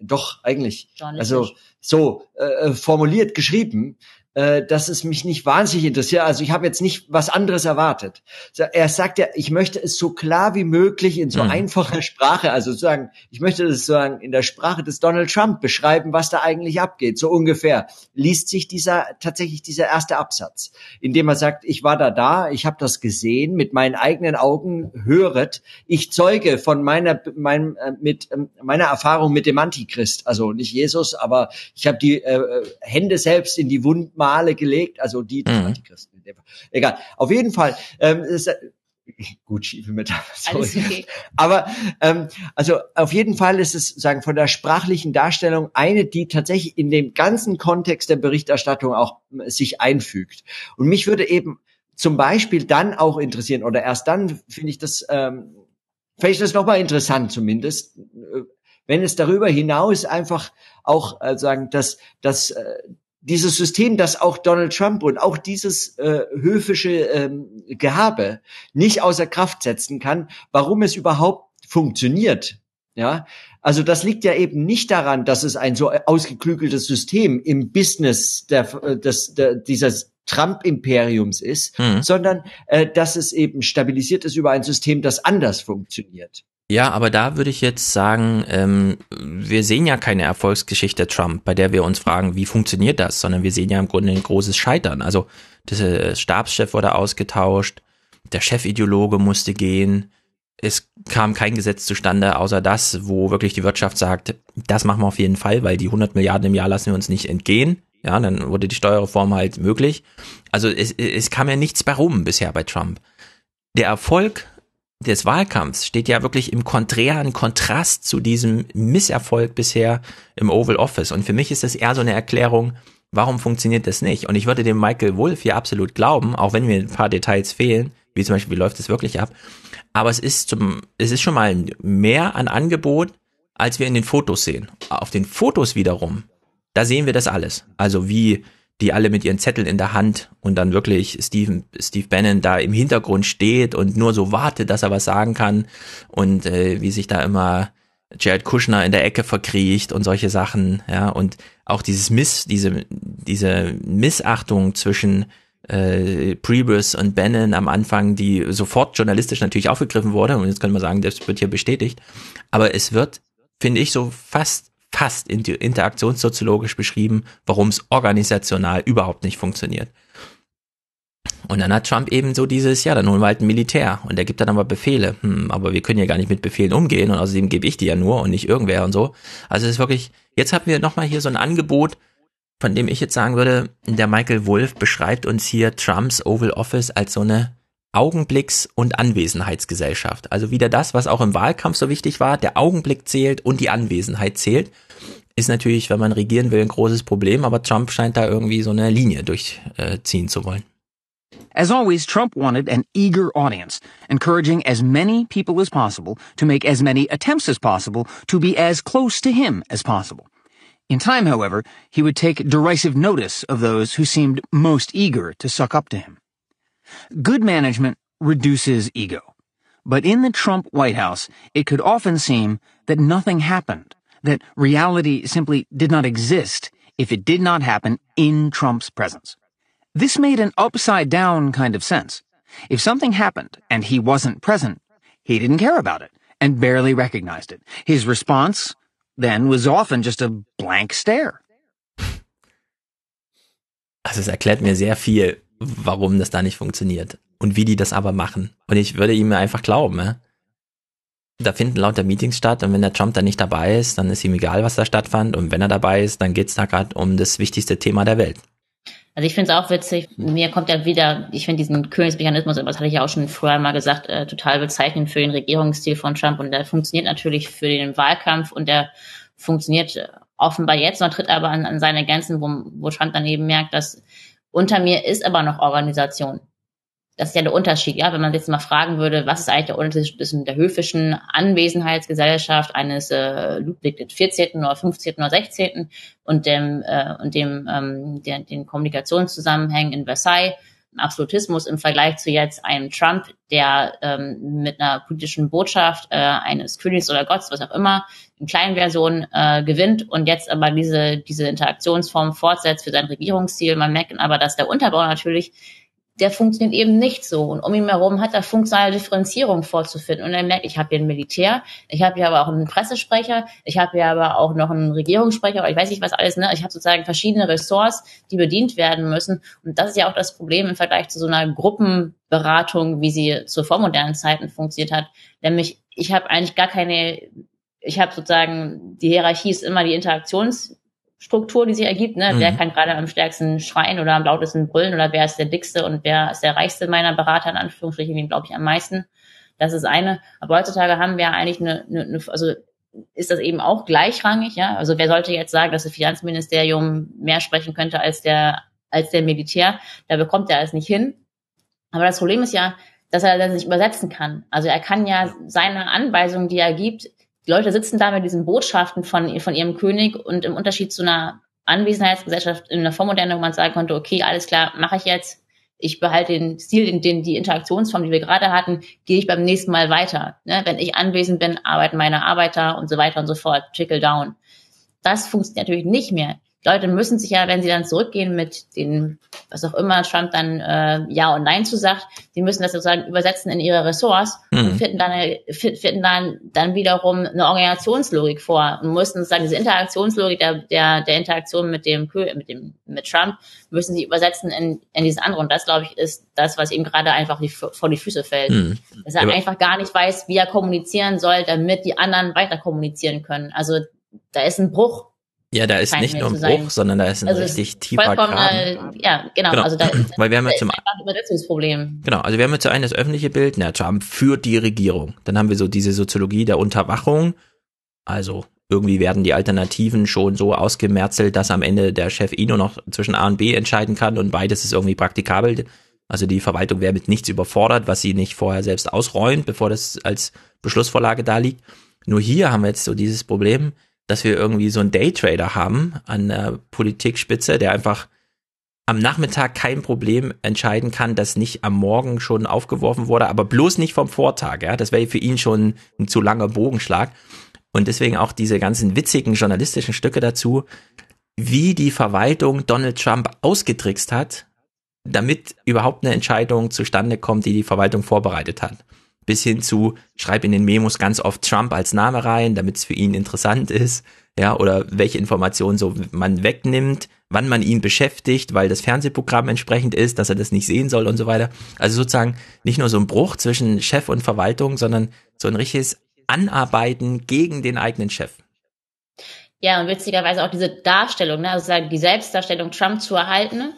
doch eigentlich, also so äh, formuliert geschrieben, äh, dass es mich nicht wahnsinnig interessiert. Also ich habe jetzt nicht was anderes erwartet. Er sagt ja, ich möchte es so klar wie möglich in so mhm. einfacher Sprache, also sozusagen, ich möchte das sozusagen in der Sprache des Donald Trump beschreiben, was da eigentlich abgeht. So ungefähr liest sich dieser tatsächlich dieser erste Absatz, in dem er sagt, ich war da da, ich habe das gesehen, mit meinen eigenen Augen höret, ich zeuge von meiner mein, äh, mit äh, meiner Erfahrung mit dem Antichrist, also nicht Jesus, aber ich habe die äh, äh, Hände selbst in die Wunden Male gelegt, also die mhm. Antichristen. Egal. Auf jeden Fall. Ähm, ist, gut schiefe Metapher, sorry. Okay. Aber ähm, also auf jeden Fall ist es sagen von der sprachlichen Darstellung eine, die tatsächlich in dem ganzen Kontext der Berichterstattung auch äh, sich einfügt. Und mich würde eben zum Beispiel dann auch interessieren oder erst dann finde ich das ähm, finde ich das nochmal interessant zumindest, äh, wenn es darüber hinaus einfach auch äh, sagen, dass dass äh, dieses System, das auch Donald Trump und auch dieses äh, höfische ähm, Gehabe nicht außer Kraft setzen kann, warum es überhaupt funktioniert, Ja, also das liegt ja eben nicht daran, dass es ein so ausgeklügeltes System im Business der, des, der, dieses Trump-Imperiums ist, Mhm. sondern äh, dass es eben stabilisiert ist über ein System, das anders funktioniert. Ja, aber da würde ich jetzt sagen, ähm, wir sehen ja keine Erfolgsgeschichte Trump, bei der wir uns fragen, wie funktioniert das, sondern wir sehen ja im Grunde ein großes Scheitern. Also der Stabschef wurde ausgetauscht, der Chefideologe musste gehen, es kam kein Gesetz zustande, außer das, wo wirklich die Wirtschaft sagt, das machen wir auf jeden Fall, weil die 100 Milliarden im Jahr lassen wir uns nicht entgehen. Ja, dann wurde die Steuerreform halt möglich. Also es, es kam ja nichts bei rum bisher bei Trump. Der Erfolg des Wahlkampfs steht ja wirklich im konträren Kontrast zu diesem Misserfolg bisher im Oval Office. Und für mich ist das eher so eine Erklärung, warum funktioniert das nicht? Und ich würde dem Michael Wolf hier absolut glauben, auch wenn mir ein paar Details fehlen, wie zum Beispiel, wie läuft es wirklich ab. Aber es ist zum, es ist schon mal mehr an Angebot, als wir in den Fotos sehen. Auf den Fotos wiederum, da sehen wir das alles. Also wie die alle mit ihren Zetteln in der Hand und dann wirklich Steve, Steve Bannon da im Hintergrund steht und nur so wartet, dass er was sagen kann und äh, wie sich da immer Jared Kushner in der Ecke verkriecht und solche Sachen, ja, und auch dieses Miss, diese, diese Missachtung zwischen äh, Priebus und Bannon am Anfang, die sofort journalistisch natürlich aufgegriffen wurde, und jetzt können wir sagen, das wird hier bestätigt, aber es wird, finde ich, so fast fast inter- interaktionssoziologisch beschrieben, warum es organisational überhaupt nicht funktioniert. Und dann hat Trump eben so dieses, ja, dann holen wir halt ein Militär und der gibt dann aber Befehle. Hm, aber wir können ja gar nicht mit Befehlen umgehen und außerdem gebe ich die ja nur und nicht irgendwer und so. Also es ist wirklich, jetzt haben wir nochmal hier so ein Angebot, von dem ich jetzt sagen würde, der Michael Wolf beschreibt uns hier Trumps Oval Office als so eine Augenblicks- und Anwesenheitsgesellschaft. Also wieder das, was auch im Wahlkampf so wichtig war, der Augenblick zählt und die Anwesenheit zählt. Ist natürlich, wenn man regieren will, ein großes Problem, aber Trump scheint da irgendwie so eine Linie durchziehen zu wollen. As always, Trump wanted an eager audience, encouraging as many people as possible to make as many attempts as possible to be as close to him as possible. In time, however, he would take derisive notice of those who seemed most eager to suck up to him. Good management reduces ego. But in the Trump White House, it could often seem that nothing happened, that reality simply did not exist if it did not happen in Trump's presence. This made an upside down kind of sense. If something happened and he wasn't present, he didn't care about it and barely recognized it. His response then was often just a blank stare. Also es erklärt mir sehr viel, warum das da nicht funktioniert und wie die das aber machen. Und ich würde ihm einfach glauben, ja? Da finden lauter Meetings statt und wenn der Trump da nicht dabei ist, dann ist ihm egal, was da stattfand. Und wenn er dabei ist, dann geht's da gerade um das wichtigste Thema der Welt. Also ich finde es auch witzig, mir kommt ja wieder, ich finde diesen Königsmechanismus, das hatte ich ja auch schon früher mal gesagt, äh, total bezeichnend für den Regierungsstil von Trump und der funktioniert natürlich für den Wahlkampf und der funktioniert äh, offenbar jetzt noch, tritt aber an, an seine Grenzen, wo, wo Trump dann eben merkt, dass unter mir ist aber noch Organisation. Das ist ja der Unterschied, ja, wenn man jetzt mal fragen würde, was ist eigentlich der Unterschied zwischen der höfischen Anwesenheitsgesellschaft eines äh, Ludwig 14. oder 15. oder 16. und dem äh, und dem ähm, der, den Kommunikationszusammenhängen in Versailles, Absolutismus im Vergleich zu jetzt einem Trump, der ähm, mit einer politischen Botschaft äh, eines Königs oder Gottes, was auch immer, kleinen Versionen äh, gewinnt und jetzt aber diese diese Interaktionsform fortsetzt für sein Regierungsziel. Man merkt aber, dass der Unterbau natürlich der funktioniert eben nicht so. Und um ihn herum hat er funktionale Differenzierung vorzufinden. Und er merkt, ich habe hier ein Militär, ich habe hier aber auch einen Pressesprecher, ich habe hier aber auch noch einen Regierungssprecher, ich weiß nicht was alles, ne? Ich habe sozusagen verschiedene Ressorts, die bedient werden müssen. Und das ist ja auch das Problem im Vergleich zu so einer Gruppenberatung, wie sie zu vormodernen Zeiten funktioniert hat. Nämlich, ich habe eigentlich gar keine, ich habe sozusagen, die Hierarchie ist immer die Interaktions- Struktur, die sich ergibt. Ne? Mhm. Wer kann gerade am stärksten schreien oder am lautesten brüllen oder wer ist der dickste und wer ist der reichste meiner Berater in Anführungsstrichen, wen glaube ich am meisten. Das ist eine. Aber heutzutage haben wir eigentlich eine, eine, eine also ist das eben auch gleichrangig, ja. Also wer sollte jetzt sagen, dass das Finanzministerium mehr sprechen könnte als der als der Militär? Da bekommt er es nicht hin. Aber das Problem ist ja, dass er das nicht übersetzen kann. Also er kann ja seine Anweisungen, die er gibt, die Leute sitzen da mit diesen Botschaften von, von ihrem König und im Unterschied zu einer Anwesenheitsgesellschaft in einer Vormoderne, wo man sagen konnte, okay, alles klar, mache ich jetzt, ich behalte den Stil, den, den, die Interaktionsform, die wir gerade hatten, gehe ich beim nächsten Mal weiter. Ne? Wenn ich anwesend bin, arbeiten meine Arbeiter und so weiter und so fort, trickle down. Das funktioniert natürlich nicht mehr. Leute müssen sich ja, wenn sie dann zurückgehen mit den, was auch immer Trump dann äh, Ja und Nein zu sagt, die müssen das sozusagen übersetzen in ihre Ressorts mhm. und finden dann, finden dann, dann wiederum eine Organisationslogik vor und müssen sozusagen diese Interaktionslogik der, der, der Interaktion mit dem, mit dem, mit Trump, müssen sie übersetzen in, in dieses andere. Und das, glaube ich, ist das, was ihm gerade einfach die, vor die Füße fällt. Mhm. Dass er ja. einfach gar nicht weiß, wie er kommunizieren soll, damit die anderen weiter kommunizieren können. Also da ist ein Bruch ja, da ist nicht nur ein Bruch, sondern da ist ein also richtig tiefer Graben. Äh, ja, genau. genau. Also da ist, Weil wir haben ja zum ein Übersetzungsproblem. Genau, also wir haben jetzt einen das öffentliche Bild, na, Trump führt die Regierung. Dann haben wir so diese Soziologie der Unterwachung. Also irgendwie werden die Alternativen schon so ausgemerzelt, dass am Ende der Chef nur noch zwischen A und B entscheiden kann und beides ist irgendwie praktikabel. Also die Verwaltung wäre mit nichts überfordert, was sie nicht vorher selbst ausräumt, bevor das als Beschlussvorlage da liegt. Nur hier haben wir jetzt so dieses Problem, dass wir irgendwie so einen Daytrader haben an der Politikspitze, der einfach am Nachmittag kein Problem entscheiden kann, das nicht am Morgen schon aufgeworfen wurde, aber bloß nicht vom Vortag. Ja, das wäre für ihn schon ein zu langer Bogenschlag. Und deswegen auch diese ganzen witzigen journalistischen Stücke dazu, wie die Verwaltung Donald Trump ausgetrickst hat, damit überhaupt eine Entscheidung zustande kommt, die die Verwaltung vorbereitet hat bis hin zu, schreib in den Memos ganz oft Trump als Name rein, damit es für ihn interessant ist, ja, oder welche Informationen so man wegnimmt, wann man ihn beschäftigt, weil das Fernsehprogramm entsprechend ist, dass er das nicht sehen soll und so weiter. Also sozusagen nicht nur so ein Bruch zwischen Chef und Verwaltung, sondern so ein richtiges Anarbeiten gegen den eigenen Chef. Ja, und witzigerweise auch diese Darstellung, ne, also die Selbstdarstellung Trump zu erhalten,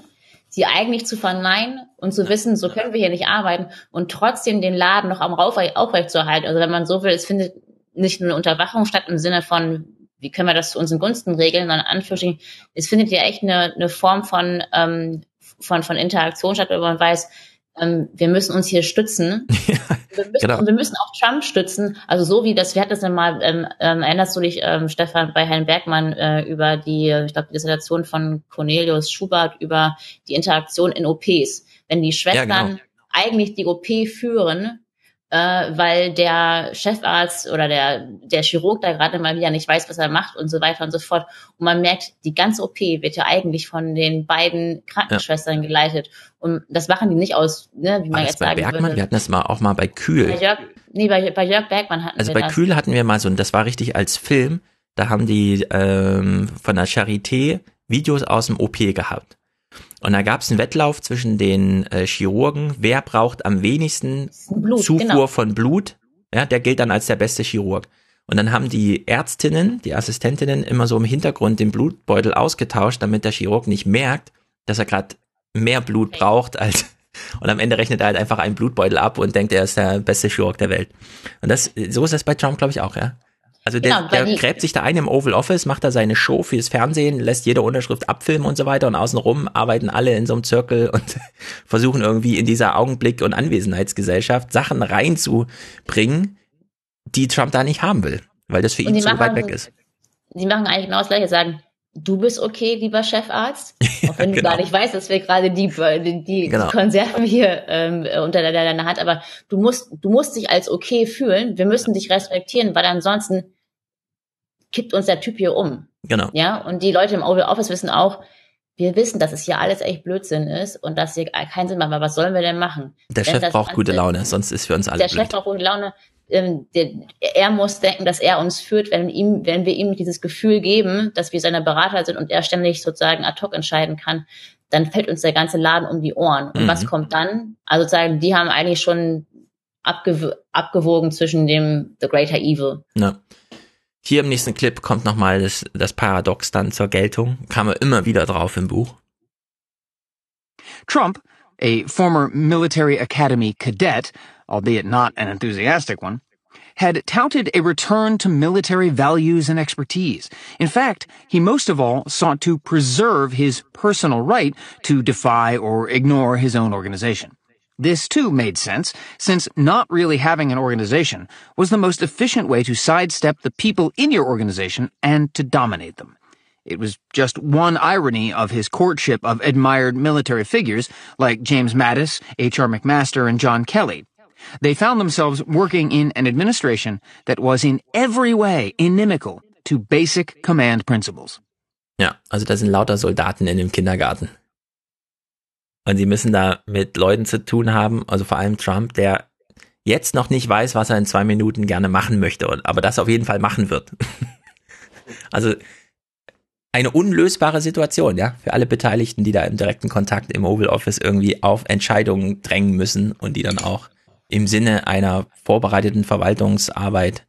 sie eigentlich zu verneinen und zu wissen, so können wir hier nicht arbeiten und trotzdem den Laden noch am aufrecht, aufrecht zu erhalten. Also wenn man so will, es findet nicht nur eine Unterwachung statt im Sinne von, wie können wir das zu unseren Gunsten regeln, sondern Anführungsstrichen, es findet ja echt eine, eine Form von, ähm, von, von Interaktion statt, wo man weiß, ähm, wir müssen uns hier stützen. Ja, wir, müssen, genau. und wir müssen auch Trump stützen. Also so wie das, wir hatten das mal, ähm, ähm, erinnerst du dich, ähm, Stefan, bei Herrn Bergmann äh, über die, ich glaube, die Dissertation von Cornelius Schubert über die Interaktion in OPs. Wenn die Schwestern ja, genau. eigentlich die OP führen, äh, weil der Chefarzt oder der, der Chirurg da gerade mal wieder nicht weiß, was er macht und so weiter und so fort. Und man merkt, die ganze OP wird ja eigentlich von den beiden Krankenschwestern ja. geleitet. Und das machen die nicht aus, ne, wie man jetzt bei sagen Bergmann? würde. Wir hatten das mal auch mal bei Kühl. Bei Jörg, nee, bei, bei Jörg Bergmann hatten also wir bei das. Kühl hatten wir mal so, und das war richtig als Film, da haben die ähm, von der Charité Videos aus dem OP gehabt. Und da gab es einen Wettlauf zwischen den äh, Chirurgen, wer braucht am wenigsten Blut, Zufuhr genau. von Blut. Ja, der gilt dann als der beste Chirurg. Und dann haben die Ärztinnen, die Assistentinnen immer so im Hintergrund den Blutbeutel ausgetauscht, damit der Chirurg nicht merkt, dass er gerade mehr Blut braucht als und am Ende rechnet er halt einfach einen Blutbeutel ab und denkt, er ist der beste Chirurg der Welt. Und das so ist das bei Trump, glaube ich, auch, ja. Also der, genau, der gräbt sich da ein im Oval Office, macht da seine Show fürs Fernsehen, lässt jede Unterschrift abfilmen und so weiter und außenrum arbeiten alle in so einem Zirkel und versuchen irgendwie in dieser Augenblick- und Anwesenheitsgesellschaft Sachen reinzubringen, die Trump da nicht haben will, weil das für ihn zu weit weg ist. Sie machen eigentlich genau das Gleiche, sagen, du bist okay, lieber Chefarzt, auch wenn genau. du gar nicht weißt, dass wir gerade die, die, die genau. Konserven hier ähm, unter deiner Hand, aber du musst, du musst dich als okay fühlen, wir müssen dich respektieren, weil ansonsten kippt uns der Typ hier um. Genau. Ja, und die Leute im Oval Office wissen auch, wir wissen, dass es hier alles echt Blödsinn ist und dass hier keinen Sinn macht, aber was sollen wir denn machen? Der Wenn Chef braucht gute Laune, sonst ist für uns alle Der blöd. Chef braucht gute Laune. Ähm, der, er muss denken, dass er uns führt, wenn, ihm, wenn wir ihm dieses Gefühl geben, dass wir seine Berater sind und er ständig sozusagen ad hoc entscheiden kann, dann fällt uns der ganze Laden um die Ohren. Und mhm. was kommt dann? Also sozusagen, die haben eigentlich schon abgew abgewogen zwischen dem The Greater Evil. Ja. Hier im nächsten Clip kommt nochmal das, das Paradox dann zur Geltung. Kam er immer wieder drauf im Buch. Trump, a former military academy cadet, albeit not an enthusiastic one, had touted a return to military values and expertise. In fact, he most of all sought to preserve his personal right to defy or ignore his own organization. This too made sense, since not really having an organization was the most efficient way to sidestep the people in your organization and to dominate them. It was just one irony of his courtship of admired military figures like James Mattis, H.R. McMaster, and John Kelly. They found themselves working in an administration that was in every way inimical to basic command principles. Ja, also da sind lauter Soldaten in dem Kindergarten. Und sie müssen da mit Leuten zu tun haben, also vor allem Trump, der jetzt noch nicht weiß, was er in zwei Minuten gerne machen möchte, aber das auf jeden Fall machen wird. also eine unlösbare Situation, ja, für alle Beteiligten, die da im direkten Kontakt im Oval Office irgendwie auf Entscheidungen drängen müssen und die dann auch im Sinne einer vorbereiteten Verwaltungsarbeit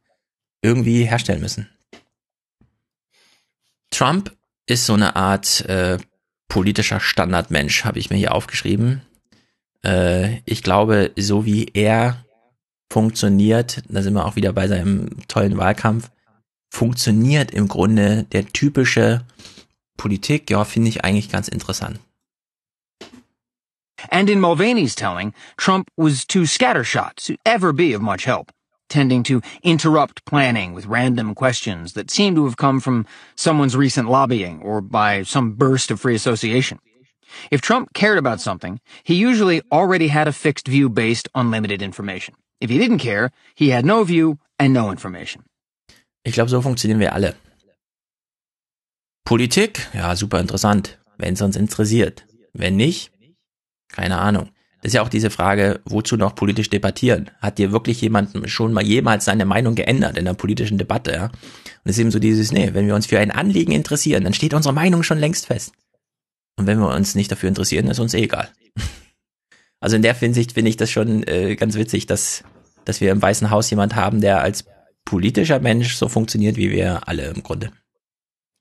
irgendwie herstellen müssen. Trump ist so eine Art äh, politischer Standardmensch, habe ich mir hier aufgeschrieben. Äh, ich glaube, so wie er funktioniert, da sind wir auch wieder bei seinem tollen Wahlkampf, funktioniert im Grunde der typische Politik, ja, finde ich eigentlich ganz interessant. And in Mulvaney's telling, Trump was too scattershot to ever be of much help, tending to interrupt planning with random questions that seem to have come from someone's recent lobbying or by some burst of free association. If Trump cared about something, he usually already had a fixed view based on limited information. If he didn't care, he had no view and no information. Ich glaube, so funktionieren wir alle. Politik, ja, super interessant, wenn es uns interessiert. Wenn nicht, keine Ahnung. Das ist ja auch diese Frage, wozu noch politisch debattieren? Hat dir wirklich jemand schon mal jemals seine Meinung geändert in der politischen Debatte? Ja? Und es ist eben so dieses, nee, wenn wir uns für ein Anliegen interessieren, dann steht unsere Meinung schon längst fest. Und wenn wir uns nicht dafür interessieren, ist uns eh egal. Also in der Hinsicht finde ich das schon äh, ganz witzig, dass, dass wir im Weißen Haus jemand haben, der als politischer Mensch so funktioniert wie wir alle im Grunde.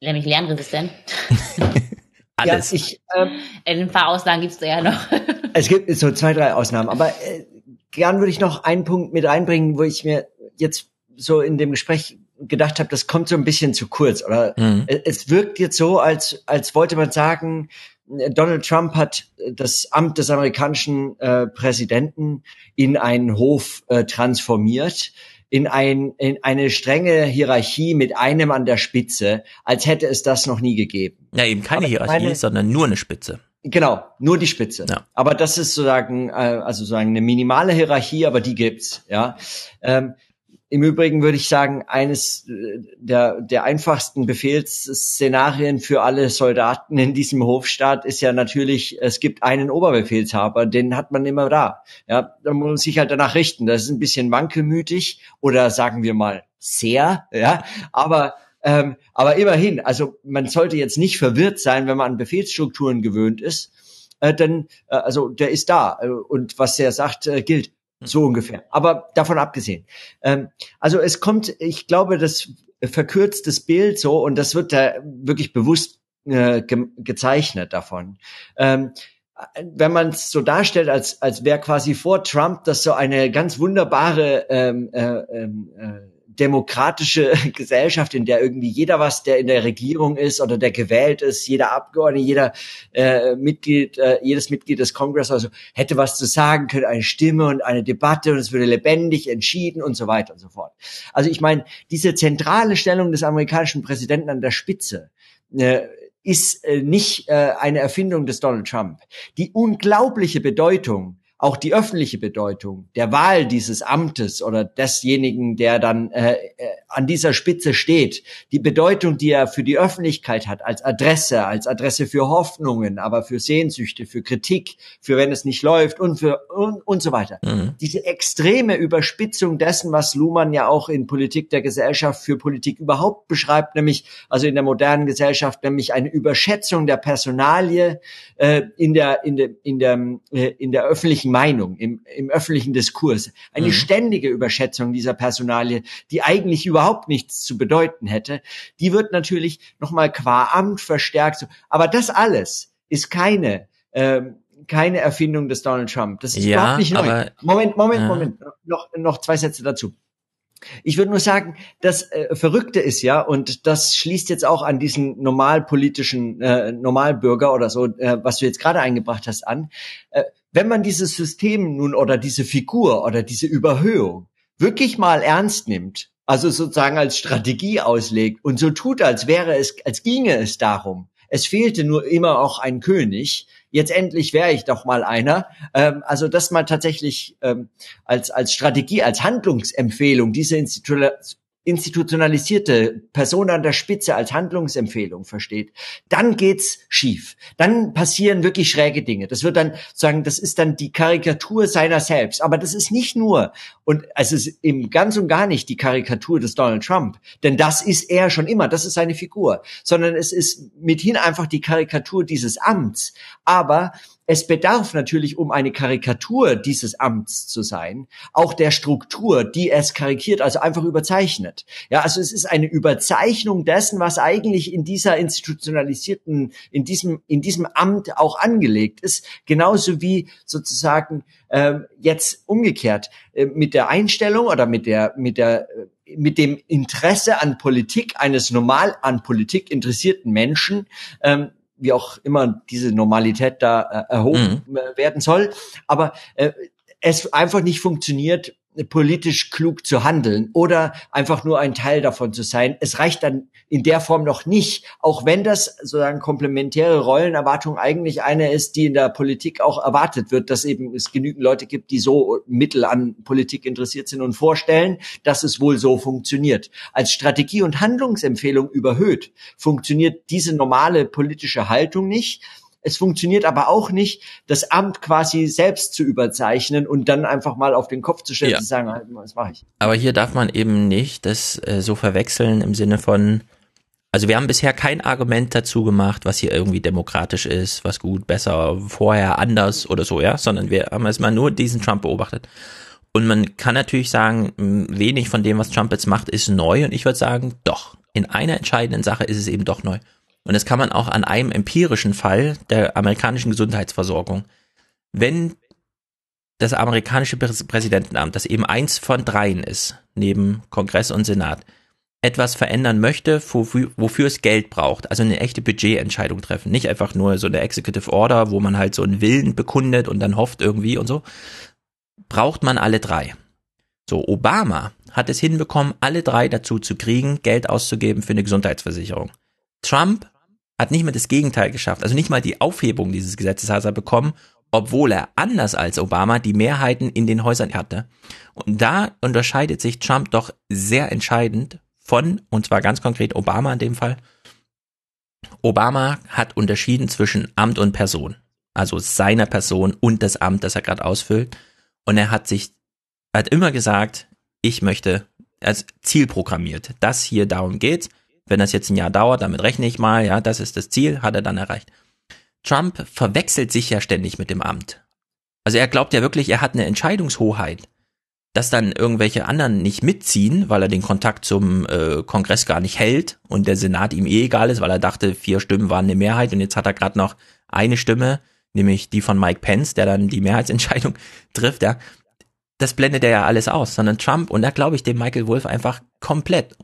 Nämlich lernresistent. Alles. Ja, ich, ähm, ein paar Ausnahmen gibt's da ja noch. es gibt so zwei, drei Ausnahmen, aber äh, gern würde ich noch einen Punkt mit einbringen, wo ich mir jetzt so in dem Gespräch gedacht habe, das kommt so ein bisschen zu kurz. Oder Mhm. äh, es wirkt jetzt so, als, als wollte man sagen, äh, Donald Trump hat das Amt des amerikanischen äh, Präsidenten in einen Hof äh, transformiert, in, ein, in eine strenge Hierarchie mit einem an der Spitze, als hätte es das noch nie gegeben. Ja, eben keine Aber Hierarchie, meine- sondern nur eine Spitze. Genau, nur die Spitze. Ja. Aber das ist sozusagen, äh, also sozusagen eine minimale Hierarchie, aber die gibt's. Ja. Ähm, Im Übrigen würde ich sagen, eines äh, der, der einfachsten Befehlsszenarien für alle Soldaten in diesem Hofstaat ist ja natürlich, es gibt einen Oberbefehlshaber, den hat man immer da. Ja, da muss man sich halt danach richten. Das ist ein bisschen wankelmütig oder sagen wir mal sehr, ja, aber ähm, aber immerhin, also man sollte jetzt nicht verwirrt sein, wenn man an Befehlsstrukturen gewöhnt ist, äh, denn äh, also der ist da äh, und was er sagt äh, gilt so ungefähr. Aber davon abgesehen, ähm, also es kommt, ich glaube, das verkürztes Bild so und das wird da wirklich bewusst äh, ge gezeichnet davon. Ähm, wenn man es so darstellt, als als wäre quasi vor Trump das so eine ganz wunderbare ähm, äh, ähm, äh, demokratische Gesellschaft, in der irgendwie jeder was, der in der Regierung ist oder der gewählt ist, jeder Abgeordnete, jeder äh, Mitglied, äh, jedes Mitglied des Kongresses, also hätte was zu sagen können, eine Stimme und eine Debatte und es würde lebendig entschieden und so weiter und so fort. Also ich meine, diese zentrale Stellung des amerikanischen Präsidenten an der Spitze äh, ist äh, nicht äh, eine Erfindung des Donald Trump. Die unglaubliche Bedeutung auch die öffentliche Bedeutung der Wahl dieses Amtes oder desjenigen, der dann äh, äh, an dieser Spitze steht, die Bedeutung, die er für die Öffentlichkeit hat, als Adresse, als Adresse für Hoffnungen, aber für Sehnsüchte, für Kritik, für wenn es nicht läuft und für und, und so weiter. Mhm. Diese extreme Überspitzung dessen, was Luhmann ja auch in Politik der Gesellschaft für Politik überhaupt beschreibt, nämlich also in der modernen Gesellschaft, nämlich eine Überschätzung der Personalie äh, in der in der in der äh, in der öffentlichen Meinung, im, im öffentlichen Diskurs. Eine Mhm. ständige Überschätzung dieser Personalie, die eigentlich überhaupt nichts zu bedeuten hätte, die wird natürlich nochmal qua Amt verstärkt. Aber das alles ist keine, ähm, keine Erfindung des Donald Trump. Das ist Ja, überhaupt nicht neu. aber- Moment, Moment, Ja. Moment. Noch, noch zwei Sätze dazu. Ich würde nur sagen, das äh, Verrückte ist ja, und das schließt jetzt auch an diesen normalpolitischen äh, Normalbürger oder so, äh, was du jetzt gerade eingebracht hast, an. Äh, wenn man dieses System nun oder diese Figur oder diese Überhöhung wirklich mal ernst nimmt also sozusagen als Strategie auslegt und so tut, als wäre es, als ginge es darum. Es fehlte nur immer auch ein König. Jetzt endlich wäre ich doch mal einer. Ähm, also das mal tatsächlich ähm, als als Strategie, als Handlungsempfehlung diese Institu institutionalisierte Person an der Spitze als Handlungsempfehlung versteht, dann geht's schief. Dann passieren wirklich schräge Dinge. Das wird dann sagen, das ist dann die Karikatur seiner selbst. Aber das ist nicht nur und es ist im ganz und gar nicht die Karikatur des Donald Trump, denn das ist er schon immer. Das ist seine Figur, sondern es ist mithin einfach die Karikatur dieses Amts. Aber es bedarf natürlich, um eine Karikatur dieses Amts zu sein, auch der Struktur, die es karikiert, also einfach überzeichnet. Ja, also es ist eine Überzeichnung dessen, was eigentlich in dieser institutionalisierten, in diesem, in diesem Amt auch angelegt ist, genauso wie sozusagen äh, jetzt umgekehrt äh, mit der Einstellung oder mit der, mit der äh, mit dem Interesse an Politik eines normal an Politik interessierten Menschen ähm, wie auch immer diese Normalität da äh, erhoben mhm. werden soll. Aber äh, es einfach nicht funktioniert, politisch klug zu handeln oder einfach nur ein Teil davon zu sein. Es reicht dann in der Form noch nicht, auch wenn das sozusagen komplementäre Rollenerwartung eigentlich eine ist, die in der Politik auch erwartet wird, dass eben es genügend Leute gibt, die so mittel an Politik interessiert sind und vorstellen, dass es wohl so funktioniert. Als Strategie und Handlungsempfehlung überhöht funktioniert diese normale politische Haltung nicht es funktioniert aber auch nicht, das Amt quasi selbst zu überzeichnen und dann einfach mal auf den Kopf zu stellen ja. und zu sagen, halt, was mache ich. Aber hier darf man eben nicht das äh, so verwechseln im Sinne von, also wir haben bisher kein Argument dazu gemacht, was hier irgendwie demokratisch ist, was gut, besser, vorher anders oder so, ja, sondern wir haben erstmal nur diesen Trump beobachtet. Und man kann natürlich sagen, wenig von dem, was Trump jetzt macht, ist neu. Und ich würde sagen, doch. In einer entscheidenden Sache ist es eben doch neu. Und das kann man auch an einem empirischen Fall der amerikanischen Gesundheitsversorgung. Wenn das amerikanische Präsidentenamt, das eben eins von dreien ist, neben Kongress und Senat, etwas verändern möchte, wofür, wofür es Geld braucht, also eine echte Budgetentscheidung treffen, nicht einfach nur so eine Executive Order, wo man halt so einen Willen bekundet und dann hofft irgendwie und so, braucht man alle drei. So, Obama hat es hinbekommen, alle drei dazu zu kriegen, Geld auszugeben für eine Gesundheitsversicherung. Trump hat nicht mal das Gegenteil geschafft. Also nicht mal die Aufhebung dieses Gesetzes hat er bekommen, obwohl er anders als Obama die Mehrheiten in den Häusern hatte. Und da unterscheidet sich Trump doch sehr entscheidend von, und zwar ganz konkret Obama in dem Fall. Obama hat unterschieden zwischen Amt und Person. Also seiner Person und das Amt, das er gerade ausfüllt. Und er hat sich, hat immer gesagt, ich möchte als Ziel programmiert. Das hier darum geht wenn das jetzt ein Jahr dauert, damit rechne ich mal, ja, das ist das Ziel, hat er dann erreicht. Trump verwechselt sich ja ständig mit dem Amt. Also er glaubt ja wirklich, er hat eine Entscheidungshoheit. Dass dann irgendwelche anderen nicht mitziehen, weil er den Kontakt zum äh, Kongress gar nicht hält und der Senat ihm eh egal ist, weil er dachte, vier Stimmen waren eine Mehrheit und jetzt hat er gerade noch eine Stimme, nämlich die von Mike Pence, der dann die Mehrheitsentscheidung trifft, ja. Das blendet er ja alles aus, sondern Trump, und da glaube ich dem Michael Wolf einfach komplett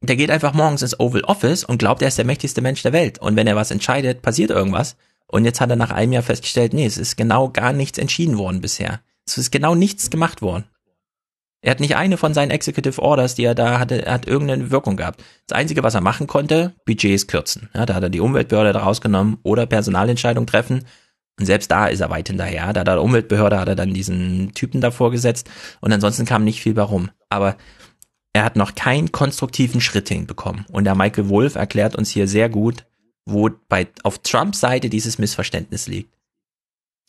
der geht einfach morgens ins Oval Office und glaubt, er ist der mächtigste Mensch der Welt. Und wenn er was entscheidet, passiert irgendwas. Und jetzt hat er nach einem Jahr festgestellt, nee, es ist genau gar nichts entschieden worden bisher. Es ist genau nichts gemacht worden. Er hat nicht eine von seinen Executive Orders, die er da hatte, hat irgendeine Wirkung gehabt. Das Einzige, was er machen konnte, Budgets kürzen. Ja, da hat er die Umweltbehörde rausgenommen oder Personalentscheidung treffen. Und selbst da ist er weit hinterher. Da hat er Umweltbehörde, hat er dann diesen Typen davor gesetzt. Und ansonsten kam nicht viel warum. Aber er hat noch keinen konstruktiven Schritt hinbekommen. Und der Michael Wolf erklärt uns hier sehr gut, wo bei, auf Trumps Seite dieses Missverständnis liegt.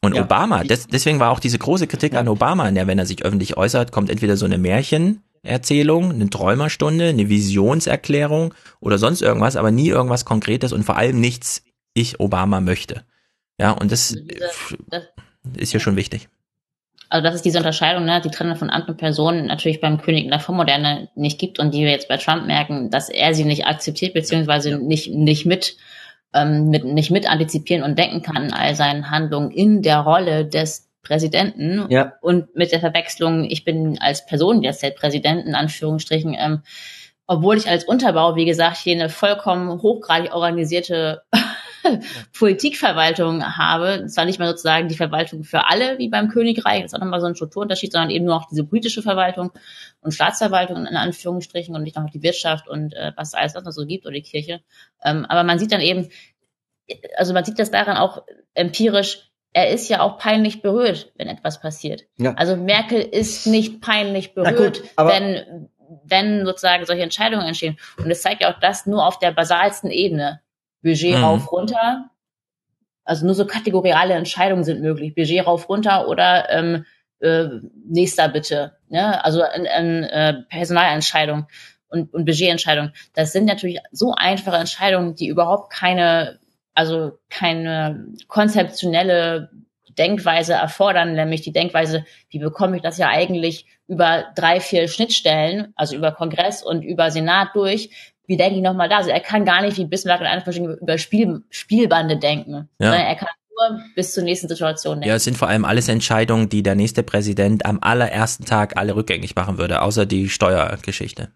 Und ja, Obama, des, deswegen war auch diese große Kritik an Obama, in der, wenn er sich öffentlich äußert, kommt entweder so eine Märchenerzählung, eine Träumerstunde, eine Visionserklärung oder sonst irgendwas, aber nie irgendwas Konkretes und vor allem nichts, ich Obama möchte. Ja, und das, also diese, das ist hier schon wichtig. Also das ist diese Unterscheidung, ne, die Trennung von Amt und Person natürlich beim König in der Vormoderne nicht gibt und die wir jetzt bei Trump merken, dass er sie nicht akzeptiert beziehungsweise nicht nicht mit ähm, mit nicht mit antizipieren und denken kann all seinen Handlungen in der Rolle des Präsidenten ja. und mit der Verwechslung, ich bin als Person jetzt der Präsident in Anführungsstrichen, ähm, obwohl ich als Unterbau, wie gesagt, hier eine vollkommen hochgradig organisierte Politikverwaltung habe, zwar nicht mehr sozusagen die Verwaltung für alle wie beim Königreich, das ist auch nochmal so ein Strukturunterschied, sondern eben nur auch diese politische Verwaltung und Staatsverwaltung in Anführungsstrichen und nicht noch die Wirtschaft und äh, was alles was noch so gibt oder die Kirche. Ähm, aber man sieht dann eben, also man sieht das daran auch empirisch, er ist ja auch peinlich berührt, wenn etwas passiert. Ja. Also Merkel ist nicht peinlich berührt, gut, wenn, wenn sozusagen solche Entscheidungen entstehen. Und es zeigt ja auch das nur auf der basalsten Ebene. Budget Mhm. rauf, runter. Also nur so kategoriale Entscheidungen sind möglich. Budget rauf, runter oder ähm, äh, nächster bitte. Ne? Also in, in, äh, Personalentscheidung und, und Budgetentscheidung. Das sind natürlich so einfache Entscheidungen, die überhaupt keine, also keine konzeptionelle Denkweise erfordern, nämlich die Denkweise, wie bekomme ich das ja eigentlich über drei, vier Schnittstellen, also über Kongress und über Senat durch, wie denke ich nochmal da? Also er kann gar nicht wie Bismarck in Anführungsstrichen über Spiel, Spielbande denken, Ja. er kann nur bis zur nächsten Situation denken. Ja, es sind vor allem alles Entscheidungen, die der nächste Präsident am allerersten Tag alle rückgängig machen würde, außer die Steuergeschichte.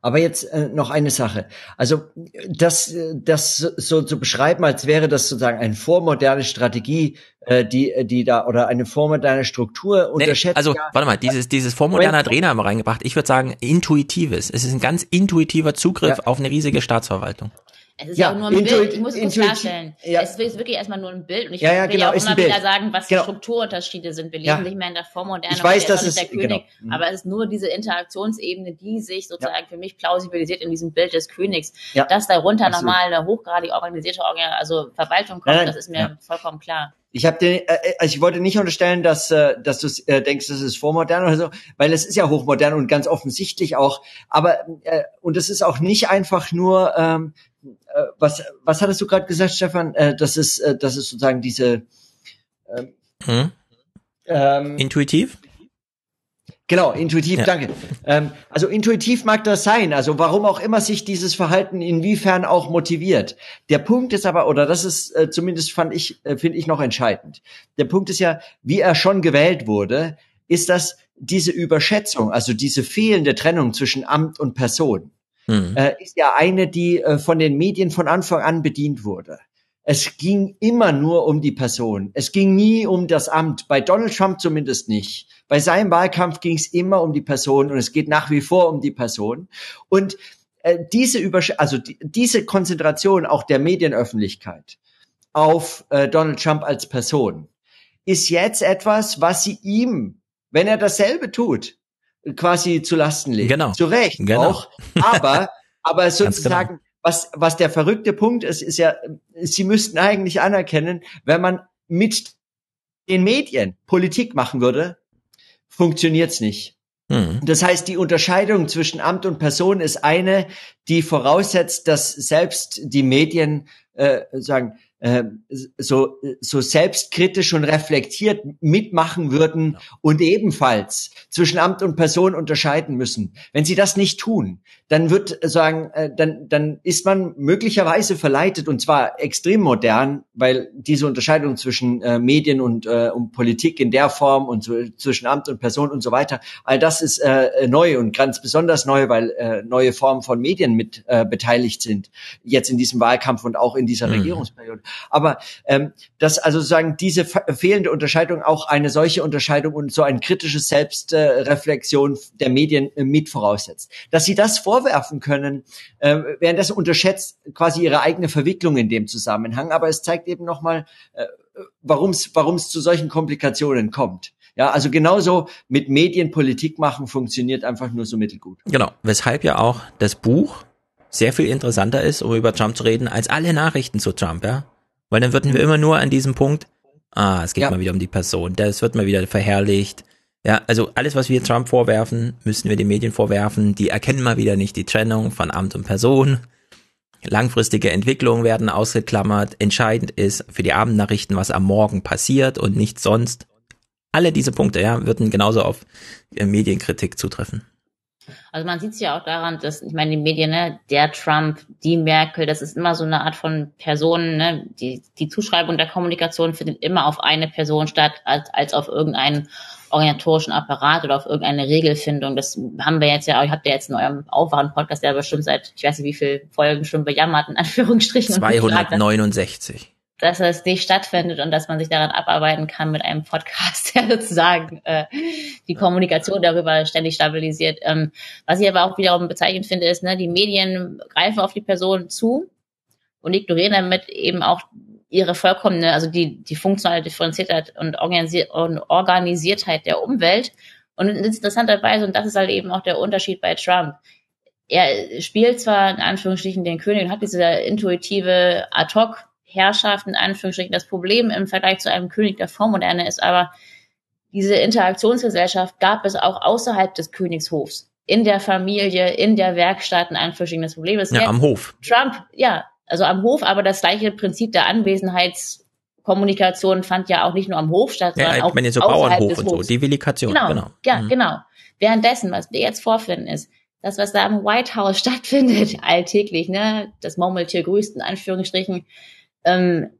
Aber jetzt äh, noch eine Sache. Also das, das so zu beschreiben, als wäre das sozusagen eine vormoderne Strategie, äh, die, die da oder eine vormoderne Struktur Nee, unterschätzt. also, ja, warte mal, dieses, dieses vormoderne hat Rena mal reingebracht. Ich würde sagen, intuitives. Es ist ein ganz intuitiver Zugriff Ja. auf eine riesige Staatsverwaltung. Es ist Ja, nur ein Bild. Ich muss es klarstellen. ja. Es ist wirklich erstmal nur ein Bild. Und ich Ja, ja, will genau, ja auch immer wieder sagen, was Genau. die Strukturunterschiede sind. Wir leben nicht mehr in der Vormoderne. Ich weiß, dass ist der König. genau. Aber es ist nur diese Interaktionsebene, die sich sozusagen für mich plausibilisiert in diesem Bild des Königs. Ja. Dass darunter Absolut. nochmal eine hochgradig organisierte Organ also Verwaltung kommt, Nein, nein, das ist mir vollkommen klar. Ich habe den, äh, also ich wollte nicht unterstellen, dass äh, dass du äh, denkst, das ist vormodern oder so, weil es ist ja hochmodern und ganz offensichtlich auch. Aber äh, und es ist auch nicht einfach nur ähm, äh, was was hattest du gerade gesagt, Stefan? Äh, das ist äh, das ist sozusagen diese Hm? ähm, Intuitiv? Genau, intuitiv, Ja. danke. Ähm, also intuitiv mag das sein, also warum auch immer sich dieses Verhalten inwiefern auch motiviert. Der Punkt ist aber, oder das ist äh, zumindest fand ich, äh, finde ich noch entscheidend. Der Punkt ist ja, wie er schon gewählt wurde, ist das diese Überschätzung, also diese fehlende Trennung zwischen Amt und Person, Hm. äh, ist ja eine, die äh, von den Medien von Anfang an bedient wurde. Es ging immer nur um die Person. Es ging nie um das Amt. Bei Donald Trump zumindest nicht. Bei seinem Wahlkampf ging es immer um die Person und es geht nach wie vor um die Person. Und äh, diese Übersch also die, diese Konzentration auch der Medienöffentlichkeit auf äh, Donald Trump als Person ist jetzt etwas, was sie ihm, wenn er dasselbe tut, quasi zu Lasten legt. Genau. Zu Recht Genau. auch. Aber, aber genau. sozusagen, was, was der verrückte Punkt ist, ist ja, sie müssten eigentlich anerkennen, wenn man mit den Medien Politik machen würde, funktioniert's nicht. Hm. Das heißt, die Unterscheidung zwischen Amt und Person ist eine, die voraussetzt, dass selbst die Medien äh, sagen äh, so so selbstkritisch und reflektiert mitmachen würden und ebenfalls zwischen Amt und Person unterscheiden müssen. Wenn sie das nicht tun, dann wird sagen, äh, dann dann ist man möglicherweise verleitet und zwar extrem modern, weil diese Unterscheidung zwischen äh, Medien und, äh, und Politik in der Form und so, zwischen Amt und Person und so weiter, all das ist äh, neu und ganz besonders neu, weil äh, neue Formen von Medien mit äh, beteiligt sind jetzt in diesem Wahlkampf und auch in dieser Mhm. Regierungsperiode. Aber ähm, dass also sagen diese fe- fehlende Unterscheidung auch eine solche Unterscheidung und so ein kritisches Selbstreflexion der Medien äh, mit voraussetzt, dass sie das vorwerfen können, äh, während das unterschätzt quasi ihre eigene Verwicklung in dem Zusammenhang. Aber es zeigt eben nochmal, äh, warum es zu solchen Komplikationen kommt. Ja, also genauso mit Medien Politik machen funktioniert einfach nur so mittelgut. Genau, weshalb ja auch das Buch sehr viel interessanter ist, um über Trump zu reden, als alle Nachrichten zu Trump, ja. Weil dann würden wir immer nur an diesem Punkt, ah, es geht Ja. mal wieder um die Person, das wird mal wieder verherrlicht. Ja, also alles, was wir Trump vorwerfen, müssen wir den Medien vorwerfen. Die erkennen mal wieder nicht die Trennung von Amt und Person. Langfristige Entwicklungen werden ausgeklammert. Entscheidend ist für die Abendnachrichten, was am Morgen passiert und nicht sonst. Alle diese Punkte, ja, würden genauso auf Medienkritik zutreffen. Also man sieht es ja auch daran, dass, ich meine, die Medien, ne, der Trump, die Merkel, das ist immer so eine Art von Personen, ne, die, die Zuschreibung der Kommunikation findet immer auf eine Person statt, als, als auf irgendeinen organisatorischen Apparat oder auf irgendeine Regelfindung. Das haben wir jetzt ja, ihr habt ja jetzt in eurem Aufwachen-Podcast ja bestimmt seit, ich weiß nicht wie viele Folgen schon bejammert, in Anführungsstrichen. und gefragt, 269. dass es nicht stattfindet und dass man sich daran abarbeiten kann mit einem Podcast, der sozusagen äh, die Kommunikation darüber ständig stabilisiert. Ähm, was ich aber auch wiederum bezeichnend finde, ist, ne, die Medien greifen auf die Person zu und ignorieren damit eben auch ihre vollkommene, also die, die funktionale Differenziertheit und, Organisi und Organisiertheit der Umwelt. Und interessanterweise, und das ist halt eben auch der Unterschied bei Trump, er spielt zwar in Anführungsstrichen den König und hat diese intuitive Ad-Hoc Herrschaft in Anführungsstrichen. Das Problem im Vergleich zu einem König der Vormoderne ist aber, diese Interaktionsgesellschaft gab es auch außerhalb des Königshofs. In der Familie, in der Werkstatt, in Anführungsstrichen. Das Problem ist Ja, am Hof. Trump, ja, also am Hof, aber das gleiche Prinzip der Anwesenheitskommunikation fand ja auch nicht nur am Hof statt, Ja, sondern auch meine so außerhalb Bauernhof des und so, Hofs. Devilikation, Genau, genau. ja, Mhm. genau. Währenddessen, was wir jetzt vorfinden, ist, das, was da im White House stattfindet, alltäglich, ne, das Murmeltier grüßt in Anführungsstrichen, ähm,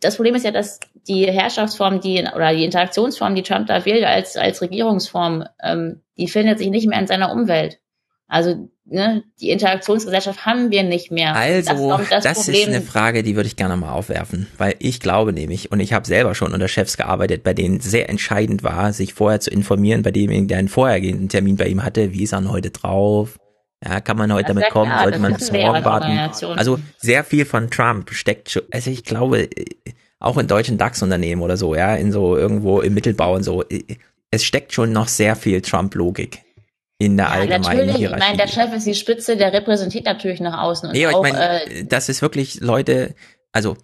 das Problem ist ja, dass die Herrschaftsform, die oder die Interaktionsform, die Trump da wählt als als Regierungsform, ähm, die findet sich nicht mehr in seiner Umwelt. Also ne, die Interaktionsgesellschaft haben wir nicht mehr. Also, das, das, ist das ist eine Frage, die würde ich gerne mal aufwerfen, weil ich glaube nämlich, und ich habe selber schon unter Chefs gearbeitet, bei denen sehr entscheidend war, sich vorher zu informieren, bei demjenigen, der einen vorhergehenden Termin bei ihm hatte, wie ist er heute drauf? Ja, kann man heute Das damit ja kommen? Sollte man bis ja morgen warten? Also sehr viel von Trump steckt schon, also ich glaube, äh, auch in deutschen DAX-Unternehmen oder so, ja, in so irgendwo im Mittelbau und so, äh, es steckt schon noch sehr viel Trump-Logik in der Ja, allgemeinen natürlich, ich Hierarchie. meine, der Chef ist die Spitze, der repräsentiert natürlich nach außen. Und aber auch, ich meine, äh, das ist wirklich Leute, also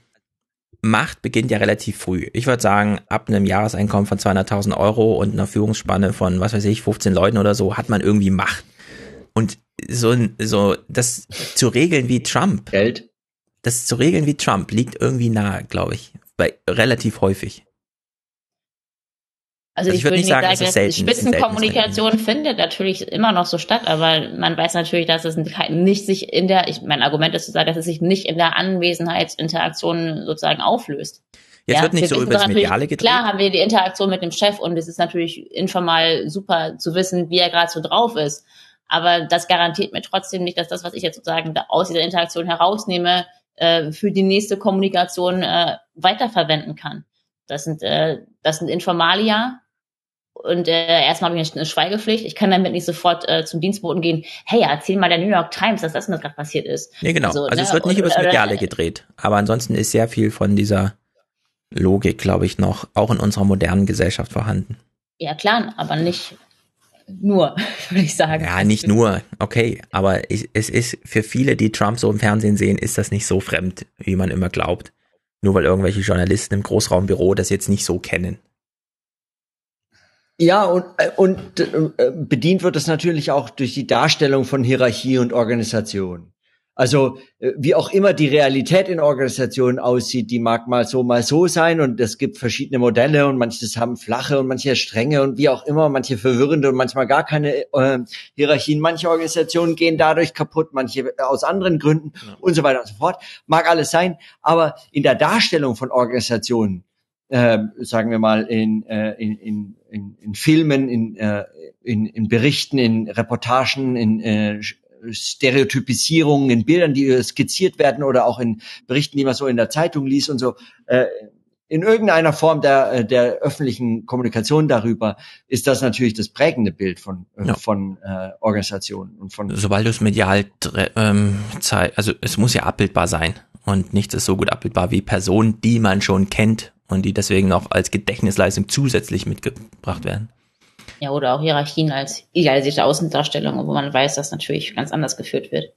Macht beginnt ja relativ früh. Ich würde sagen, ab einem Jahreseinkommen von 200.000 Euro und einer Führungsspanne von, was weiß ich, 15 Leuten oder so, hat man irgendwie Macht. Und so, ein- so das zu regeln wie Trump, Geld. das zu regeln wie Trump liegt irgendwie nahe, glaube ich, bei relativ häufig. Also Also ich, ich würd würde nicht sagen, sagen, es ist dass selten, Spitzenkommunikation findet natürlich immer noch so statt, aber man weiß natürlich, dass es nicht sich in der, ich, mein Argument ist zu sagen, dass es sich nicht in der Anwesenheitsinteraktion sozusagen auflöst. Jetzt wird nicht wir so über das Mediale gedreht. Klar haben wir die Interaktion mit dem Chef und es ist natürlich informal super zu wissen, wie er gerade so drauf ist. Aber das garantiert mir trotzdem nicht, dass das, was ich jetzt sozusagen aus dieser Interaktion herausnehme, äh, für die nächste Kommunikation äh, weiterverwenden kann. Das sind, äh, das sind Informalia. Und äh, erstmal habe ich eine Schweigepflicht. Ich kann damit nicht sofort äh, zum Dienstboten gehen, hey, erzähl mal der New York Times, dass das und das gerade passiert ist. Nee, genau. Also, ne, es wird nicht und- über das oder- Mediale gedreht. Aber ansonsten ist sehr viel von dieser Logik, glaube ich, noch auch in unserer modernen Gesellschaft vorhanden. Ja, klar, aber nicht nur, würde ich sagen. Ja, nicht nur, okay, aber ich, es ist für viele, die Trump so im Fernsehen sehen, ist das nicht so fremd, wie man immer glaubt. Nur weil irgendwelche Journalisten im Großraumbüro das jetzt nicht so kennen. Ja, und, und äh, bedient wird es natürlich auch durch die Darstellung von Hierarchie und Organisation. Also äh, wie auch immer die Realität in Organisationen aussieht, die mag mal so, mal so sein und es gibt verschiedene Modelle und manches haben flache und manche strenge und wie auch immer, manche verwirrende und manchmal gar keine äh, Hierarchien. Manche Organisationen gehen dadurch kaputt, manche aus anderen Gründen und so weiter und so fort. Mag alles sein, aber in der Darstellung von Organisationen äh, sagen wir mal, in, äh, in, in, in, in Filmen, in, äh, in, in Berichten, in Reportagen, in äh, Stereotypisierungen, in Bildern, die äh, skizziert werden oder auch in Berichten, die man so in der Zeitung liest und so. Äh, in irgendeiner Form der, äh, der öffentlichen Kommunikation darüber ist das natürlich das prägende Bild von, äh, Ja. von äh, Organisationen und von Sobald du es medial, ähm, zei- also es muss ja abbildbar sein. Und nichts ist so gut abbildbar wie Personen, die man schon kennt und die deswegen noch als Gedächtnisleistung zusätzlich mitgebracht werden. Ja, oder auch Hierarchien als idealisierte Außendarstellung, wo man weiß, dass natürlich ganz anders geführt wird.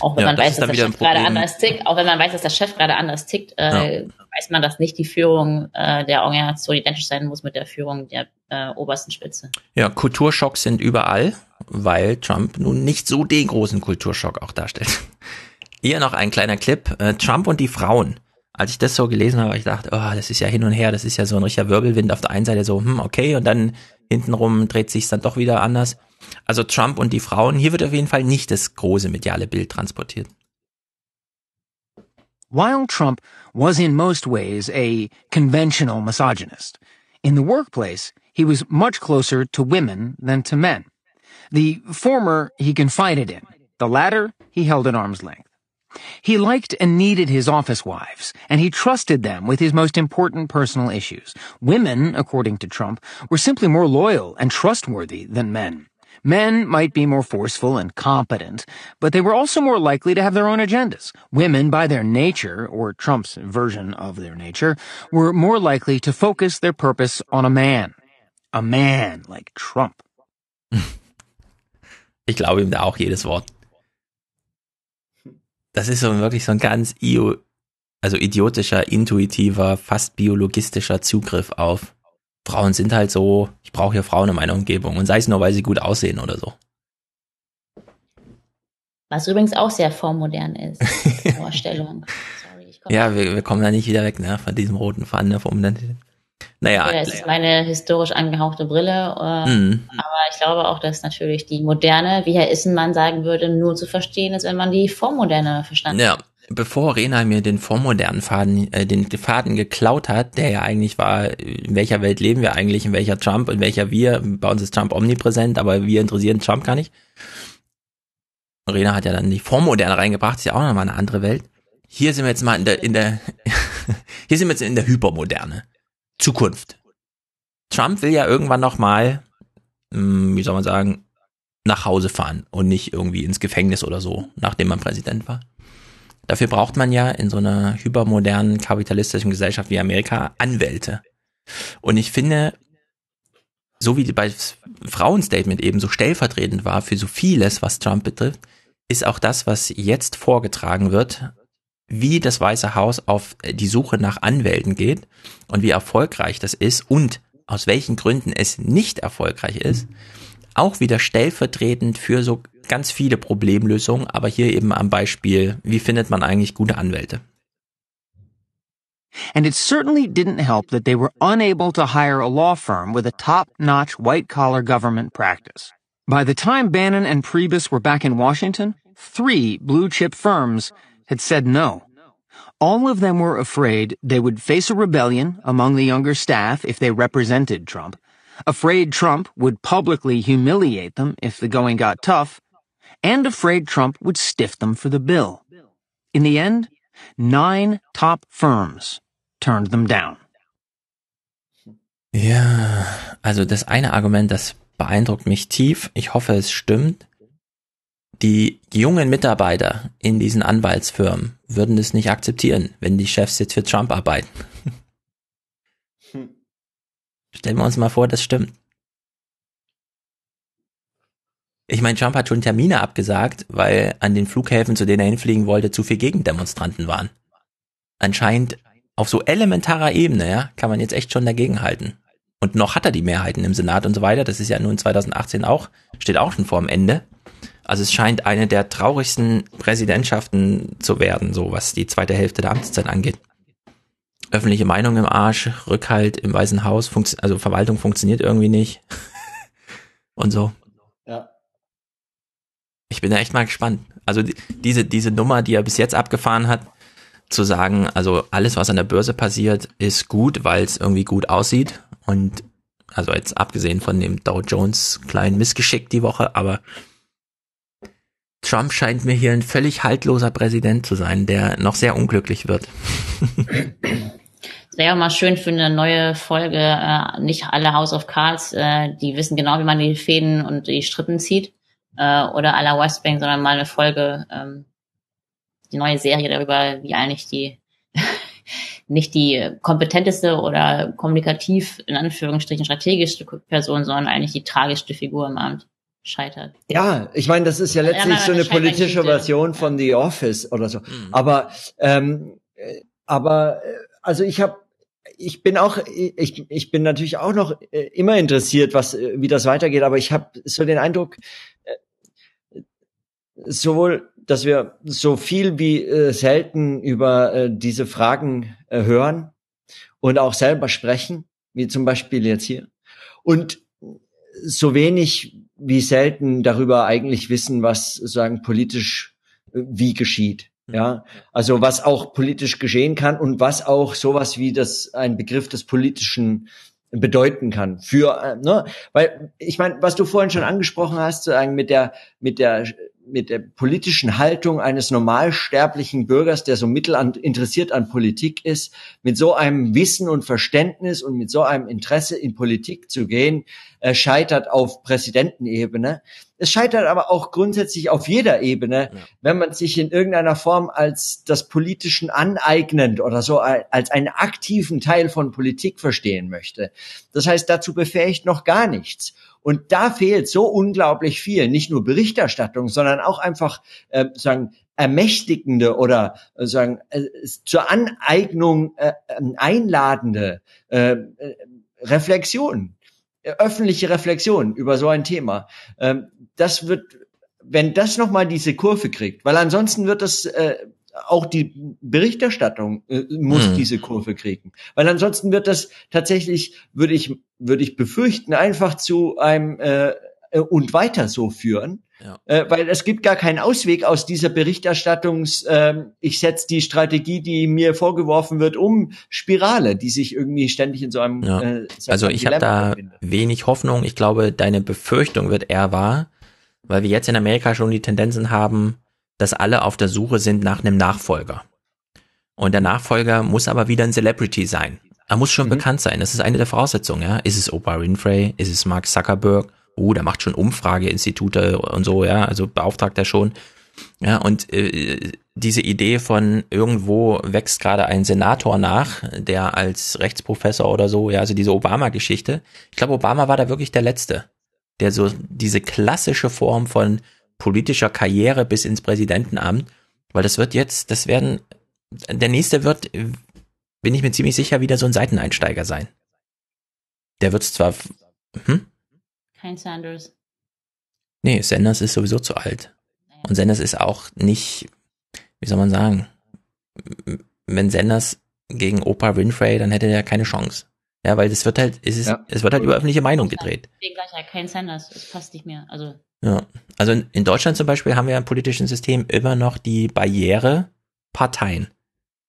Auch wenn Ja, man weiß, dass der Chef gerade anders tickt, auch wenn man weiß, dass der Chef gerade anders tickt, äh, weiß man, dass nicht die Führung äh, der Organisation identisch sein muss mit der Führung der äh, obersten Spitze. Ja, Kulturschocks sind überall, weil Trump nun nicht so den großen Kulturschock auch darstellt. Hier noch ein kleiner Clip. Äh, Trump und die Frauen. Als ich das so gelesen habe, ich gedacht, oh, das ist ja hin und her, das ist ja so ein richtiger Wirbelwind. Auf der einen Seite so, hm, okay, und dann hintenrum dreht sich dann doch wieder anders. Also Trump und die Frauen, hier wird auf jeden Fall nicht das große mediale Bild transportiert. While Trump was in most ways a conventional misogynist, in the workplace, he was much closer to women than to men. The former he confided in. The latter he held at arm's length. He liked and needed his office wives, and he trusted them with his most important personal issues. Women, according to Trump, were simply more loyal and trustworthy than men. Men might be more forceful and competent, but they were also more likely to have their own agendas. Women, by their nature, or Trump's version of their nature, were more likely to focus their purpose on a man. A man like Trump. Ich glaube ihm da auch jedes Wort. Das ist so wirklich so ein ganz io, also idiotischer, intuitiver, fast biologistischer Zugriff auf Frauen sind halt so, ich brauche hier Frauen in meiner Umgebung und sei es nur, weil sie gut aussehen oder so. Was übrigens auch sehr vormodern ist. Vorstellung. Sorry, ja, wir, wir, kommen da nicht wieder weg, ne, von diesem roten Faden der Formodernität. Naja. Ja, es ist meine historisch angehauchte Brille, äh, mhm. aber ich glaube auch, dass natürlich die moderne, wie Herr Issenmann sagen würde, nur zu verstehen ist, wenn man die Vormoderne verstanden ja. hat bevor Rena mir den vormodernen Faden, äh, den Faden geklaut hat, der ja eigentlich war, in welcher Welt leben wir eigentlich, in welcher Trump, in welcher wir, bei uns ist Trump omnipräsent, aber wir interessieren Trump gar nicht. Rena hat ja dann die Vormoderne reingebracht, ist ja auch nochmal eine andere Welt. Hier sind wir jetzt mal in der, in der, hier sind wir jetzt in der Hypermoderne. Zukunft. Trump will ja irgendwann nochmal, hm, wie soll man sagen, nach Hause fahren und nicht irgendwie ins Gefängnis oder so, nachdem man Präsident war. Dafür braucht man ja in so einer hypermodernen kapitalistischen Gesellschaft wie Amerika Anwälte. Und ich finde, so wie bei Frauenstatement eben so stellvertretend war für so vieles, was Trump betrifft, ist auch das, was jetzt vorgetragen wird, wie das Weiße Haus auf die Suche nach Anwälten geht und wie erfolgreich das ist und aus welchen Gründen es nicht erfolgreich ist, auch wieder stellvertretend für so ganz viele Problemlösungen, aber hier eben am Beispiel, wie findet man eigentlich gute Anwälte? And it certainly didn't help that they were unable to hire a law firm with a top-notch white-collar government practice. By the time Bannon and Priebus were back in Washington, three blue-chip firms had said no. All of them were afraid they would face a rebellion among the younger staff if they represented Trump, afraid Trump would publicly humiliate them if the going got tough, and afraid Trump would stiff them for the bill. In the end, nine top firms turned them down. Ja, also das eine Argument, das beeindruckt mich tief. Ich hoffe, es stimmt. Die jungen Mitarbeiter in diesen Anwaltsfirmen würden es nicht akzeptieren, wenn die Chefs jetzt für Trump arbeiten. Hm. Stellen wir uns mal vor, das stimmt. Ich meine, Trump hat schon Termine abgesagt, weil an den Flughäfen, zu denen er hinfliegen wollte, zu viel Gegendemonstranten waren. Anscheinend auf so elementarer Ebene, ja, kann man jetzt echt schon dagegenhalten. Und noch hat er die Mehrheiten im Senat und so weiter. Das ist ja nun 2018 auch, steht auch schon vor dem Ende. Also es scheint eine der traurigsten Präsidentschaften zu werden, so was die zweite Hälfte der Amtszeit angeht. Öffentliche Meinung im Arsch, Rückhalt im Weißen Haus, also Verwaltung funktioniert irgendwie nicht. und so. Ich bin da echt mal gespannt. Also die, diese, diese Nummer, die er bis jetzt abgefahren hat, zu sagen, also alles, was an der Börse passiert, ist gut, weil es irgendwie gut aussieht. Und also jetzt abgesehen von dem Dow Jones kleinen Missgeschick die Woche, aber Trump scheint mir hier ein völlig haltloser Präsident zu sein, der noch sehr unglücklich wird. Es wäre mal schön für eine neue Folge, äh, nicht alle House of Cards, äh, die wissen genau, wie man die Fäden und die Strippen zieht äh, oder à la Westbank, sondern mal eine Folge, ähm, die neue Serie darüber, wie eigentlich die nicht die kompetenteste oder kommunikativ in Anführungsstrichen strategischste Person, sondern eigentlich die tragischste Figur im Amt scheitert. Ja, ich meine, das ist ja letztlich ja, so eine politische Version von The Office oder so. Mhm. Aber ähm, aber äh, also ich habe ich bin auch ich ich bin natürlich auch noch äh, immer interessiert, was wie das weitergeht, aber ich habe so den Eindruck, sowohl, dass wir so viel wie äh, selten über äh, diese Fragen äh, hören und auch selber sprechen, wie zum Beispiel jetzt hier, und so wenig wie selten darüber eigentlich wissen, was sagen politisch äh, wie geschieht. Mhm. Ja, also was auch politisch geschehen kann und was auch sowas wie das ein Begriff des politischen bedeuten kann für äh, ne weil ich meine was du vorhin schon angesprochen hast sozusagen mit der mit der mit der politischen Haltung eines normalsterblichen Bürgers, der so mittel an, interessiert an Politik ist, mit so einem Wissen und Verständnis und mit so einem Interesse in Politik zu gehen, äh, scheitert auf Präsidentenebene. Es scheitert aber auch grundsätzlich auf jeder Ebene, ja. wenn man sich in irgendeiner Form als das Politischen aneignend oder so als einen aktiven Teil von Politik verstehen möchte. Das heißt, dazu befähigt noch gar nichts. Und da fehlt so unglaublich viel, nicht nur Berichterstattung, sondern auch einfach äh, sagen ermächtigende oder äh, sagen äh, zur Aneignung äh, ähm, einladende äh, äh, Reflexion, öffentliche Reflexion über so ein Thema. Ähm, das wird, wenn das noch mal diese Kurve kriegt, weil ansonsten wird das äh, auch die Berichterstattung äh, muss hm. diese Kurve kriegen, weil ansonsten wird das tatsächlich, würde ich würde ich befürchten, einfach zu einem äh, äh, und weiter so führen, ja. äh, weil es gibt gar keinen Ausweg aus dieser Berichterstattungs, äh, ich setze die Strategie, die mir vorgeworfen wird, um Spirale, die sich irgendwie ständig in so einem ja. äh, Also ich habe da verbindet. wenig Hoffnung. Ich glaube, deine Befürchtung wird eher wahr, weil wir jetzt in Amerika schon die Tendenzen haben, dass alle auf der Suche sind nach einem Nachfolger. Und der Nachfolger muss aber wieder ein Celebrity sein. Er muss schon mhm. bekannt sein. Das ist eine der Voraussetzungen. Ja? Ist es Oprah Winfrey? Ist es Mark Zuckerberg? Oh, der macht schon Umfrageinstitute und so, ja, also beauftragt er schon. Ja, und äh, diese Idee von irgendwo wächst gerade ein Senator nach, der als Rechtsprofessor oder so, ja, also diese Obama-Geschichte. Ich glaube, Obama war da wirklich der Letzte, der so diese klassische Form von politischer Karriere bis ins Präsidentenamt, weil das wird jetzt, das werden, der nächste wird, bin ich mir ziemlich sicher, wieder so ein Seiteneinsteiger sein. Der wird zwar, hm? Kein Sanders. Nee, Sanders ist sowieso zu alt. Und Sanders ist auch nicht, wie soll man sagen, wenn Sanders gegen Oprah Winfrey, dann hätte er keine Chance. Ja, weil das wird halt, es, ist, ja. es wird halt über öffentliche Meinung gedreht. Deswegen gleich ja kein Sanders, es passt nicht mehr. Also ja, also in, in Deutschland zum Beispiel haben wir im politischen System immer noch die Barriere Parteien.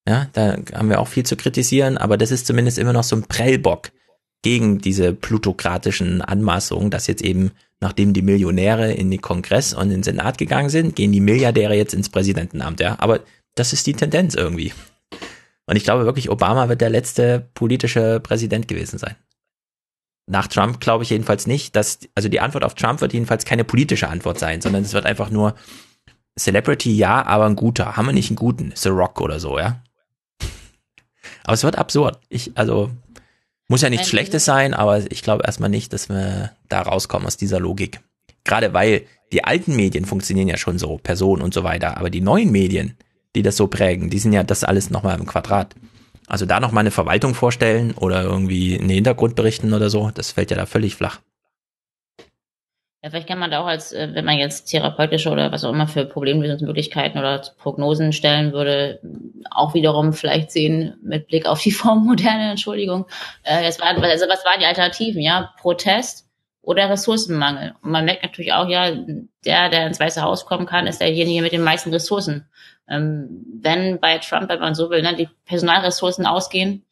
Ja, da haben wir auch viel zu kritisieren, aber das ist zumindest immer noch so ein Prellbock gegen diese plutokratischen Anmaßungen, dass jetzt eben, nachdem die Millionäre in den Kongress und in den Senat gegangen sind, gehen die Milliardäre jetzt ins Präsidentenamt, ja. Aber das ist die Tendenz irgendwie. Und ich glaube wirklich, Obama wird der letzte politische Präsident gewesen sein. Nach Trump glaube ich jedenfalls nicht, dass, also die Antwort auf Trump wird jedenfalls keine politische Antwort sein, sondern es wird einfach nur Celebrity, ja, aber ein guter. Haben wir nicht einen guten? The Rock oder so, ja? Aber es wird absurd. Ich, also, muss ja nichts Schlechtes sein, aber ich glaube erstmal nicht, dass wir da rauskommen aus dieser Logik. Gerade weil die alten Medien funktionieren ja schon so, Personen und so weiter, aber die neuen Medien, die das so prägen, die sind ja das alles nochmal im Quadrat. Also da nochmal eine Verwaltung vorstellen oder irgendwie einen Hintergrund berichten oder so, das fällt ja da völlig flach. Ja, vielleicht kann man da auch als, äh, wenn man jetzt therapeutische oder was auch immer für Problemlösungsmöglichkeiten oder Prognosen stellen würde, auch wiederum vielleicht sehen mit Blick auf die Formmoderne, Entschuldigung. Äh, das war, also was waren die Alternativen? Ja, Protest oder Ressourcenmangel. Und man merkt natürlich auch, ja, der, der ins Weiße Haus kommen kann, ist derjenige mit den meisten Ressourcen. Ähm, wenn bei Trump, wenn man so will, ne, die Personalressourcen ausgehen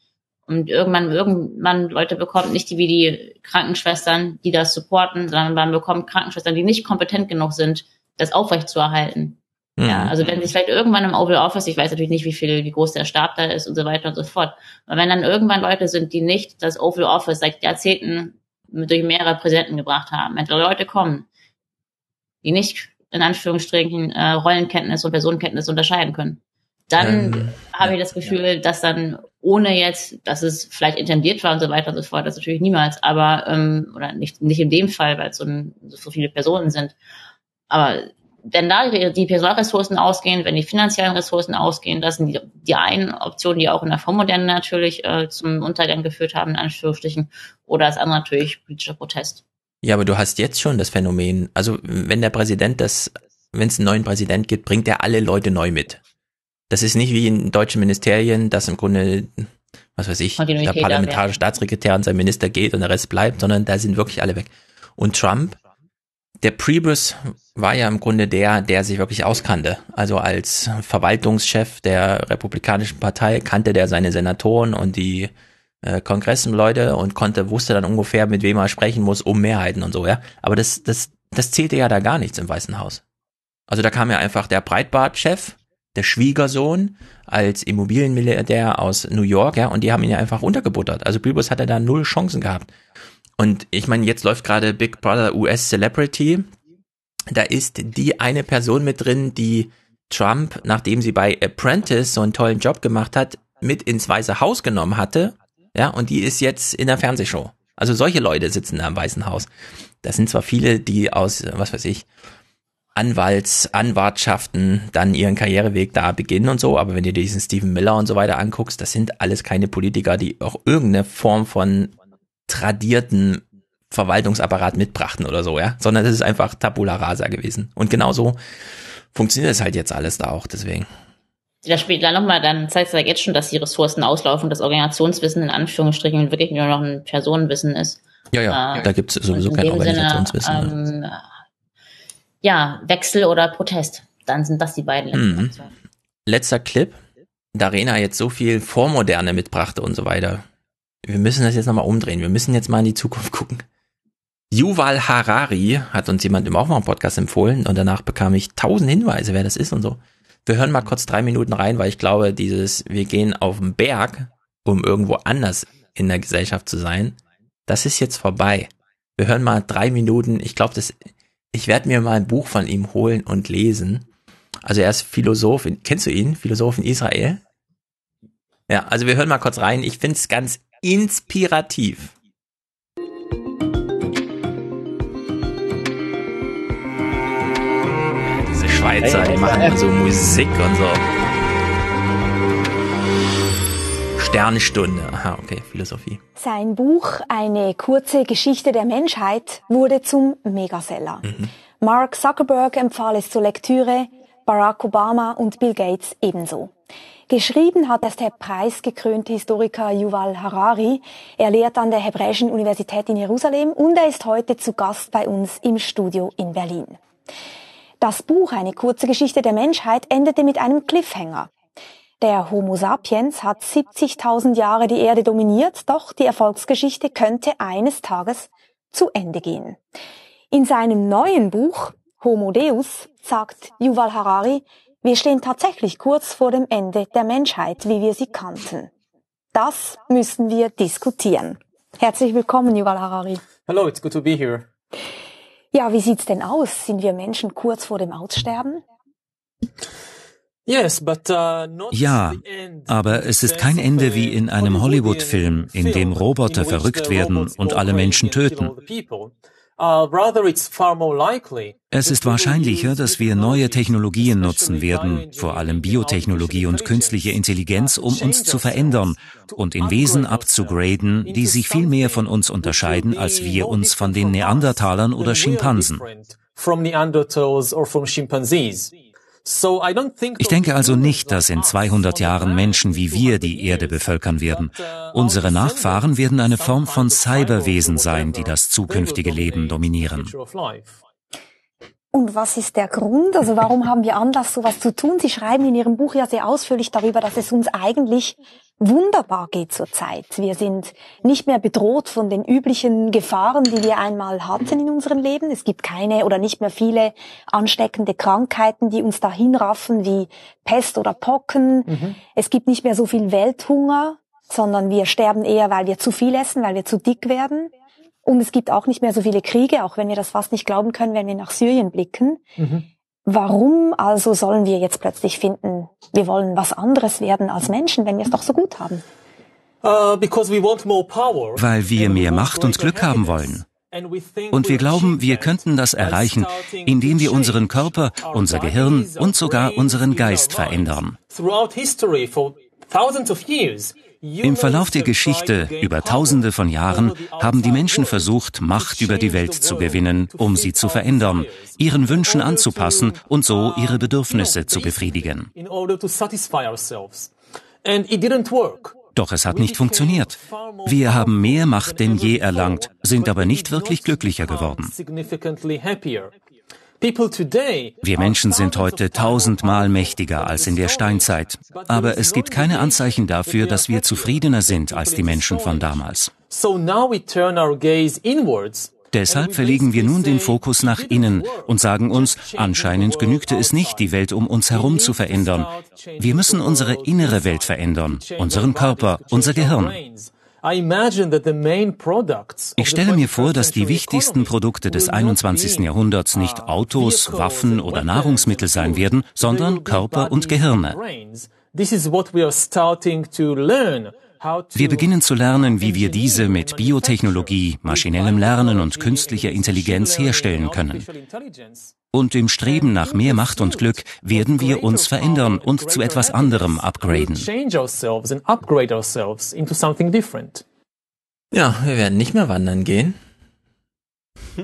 und irgendwann, irgendwann Leute bekommt, nicht die wie die Krankenschwestern, die das supporten, sondern man bekommt Krankenschwestern, die nicht kompetent genug sind, das aufrechtzuerhalten. Mhm. Ja, also wenn sich vielleicht irgendwann im Oval Office, ich weiß natürlich nicht, wie viel, wie groß der Stab da ist und so weiter und so fort, aber wenn dann irgendwann Leute sind, die nicht das Oval Office seit Jahrzehnten durch mehrere Präsidenten gebracht haben, wenn Leute kommen, die nicht in Anführungsstrichen äh, Rollenkenntnis und Personenkenntnis unterscheiden können. Dann ähm, habe ich das Gefühl, ja. dass dann ohne jetzt, dass es vielleicht intendiert war und so weiter und so fort, das natürlich niemals, aber ähm, oder nicht nicht in dem Fall, weil es so, ein, so viele Personen sind. Aber wenn da die Personalressourcen ausgehen, wenn die finanziellen Ressourcen ausgehen, das sind die, die einen Optionen, die auch in der Vormoderne natürlich äh, zum Untergang geführt haben, in Anführungsstrichen, oder das andere natürlich politischer Protest. Ja, aber du hast jetzt schon das Phänomen, also wenn der Präsident das, wenn es einen neuen Präsident gibt, bringt er alle Leute neu mit. Das ist nicht wie in deutschen Ministerien, dass im Grunde, was weiß ich, der parlamentarische Staatssekretär und sein Minister geht und der Rest bleibt, sondern da sind wirklich alle weg. Und Trump, der Priebus war ja im Grunde der, der sich wirklich auskannte. Also als Verwaltungschef der Republikanischen Partei kannte der seine Senatoren und die äh, Kongressleute und konnte, wusste dann ungefähr, mit wem er sprechen muss, um Mehrheiten und so, ja. Aber das, das, das zählte ja da gar nichts im Weißen Haus. Also da kam ja einfach der Breitbart-Chef, der Schwiegersohn als Immobilienmilliardär aus New York, ja, und die haben ihn ja einfach untergebuttert. Also Bilbus hatte da null Chancen gehabt. Und ich meine, jetzt läuft gerade Big Brother US Celebrity. Da ist die eine Person mit drin, die Trump, nachdem sie bei Apprentice so einen tollen Job gemacht hat, mit ins Weiße Haus genommen hatte. Ja, und die ist jetzt in der Fernsehshow. Also solche Leute sitzen da im Weißen Haus. Das sind zwar viele, die aus, was weiß ich, Anwalts, Anwartschaften dann ihren Karriereweg da beginnen und so, aber wenn du diesen Stephen Miller und so weiter anguckst, das sind alles keine Politiker, die auch irgendeine Form von tradierten Verwaltungsapparat mitbrachten oder so, ja, sondern das ist einfach Tabula Rasa gewesen. Und genauso funktioniert es halt jetzt alles da auch, deswegen. Da spielt dann nochmal, dann zeigt es ja jetzt schon, dass die Ressourcen auslaufen, das Organisationswissen in Anführungsstrichen wirklich nur noch ein Personenwissen ist. Ja, ja, äh, da gibt es sowieso kein Organisationswissen. Sinne, ähm, ja, Wechsel oder Protest. Dann sind das die beiden letzten mhm. Letzter Clip. Da Rena jetzt so viel Vormoderne mitbrachte und so weiter. Wir müssen das jetzt nochmal umdrehen. Wir müssen jetzt mal in die Zukunft gucken. Yuval Harari hat uns jemand im Aufwärm-Podcast empfohlen und danach bekam ich tausend Hinweise, wer das ist und so. Wir hören mal kurz drei Minuten rein, weil ich glaube, dieses, wir gehen auf den Berg, um irgendwo anders in der Gesellschaft zu sein, das ist jetzt vorbei. Wir hören mal drei Minuten. Ich glaube, das, ich werde mir mal ein Buch von ihm holen und lesen. Also er ist Philosoph. In, kennst du ihn? Philosoph in Israel? Ja, also wir hören mal kurz rein. Ich finde es ganz inspirativ. Diese Schweizer, die machen so Musik und so. Sternstunde. Aha, okay, Philosophie. Sein Buch Eine kurze Geschichte der Menschheit wurde zum Megaseller. Mhm. Mark Zuckerberg empfahl es zur Lektüre, Barack Obama und Bill Gates ebenso. Geschrieben hat es der preisgekrönte Historiker Yuval Harari. Er lehrt an der Hebräischen Universität in Jerusalem und er ist heute zu Gast bei uns im Studio in Berlin. Das Buch Eine kurze Geschichte der Menschheit endete mit einem Cliffhanger. Der Homo sapiens hat 70.000 Jahre die Erde dominiert, doch die Erfolgsgeschichte könnte eines Tages zu Ende gehen. In seinem neuen Buch Homo Deus sagt Yuval Harari, wir stehen tatsächlich kurz vor dem Ende der Menschheit, wie wir sie kannten. Das müssen wir diskutieren. Herzlich willkommen, Yuval Harari. Hello, it's good to be here. Ja, wie sieht's denn aus? Sind wir Menschen kurz vor dem Aussterben? Uh, ja, aber es ist kein Ende wie in einem Hollywood-Film, in dem Roboter verrückt werden und alle Menschen töten. Uh, es ist wahrscheinlicher, dass wir neue Technologien nutzen werden, vor allem Biotechnologie und künstliche Intelligenz, um uns zu verändern und in Wesen abzugraden, die sich viel mehr von uns unterscheiden, als wir uns von den Neandertalern oder Schimpansen. Ich denke also nicht, dass in 200 Jahren Menschen wie wir die Erde bevölkern werden. Unsere Nachfahren werden eine Form von Cyberwesen sein, die das zukünftige Leben dominieren. Und was ist der Grund? Also warum haben wir Anlass, sowas zu tun? Sie schreiben in Ihrem Buch ja sehr ausführlich darüber, dass es uns eigentlich wunderbar geht zurzeit. Wir sind nicht mehr bedroht von den üblichen Gefahren, die wir einmal hatten in unserem Leben. Es gibt keine oder nicht mehr viele ansteckende Krankheiten, die uns dahin raffen wie Pest oder Pocken. Mhm. Es gibt nicht mehr so viel Welthunger, sondern wir sterben eher, weil wir zu viel essen, weil wir zu dick werden. Und es gibt auch nicht mehr so viele Kriege, auch wenn wir das fast nicht glauben können, wenn wir nach Syrien blicken. Mhm. Warum also sollen wir jetzt plötzlich finden, wir wollen was anderes werden als Menschen, wenn wir es doch so gut haben? Uh, Weil wir mehr Macht und Glück haben wollen. Und wir glauben, wir könnten das erreichen, indem wir unseren Körper, unser Gehirn und sogar unseren Geist verändern. Im Verlauf der Geschichte, über Tausende von Jahren, haben die Menschen versucht, Macht über die Welt zu gewinnen, um sie zu verändern, ihren Wünschen anzupassen und so ihre Bedürfnisse zu befriedigen. Doch es hat nicht funktioniert. Wir haben mehr Macht denn je erlangt, sind aber nicht wirklich glücklicher geworden. Wir Menschen sind heute tausendmal mächtiger als in der Steinzeit, aber es gibt keine Anzeichen dafür, dass wir zufriedener sind als die Menschen von damals. Deshalb verlegen wir nun den Fokus nach innen und sagen uns, anscheinend genügte es nicht, die Welt um uns herum zu verändern. Wir müssen unsere innere Welt verändern, unseren Körper, unser Gehirn. Ich stelle mir vor, dass die wichtigsten Produkte des 21. Jahrhunderts nicht Autos, Waffen oder Nahrungsmittel sein werden, sondern Körper und Gehirne. Wir beginnen zu lernen, wie wir diese mit Biotechnologie, maschinellem Lernen und künstlicher Intelligenz herstellen können. Und im Streben nach mehr Macht und Glück werden wir uns verändern und zu etwas anderem upgraden. Ja, wir werden nicht mehr wandern gehen.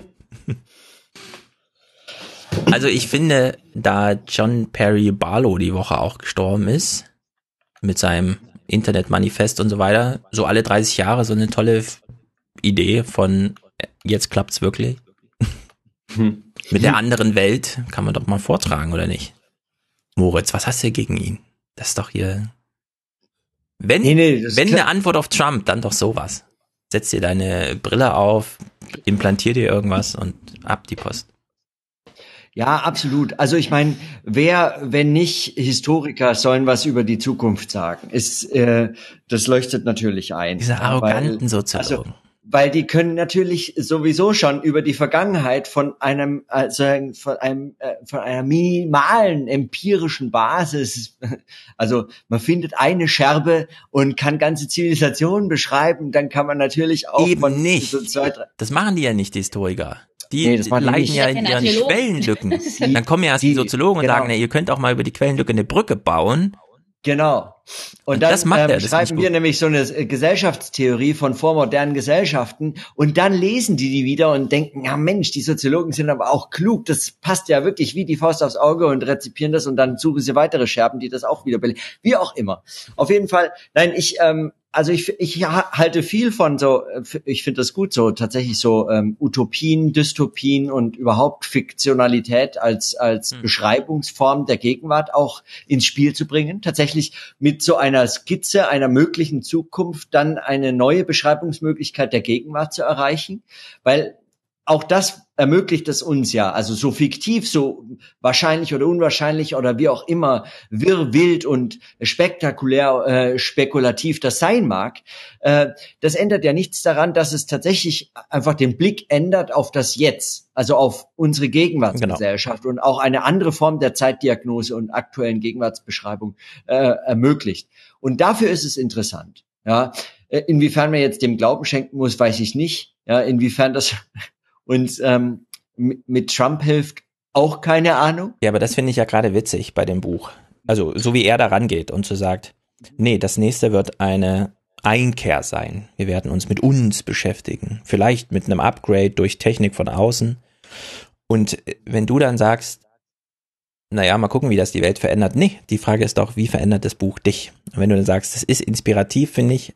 Also ich finde, da John Perry Barlow die Woche auch gestorben ist, mit seinem Internetmanifest und so weiter, so alle 30 Jahre so eine tolle Idee von jetzt klappt's wirklich. Hm. Mit der anderen Welt kann man doch mal vortragen, oder nicht? Moritz, was hast du gegen ihn? Das ist doch hier. Wenn, nee, nee, wenn eine Antwort auf Trump, dann doch sowas. Setz dir deine Brille auf, implantier dir irgendwas und ab die Post. Ja, absolut. Also ich meine, wer, wenn nicht Historiker, sollen was über die Zukunft sagen? Ist, äh, das leuchtet natürlich ein. Diese arroganten Soziologen. Also, weil die können natürlich sowieso schon über die Vergangenheit von einem also von einem äh, von einer minimalen empirischen Basis also man findet eine Scherbe und kann ganze Zivilisationen beschreiben dann kann man natürlich auch Eben nicht so zwei, das machen die ja nicht die Historiker die nee, leiden ja in ihren Quellenlücken. Dann kommen ja erst die, die Soziologen genau. und sagen, na, ihr könnt auch mal über die Quellenlücke eine Brücke bauen. Genau. Und dann das macht ähm, schreiben wir nämlich so eine äh, Gesellschaftstheorie von vormodernen Gesellschaften und dann lesen die die wieder und denken, ja Mensch, die Soziologen sind aber auch klug, das passt ja wirklich wie die Faust aufs Auge und rezipieren das und dann suchen sie weitere Scherben, die das auch wieder belegen. Wie auch immer. Auf jeden Fall, nein, ich ähm, also ich, ich halte viel von so, ich finde das gut, so tatsächlich so ähm, Utopien, Dystopien und überhaupt Fiktionalität als, als mhm. Beschreibungsform der Gegenwart auch ins Spiel zu bringen. Tatsächlich mit so einer Skizze einer möglichen Zukunft dann eine neue Beschreibungsmöglichkeit der Gegenwart zu erreichen. Weil auch das ermöglicht es uns ja, also so fiktiv, so wahrscheinlich oder unwahrscheinlich oder wie auch immer wirr, wild und spektakulär, äh, spekulativ das sein mag, äh, das ändert ja nichts daran, dass es tatsächlich einfach den Blick ändert auf das Jetzt, also auf unsere Gegenwartsgesellschaft genau. und auch eine andere Form der Zeitdiagnose und aktuellen Gegenwartsbeschreibung äh, ermöglicht. Und dafür ist es interessant. Ja, äh, inwiefern man jetzt dem Glauben schenken muss, weiß ich nicht. Ja, inwiefern das und ähm, mit Trump hilft auch keine Ahnung. Ja, aber das finde ich ja gerade witzig bei dem Buch. Also so wie er da rangeht und so sagt, nee, das nächste wird eine Einkehr sein. Wir werden uns mit uns beschäftigen. Vielleicht mit einem Upgrade durch Technik von außen. Und wenn du dann sagst, naja, mal gucken, wie das die Welt verändert. Nee, die Frage ist doch, wie verändert das Buch dich? Und wenn du dann sagst, das ist inspirativ, finde ich,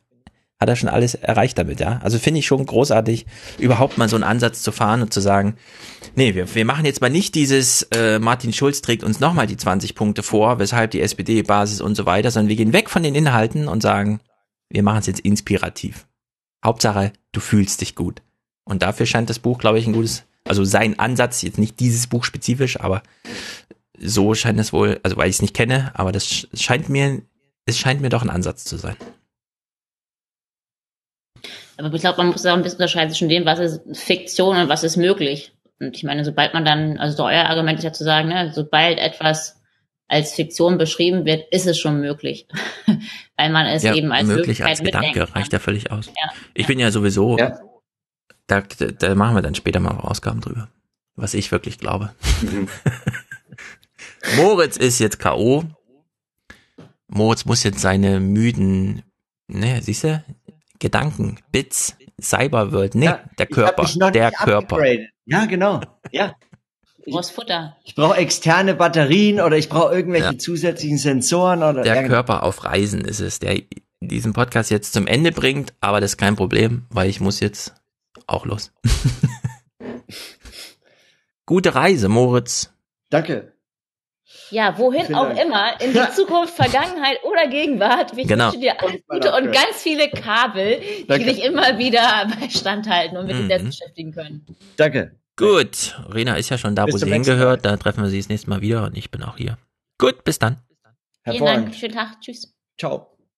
hat er schon alles erreicht damit, ja. Also finde ich schon großartig, überhaupt mal so einen Ansatz zu fahren und zu sagen, nee, wir, wir machen jetzt mal nicht dieses, äh, Martin Schulz trägt uns nochmal die 20 Punkte vor, weshalb die SPD-Basis und so weiter, sondern wir gehen weg von den Inhalten und sagen, wir machen es jetzt inspirativ. Hauptsache, du fühlst dich gut. Und dafür scheint das Buch, glaube ich, ein gutes, also sein Ansatz, jetzt nicht dieses Buch spezifisch, aber so scheint es wohl, also weil ich es nicht kenne, aber das scheint mir, es scheint mir doch ein Ansatz zu sein. Aber ich glaube, man muss auch ein bisschen unterscheiden zwischen dem, was ist Fiktion und was ist möglich. Und ich meine, sobald man dann, also so euer Argument ist ja zu sagen, ne, sobald etwas als Fiktion beschrieben wird, ist es schon möglich. Weil man es ja, eben als möglich als Gedanke reicht ja völlig aus. Ja. Ich bin ja sowieso, ja. Da, da machen wir dann später mal Ausgaben drüber, was ich wirklich glaube. Mhm. Moritz ist jetzt K.O. Moritz muss jetzt seine müden, ne, siehst du, Gedanken, Bits, Cyberworld, nee, ja, der Körper, der Körper. Ja, genau, ja. Du brauchst Futter. Ich brauche externe Batterien oder ich brauche irgendwelche ja. zusätzlichen Sensoren oder. Der genau. Körper auf Reisen ist es, der diesen Podcast jetzt zum Ende bringt, aber das ist kein Problem, weil ich muss jetzt auch los. Gute Reise, Moritz. Danke. Ja, wohin Vielen auch Dank. immer, in die Zukunft, Vergangenheit oder Gegenwart. Ich Genau. wünsche dir alles Gute und ganz viele Kabel, Danke. die dich immer wieder bei Stand halten und mit Mhm. dem Netz beschäftigen können. Danke. Gut, Rena ist ja schon da, Bis wo sie hingehört. Da treffen wir sie das nächste Mal wieder und ich bin auch hier. Gut, bis dann. Vielen. Dank, schönen Tag, tschüss. Ciao.